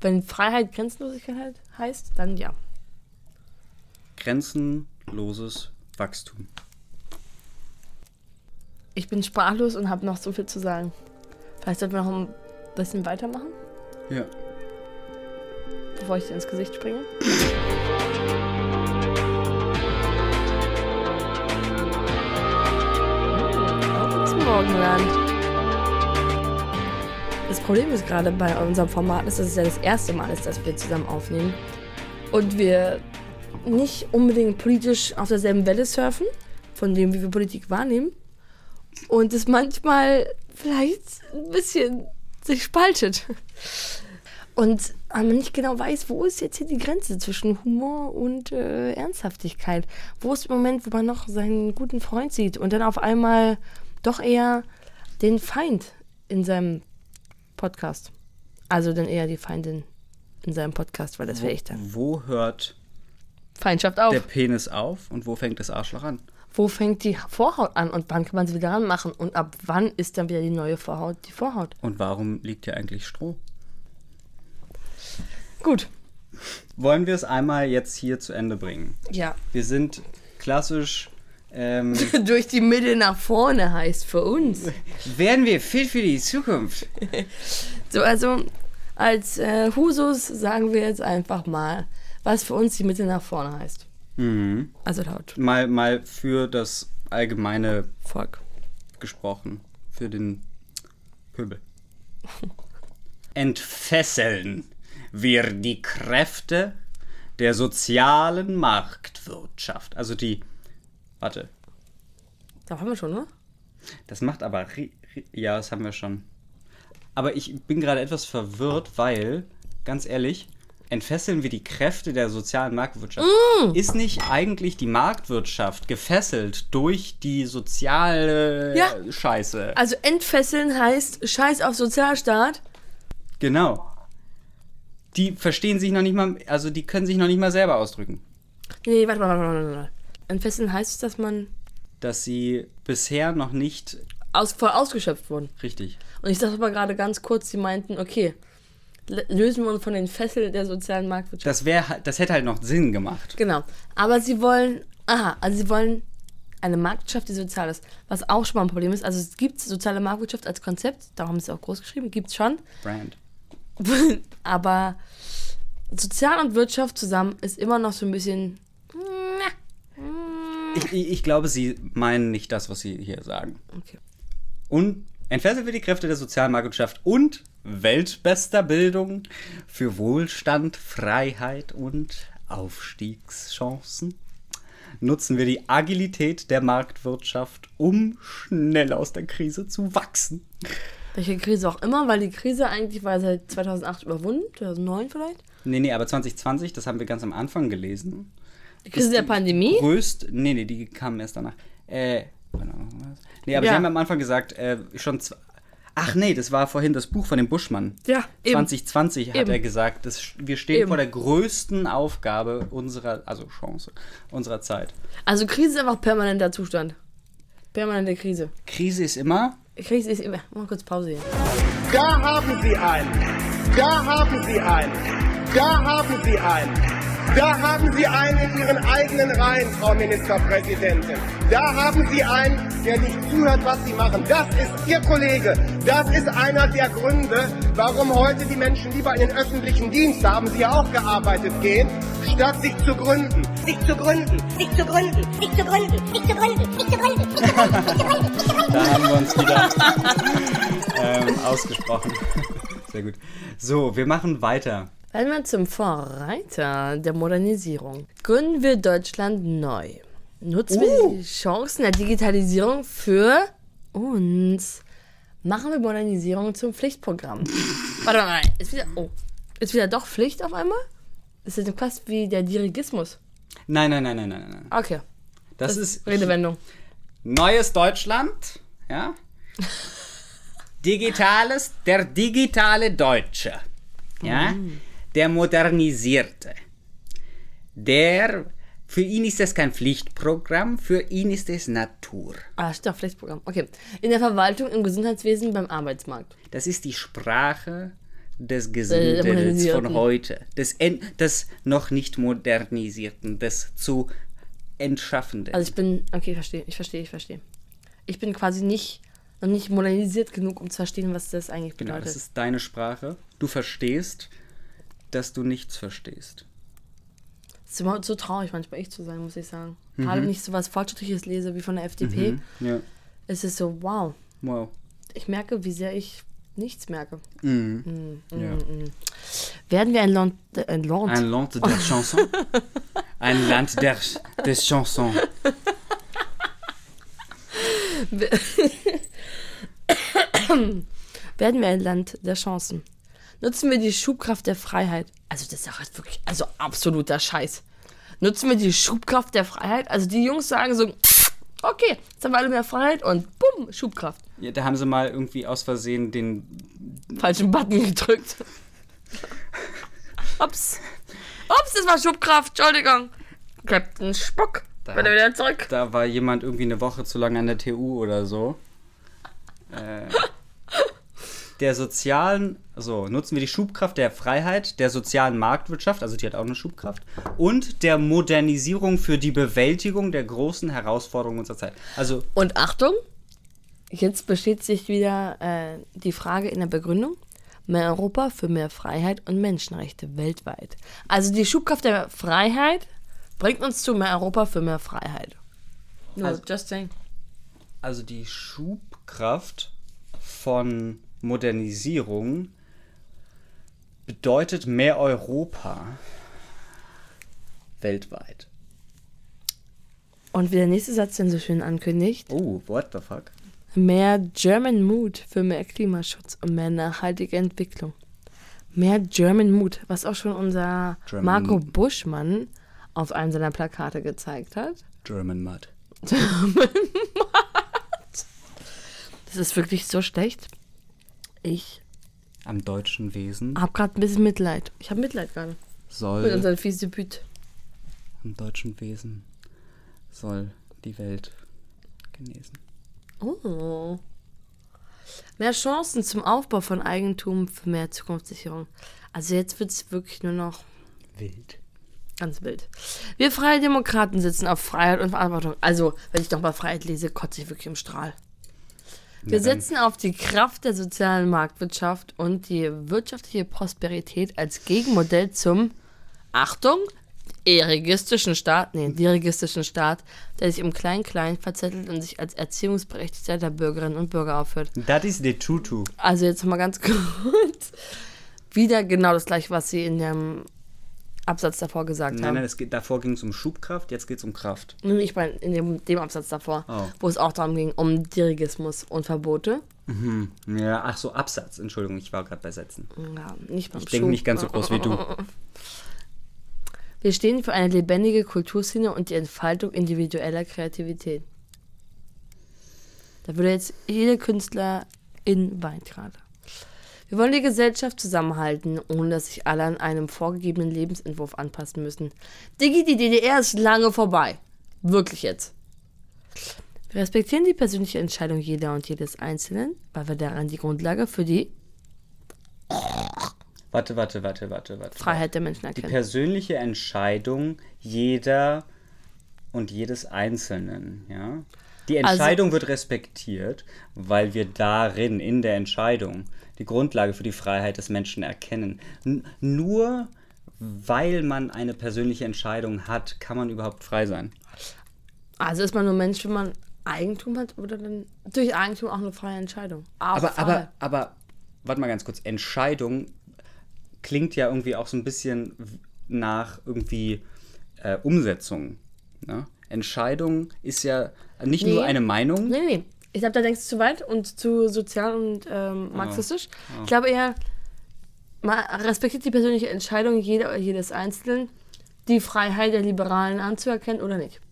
Wenn Freiheit Grenzenlosigkeit heißt, dann ja. Grenzenloses Wachstum. Ich bin sprachlos und habe noch so viel zu sagen. Vielleicht sollten wir noch ein bisschen weitermachen, Ja. Bevor ich dir ins Gesicht springe. Morgenland. Das Problem ist gerade bei unserem Format, ist, dass es ja das erste Mal ist, dass wir zusammen aufnehmen. Und wir nicht unbedingt politisch auf derselben Welle surfen, von dem, wie wir Politik wahrnehmen. Und es manchmal vielleicht ein bisschen sich spaltet. Und man nicht genau weiß, wo ist jetzt hier die Grenze zwischen Humor und äh, Ernsthaftigkeit. Wo ist der Moment, wo man noch seinen guten Freund sieht und dann auf einmal doch eher den Feind in seinem Podcast. Also dann eher die Feindin in seinem Podcast, weil das wäre ich dann. Wo hört Feindschaft auf. der Penis auf und wo fängt das Arschloch an? Wo fängt die Vorhaut an und wann kann man sie wieder ranmachen? Und ab wann ist dann wieder die neue Vorhaut die Vorhaut? Und warum liegt hier eigentlich Stroh? Gut. Wollen wir es einmal jetzt hier zu Ende bringen? Ja. Wir sind klassisch. Ähm, Durch die Mitte nach vorne heißt für uns. werden wir fit für die Zukunft? So, also als äh, Husus sagen wir jetzt einfach mal, was für uns die Mitte nach vorne heißt. Mhm. Also laut Mal, mal für das allgemeine Volk. gesprochen. Für den Pöbel. Entfesseln wir die Kräfte der sozialen Marktwirtschaft. Also die. Warte, Da haben wir schon, ne? Das macht aber. Ja, das haben wir schon. Aber ich bin gerade etwas verwirrt, weil, ganz ehrlich, entfesseln wir die Kräfte der sozialen Marktwirtschaft. Ist nicht eigentlich die Marktwirtschaft gefesselt durch die soziale Ja. Scheiße? Also entfesseln heißt Scheiß auf Sozialstaat. Genau. Die verstehen sich noch nicht mal, also die können sich noch nicht mal selber ausdrücken. Nee, warte mal, warte mal, warte mal. Entfesseln heißt, dass man Dass sie bisher noch nicht aus, voll ausgeschöpft wurden. richtig. Und ich sag aber gerade ganz kurz, sie meinten, okay, lösen wir uns von den Fesseln der sozialen Marktwirtschaft. Das wäre, das hätte halt noch Sinn gemacht. Genau. Aber sie wollen, aha, also sie wollen eine Marktwirtschaft, die sozial ist. Was auch schon mal ein Problem ist. Also es gibt soziale Marktwirtschaft als Konzept, darum ist es auch groß geschrieben, gibt es schon. Brand. Aber Sozial und Wirtschaft zusammen ist immer noch so ein bisschen. Ich, ich, ich glaube, sie meinen nicht das, was sie hier sagen. Okay. Und entfesseln wir die Kräfte der sozialen Marktwirtschaft und weltbester Bildung für Wohlstand, Freiheit und Aufstiegschancen. Nutzen wir die Agilität der Marktwirtschaft, um schnell aus der Krise zu wachsen. Welche Krise auch immer, weil die Krise eigentlich war seit 2008 überwunden, 2009 vielleicht. Nee, nee, aber 2020, das haben wir ganz am Anfang gelesen. Die Krise der Pandemie. Größt, nee, nee, die kamen erst danach. Äh, nee, aber Ja. sie haben am Anfang gesagt, äh, schon zwei, Ach nee, das war vorhin das Buch von dem Buschmann. Ja, eben. 2020 hat Eben. er gesagt, das, wir stehen Eben. vor der größten Aufgabe unserer, also Chance, unserer Zeit. Also Krise ist einfach permanenter Zustand. Permanente Krise. Krise ist immer, Krise ist immer. Mal kurz Pause hier. Da haben Sie einen. Da haben Sie einen. Da haben Sie einen. Da haben Sie einen in Ihren eigenen Reihen, Frau Ministerpräsidentin. Da haben Sie einen, der nicht zuhört, was Sie machen. Das ist Ihr Kollege. Das ist einer der Gründe, warum heute die Menschen lieber in den öffentlichen Dienst, da haben Sie ja auch gearbeitet, gehen, statt sich zu gründen. sich zu gründen, sich zu gründen, sich zu gründen, sich zu gründen, sich zu gründen, sich zu gründen. da haben wir uns wieder ähm, ausgesprochen. Sehr gut. So, wir machen weiter. Werden wir zum Vorreiter der Modernisierung. Gründen wir Deutschland neu. Nutzen wir die Chancen der Digitalisierung für uns. Machen wir Modernisierung zum Pflichtprogramm. Warte mal, ist wieder, oh, ist wieder doch Pflicht auf einmal? Ist das fast wie der Dirigismus? Nein, nein, nein, nein, nein, nein. Okay, Das, das ist Redewendung. neues Deutschland, ja? Digitales, der digitale Deutsche, ja? Der modernisierte. Der, für ihn ist das kein Pflichtprogramm, für ihn ist es Natur. Ah, auf Pflichtprogramm. Okay. In der Verwaltung, im Gesundheitswesen, beim Arbeitsmarkt. Das ist die Sprache des Äh, Gesindels modernisierten. von heute, des, des noch nicht modernisierten, des zu entschaffenden. Also ich bin, okay, ich verstehe, ich verstehe, ich verstehe. Ich bin quasi nicht, noch nicht modernisiert genug, um zu verstehen, was das eigentlich genau, bedeutet. das ist deine Sprache. Du verstehst, dass du nichts verstehst. Es ist immer so traurig, manchmal ich zu sein, muss ich sagen. Mhm. Gerade wenn ich so was Fortschrittliches lese wie von der FDP, Ja, ist es so, wow, wow. ich merke, wie sehr ich nichts merke. Mhm. Ja. Werden wir ein Land, äh, ein Land, Ein Land der Chanson. Ein Land der, des Chansons. werden wir ein Land der Chancen? Nutzen wir die Schubkraft der Freiheit? Also das ist halt wirklich, also absoluter Scheiß. Nutzen wir die Schubkraft der Freiheit? Also die Jungs sagen so, okay, jetzt haben wir alle mehr Freiheit und bumm, Schubkraft. Ja, da haben sie mal irgendwie aus Versehen den. Falschen Button gedrückt. Ups. Ups, das war Schubkraft, Entschuldigung. Captain Spock, bitte wieder zurück. Da war jemand irgendwie eine Woche zu lange an der TU oder so. Äh, der sozialen, so, nutzen wir die Schubkraft der Freiheit, der sozialen Marktwirtschaft, also die hat auch eine Schubkraft, und der Modernisierung für die Bewältigung der großen Herausforderungen unserer Zeit. Also, Und Achtung, jetzt besteht sich wieder äh, die Frage in der Begründung. Mehr Europa für mehr Freiheit und Menschenrechte weltweit. Also die Schubkraft der Freiheit bringt uns zu mehr Europa für mehr Freiheit. No, Also- just saying. also die Schubkraft von Modernisierung bedeutet mehr Europa weltweit. Und wie der nächste Satz denn so schön ankündigt, Oh, what the fuck? mehr German Mood für mehr Klimaschutz und mehr nachhaltige Entwicklung. Mehr German Mood, was auch schon unser German- Marco Buschmann auf einem seiner Plakate gezeigt hat. German Mud. Das ist wirklich so schlecht. Ich Am deutschen Wesen hab gerade ein bisschen Mitleid. Ich habe Mitleid gerade mit soll unserem Fils de Pute. am deutschen Wesen soll die Welt genesen. Oh. Mehr Chancen zum Aufbau von Eigentum für mehr Zukunftssicherung. Also jetzt wird es wirklich nur noch Wild. ganz wild. Wir Freie Demokraten sitzen auf Freiheit und Verantwortung. Also, wenn ich nochmal Freiheit lese, kotze ich wirklich im Strahl. Wir setzen auf die Kraft der sozialen Marktwirtschaft und die wirtschaftliche Prosperität als Gegenmodell zum, Achtung, erigistischen Staat, nee, dirigistischen Staat, der sich im Klein-Klein verzettelt und sich als Erziehungsberechtigter der Bürgerinnen und Bürger aufführt. Das ist der Tutu. Also jetzt mal ganz kurz. Wieder genau das gleiche, was sie in dem Absatz davor gesagt Nein, haben. nein, es geht, davor ging es um Schubkraft, jetzt geht es um Kraft. Ich meine, in dem, dem Absatz davor, Oh. wo es auch darum ging, um Dirigismus und Verbote. Ja, ach so, Absatz. Entschuldigung, ich war gerade bei Sätzen. Ja, nicht beim Ich denke nicht ganz so groß wie du. Wir stehen für eine lebendige Kulturszene und die Entfaltung individueller Kreativität. Da würde jetzt jede Künstlerin weint gerade. Wir wollen die Gesellschaft zusammenhalten, ohne dass sich alle an einem vorgegebenen Lebensentwurf anpassen müssen. Digi, die DDR ist lange vorbei. Wirklich jetzt. Wir respektieren die persönliche Entscheidung jeder und jedes Einzelnen, weil wir daran die Grundlage für die Warte, warte, warte, warte, warte. Freiheit der Menschen Die erkennen. persönliche Entscheidung jeder und jedes Einzelnen, ja. Die Also- Entscheidung wird respektiert, weil wir darin, in der Entscheidung, die Grundlage für die Freiheit des Menschen erkennen. N nur weil man eine persönliche Entscheidung hat, kann man überhaupt frei sein. Also ist man nur Mensch, wenn man Eigentum hat oder dann durch Eigentum auch eine freie Entscheidung. Auch Aber, frei. aber, aber, warte mal ganz kurz. Entscheidung klingt ja irgendwie auch so ein bisschen nach irgendwie äh, Umsetzung. Ne? Entscheidung ist ja nicht nur Nee. eine Meinung. Nee, nee. Ich glaube, da denkst du zu weit und zu sozial und ähm, marxistisch. Ich glaube eher, man respektiert die persönliche Entscheidung jeder jedes Einzelnen, die Freiheit der Liberalen anzuerkennen oder nicht.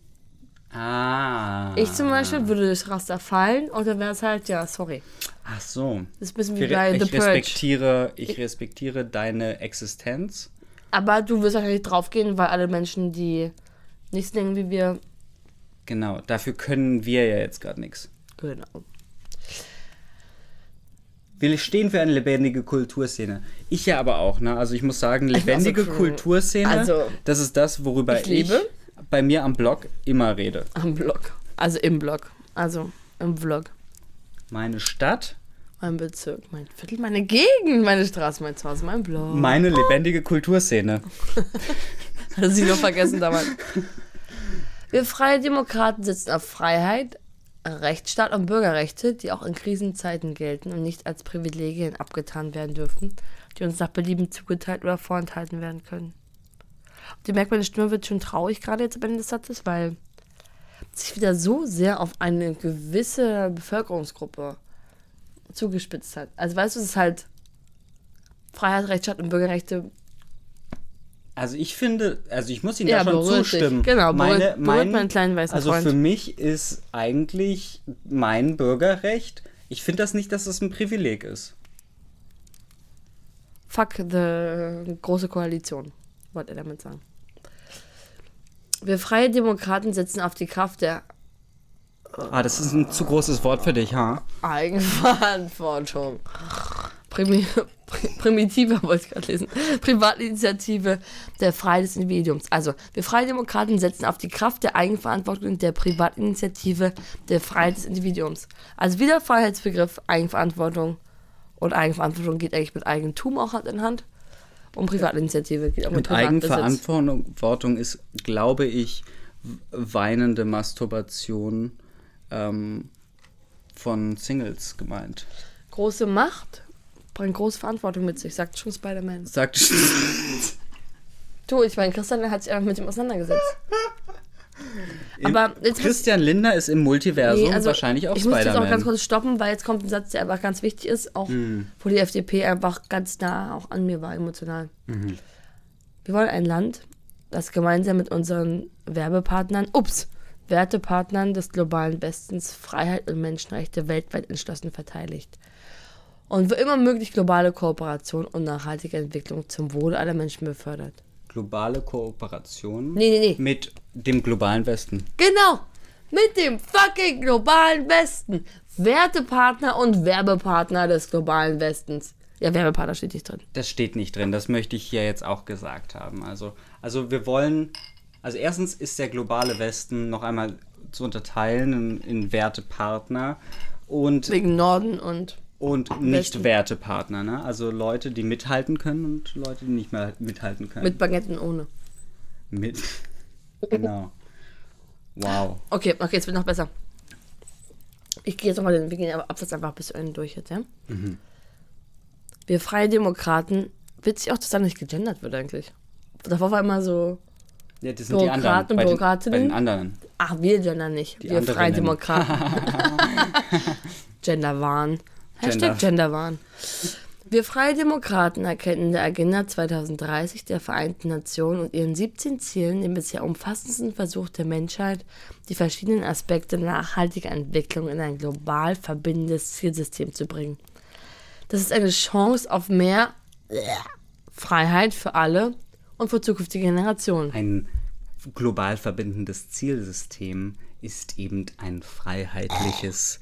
Ah. Ich zum Beispiel würde durchs Raster fallen oder wäre es halt, ja, sorry. Ach so. Das ist ein bisschen wie Wir- bei The Ich Purge. respektiere, ich respektiere deine Existenz. Aber du wirst wahrscheinlich draufgehen, weil alle Menschen, die nichts denken wie wir, Genau, dafür können wir ja jetzt gerade nichts. Genau. Wir stehen für eine lebendige Kulturszene. Ich ja aber auch, ne? Also ich muss sagen, lebendige cool. Kulturszene, Also, das ist das, worüber ich ich, bei mir am Blog immer rede. Am Blog. Also im Blog. Also im Vlog. Meine Stadt, Mein Bezirk, mein Viertel, meine Gegend, meine Straße, mein Zuhause, mein Blog. meine lebendige Kulturszene. Hat sie noch vergessen damals. Wir Freie Demokraten sitzen auf Freiheit, Rechtsstaat und Bürgerrechte, die auch in Krisenzeiten gelten und nicht als Privilegien abgetan werden dürfen, die uns nach Belieben zugeteilt oder vorenthalten werden können. Und ihr merkt, meine Stimme wird schon traurig gerade jetzt am Ende des Satzes, weil sich wieder so sehr auf eine gewisse Bevölkerungsgruppe zugespitzt hat. Also weißt du, es ist halt Freiheit, Rechtsstaat und Bürgerrechte Also ich finde, also ich muss Ihnen Ja, da schon berührt dich. zustimmen. Genau, meine, berührt mein, meinen kleinen weißen Also Freund. für mich ist eigentlich mein Bürgerrecht, ich finde das nicht, dass es ein Privileg ist. Fuck the große Koalition, wollte er damit sagen. Wir Freie Demokraten setzen auf die Kraft der Ah, das ist ein zu großes Wort für dich, ha? Eigenverantwortung. Primi Primitive, wollte ich gerade lesen. Privatinitiative der Freiheit des Individuums. Also, wir Freie Demokraten setzen auf die Kraft der Eigenverantwortung der Privatinitiative der Freiheit des Individuums. Also wieder Freiheitsbegriff, Eigenverantwortung. Und Eigenverantwortung geht eigentlich mit Eigentum auch Hand in Hand. Und Privatinitiative geht auch mit, Und Privatbesitz. Eigenverantwortung ist, glaube ich, weinende Masturbation ähm, von Singles gemeint. Große Macht bringt große Verantwortung mit sich, sagt schon Spider-Man. Sagt Du, ich meine, Christian hat sich einfach mit ihm auseinandergesetzt. Aber jetzt Christian Lindner ist im Multiversum Nee, also wahrscheinlich auch ich muss jetzt auch ganz Spider-Man. kurz stoppen, weil jetzt kommt ein Satz, der einfach ganz wichtig ist, auch Hm. wo die FDP einfach ganz nah auch an mir war, emotional. Mhm. Wir wollen ein Land, das gemeinsam mit unseren Werbepartnern, ups, Wertepartnern des globalen Westens Freiheit und Menschenrechte weltweit entschlossen verteidigt. Und wo immer möglich globale Kooperation und nachhaltige Entwicklung zum Wohle aller Menschen befördert. Globale Kooperation Nee, nee, nee. mit dem globalen Westen. Genau. Mit dem fucking globalen Westen. Wertepartner und Werbepartner des globalen Westens. Ja, Werbepartner steht nicht drin. Das steht nicht drin, das möchte ich hier jetzt auch gesagt haben. Also, also wir wollen, also erstens ist der globale Westen noch einmal zu unterteilen in, in Wertepartner und, Wegen Norden und. Und Westen. Nicht-Wertepartner. Ne? Also Leute, die mithalten können und Leute, die nicht mehr mithalten können. Mit Baguetten ohne. Mit. Genau. Wow. Okay, okay, jetzt wird noch besser. Ich gehe jetzt nochmal den, wir gehen aber Absatz einfach bis zu Ende durch jetzt, ja? Wir Freie Demokraten, witzig auch, dass da nicht gegendert wird eigentlich. Davor war immer so, Ja, das sind die anderen. Bürokraten, Bei den, bei Bürokratinnen. den anderen. ach, wir gendern nicht. Die wir Freie. Demokraten. Genderwahn. Hashtag Gender. Genderwahn. Wir Freie Demokraten erkennen in der Agenda 2030 der Vereinten Nationen und ihren 17 Zielen den bisher umfassendsten Versuch der Menschheit, die verschiedenen Aspekte nachhaltiger Entwicklung in ein global verbindendes Zielsystem zu bringen. Das ist eine Chance auf mehr Freiheit für alle und für zukünftige Generationen. Ein global verbindendes Zielsystem ist eben ein freiheitliches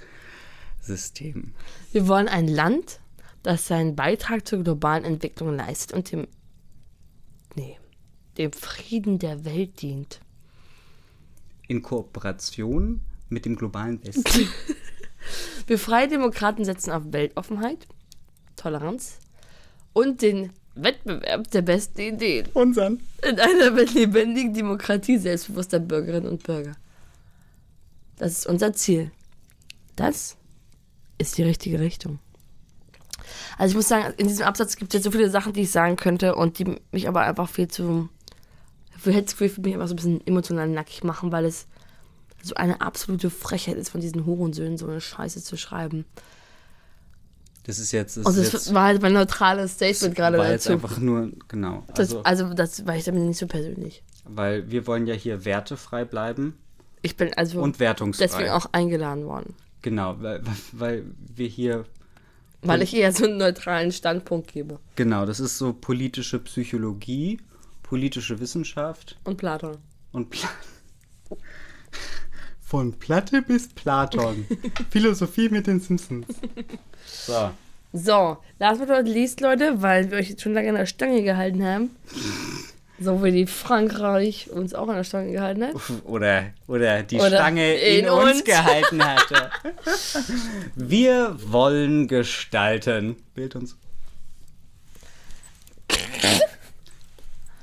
System. Wir wollen ein Land, das seinen Beitrag zur globalen Entwicklung leistet und dem, nee, dem Frieden der Welt dient. In Kooperation mit dem globalen Westen. Wir Freie Demokraten setzen auf Weltoffenheit, Toleranz und den Wettbewerb der besten Ideen. Unseren. In einer lebendigen Demokratie selbstbewusster Bürgerinnen und Bürger. Das ist unser Ziel. Das ist die richtige Richtung. Also ich muss sagen, in diesem Absatz gibt es jetzt so viele Sachen, die ich sagen könnte und die mich aber einfach viel zu... Für Hetzgefühl für mich einfach so ein bisschen emotional nackig machen, weil es so eine absolute Frechheit ist, von diesen Hurensöhnen so eine Scheiße zu schreiben. Das ist jetzt. Das Und ist das jetzt, war halt mein neutrales Statement gerade war jetzt dazu. einfach nur. Genau. Das, Also, also das war ich damit nicht so persönlich. weil wir wollen ja hier wertefrei bleiben. Ich bin also und wertungsfrei. deswegen auch eingeladen worden. Genau, weil, weil wir hier, Weil ich eher so einen neutralen Standpunkt gebe. genau, das ist so politische Psychologie, politische Wissenschaft Und Platon. und Pla Von Platte bis Platon. Philosophie mit den Simpsons. So. So, last but not least, Leute, weil wir euch jetzt schon lange an der Stange gehalten haben. So wie die Frankreich uns auch an der Stange gehalten hat. Oder, oder die Oder Stange in, in uns, uns. gehalten hatte. Wir wollen gestalten. Bild uns.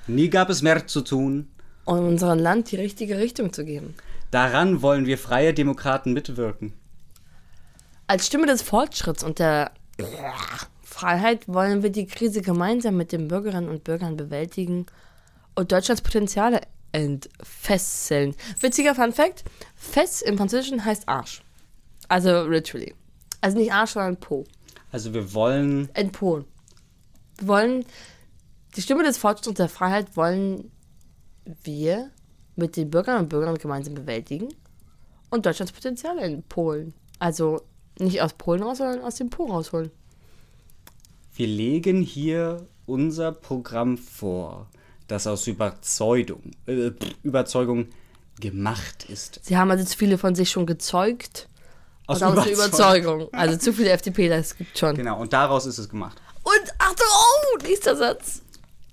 Nie gab es mehr zu tun. Um unserem Land die richtige Richtung zu geben. Daran wollen wir freie Demokraten mitwirken. Als Stimme des Fortschritts und der Freiheit wollen wir die Krise gemeinsam mit den Bürgerinnen und Bürgern bewältigen und Deutschlands Potenziale entfesseln. Witziger Fun Fact: Fess im Französischen heißt Arsch. Also literally. Also nicht Arsch, sondern Po. Also wir wollen Entpolen. Wir wollen die Stimme des Fortschritts und der Freiheit wollen wir mit den Bürgern und Bürgern gemeinsam bewältigen und Deutschlands Potenziale in Polen. Also nicht aus Polen raus, sondern aus dem Po rausholen. Wir legen hier unser Programm vor, das aus Überzeugung, äh, Überzeugung gemacht ist. Sie haben also zu viele von sich schon gezeugt. Aus Aus, aus Überzeugung. Überzeugung. Also zu viele FDP, das gibt schon. Genau, und daraus ist es gemacht. Und Achtung, oh, nächster Satz.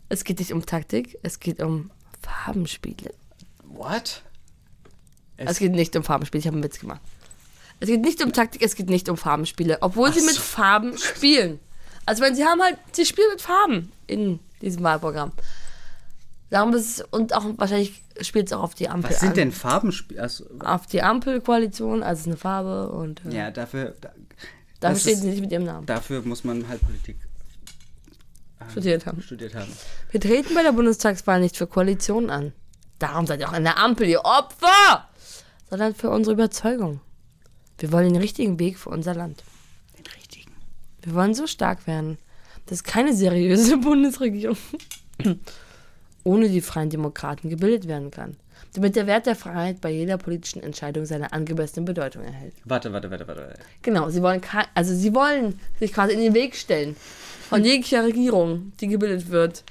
Es geht nicht um Taktik, es geht um Farbenspiele. What? Es geht nicht um Farbenspiele, ich habe einen Witz gemacht. Es geht nicht um Taktik, es geht nicht um Farbenspiele, obwohl sie Ach mit so. Farben spielen. Also wenn sie haben halt, sie spielen mit Farben in diesem Wahlprogramm. Darum ist es, und auch wahrscheinlich spielt es auch auf die Ampel Was sind an. denn Farbenspiele? Also, Auf die Ampelkoalition, also eine Farbe und äh, ja, dafür, da, dafür ist- sie nicht mit ihrem Namen. dafür muss man halt Politik Studiert haben. studiert haben. Wir treten bei der Bundestagswahl nicht für Koalitionen an. Darum seid ihr auch in der Ampel, ihr Opfer! Sondern für unsere Überzeugung. Wir wollen den richtigen Weg für unser Land. Den richtigen. Wir wollen so stark werden, dass keine seriöse Bundesregierung ohne die Freien Demokraten gebildet werden kann. Damit der Wert der Freiheit bei jeder politischen Entscheidung seine angemessene Bedeutung erhält. Warte, warte, warte, warte. Genau, sie wollen also sie wollen sich quasi in den Weg stellen von jeglicher Regierung, die gebildet wird,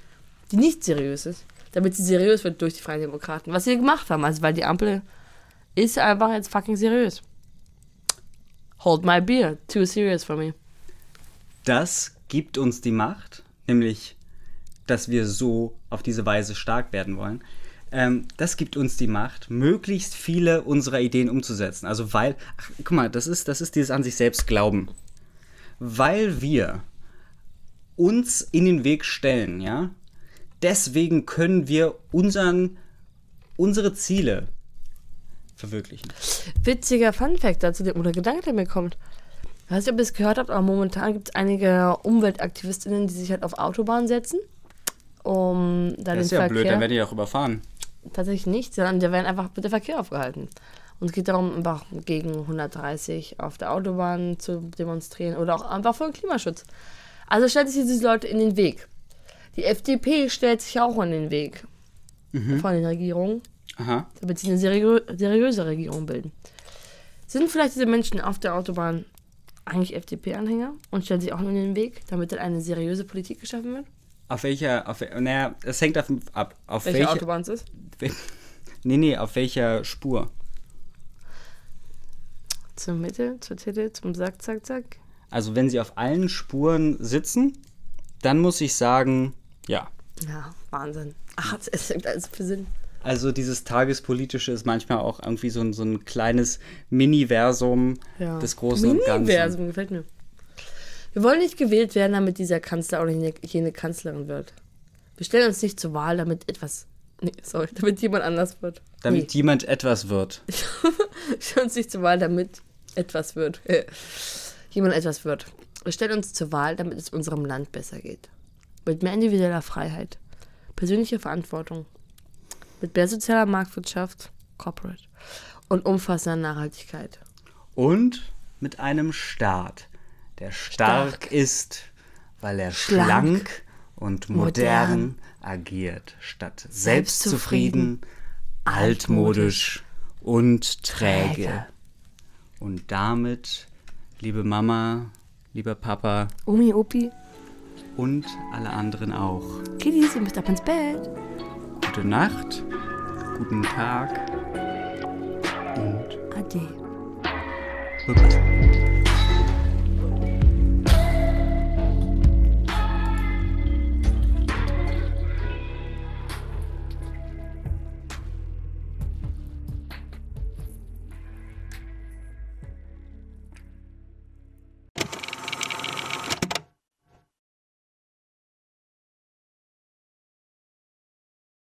die nicht seriös ist, damit sie seriös wird durch die Freien Demokraten. Was sie gemacht haben, also weil die Ampel ist einfach jetzt fucking seriös. Hold my beer, too serious for me. Das gibt uns die Macht, nämlich, dass wir so auf diese Weise stark werden wollen. Ähm, das gibt uns die Macht, möglichst viele unserer Ideen umzusetzen. Also weil, ach, guck mal, das ist, das ist dieses an sich selbst Glauben. Weil wir uns in den Weg stellen, ja, deswegen können wir unseren, unsere Ziele verwirklichen. Witziger Funfact dazu, der- oder Gedanke, der mir kommt. Ich weiß nicht, ob ihr es gehört habt, aber momentan gibt es einige Umweltaktivistinnen, die sich halt auf Autobahnen setzen, um da den Das ist ja Verkehr... blöd, dann werdet ihr auch überfahren. Tatsächlich nicht, sondern da werden einfach wird der Verkehr aufgehalten. Und es geht darum, einfach gegen 130 auf der Autobahn zu demonstrieren oder auch einfach für den Klimaschutz. Also stellt sich diese Leute in den Weg. Die FDP stellt sich auch in den Weg von den Regierungen, Aha. damit sie eine seriö seriöse Regierung bilden. Sind vielleicht diese Menschen auf der Autobahn eigentlich FDP-Anhänger und stellen sich auch in den Weg, damit dann eine seriöse Politik geschaffen wird? Auf welcher, auf, naja, es hängt davon ab. Auf Welche, welche, Autobahn es ist? Nee, nee, auf welcher Spur? Zur Mitte, zur Titte, zum Zack, Zack, Zack. Also wenn sie auf allen Spuren sitzen, dann muss ich sagen, ja. Ja, Wahnsinn. Ach, es ergibt alles für Sinn. Also dieses Tagespolitische ist manchmal auch irgendwie so ein, so ein kleines Mini-Versum Ja. des Großen und Ganzen. Mini-Versum, gefällt mir. Wir wollen nicht gewählt werden, damit dieser Kanzler oder jene, jene Kanzlerin wird. Wir stellen uns nicht zur Wahl, damit etwas. Nee, sorry, damit jemand anders wird. Damit jemand etwas wird. nee. Wir stellen uns nicht zur Wahl, damit etwas wird. jemand etwas wird. Wir stellen uns zur Wahl, damit es unserem Land besser geht. Mit mehr individueller Freiheit, persönlicher Verantwortung, mit mehr sozialer Marktwirtschaft, Corporate und umfassender Nachhaltigkeit. Und mit einem Staat, der stark, Stark. ist, weil er Schlank, schlank, und modern, modern, agiert, statt selbstzufrieden, altmodisch und träge. Und damit, liebe Mama, lieber Papa Omi, Opi, und alle anderen auch, Kiddies, ihr müsst ab ins Bett. gute Nacht, guten Tag und Ade. Bye-bye.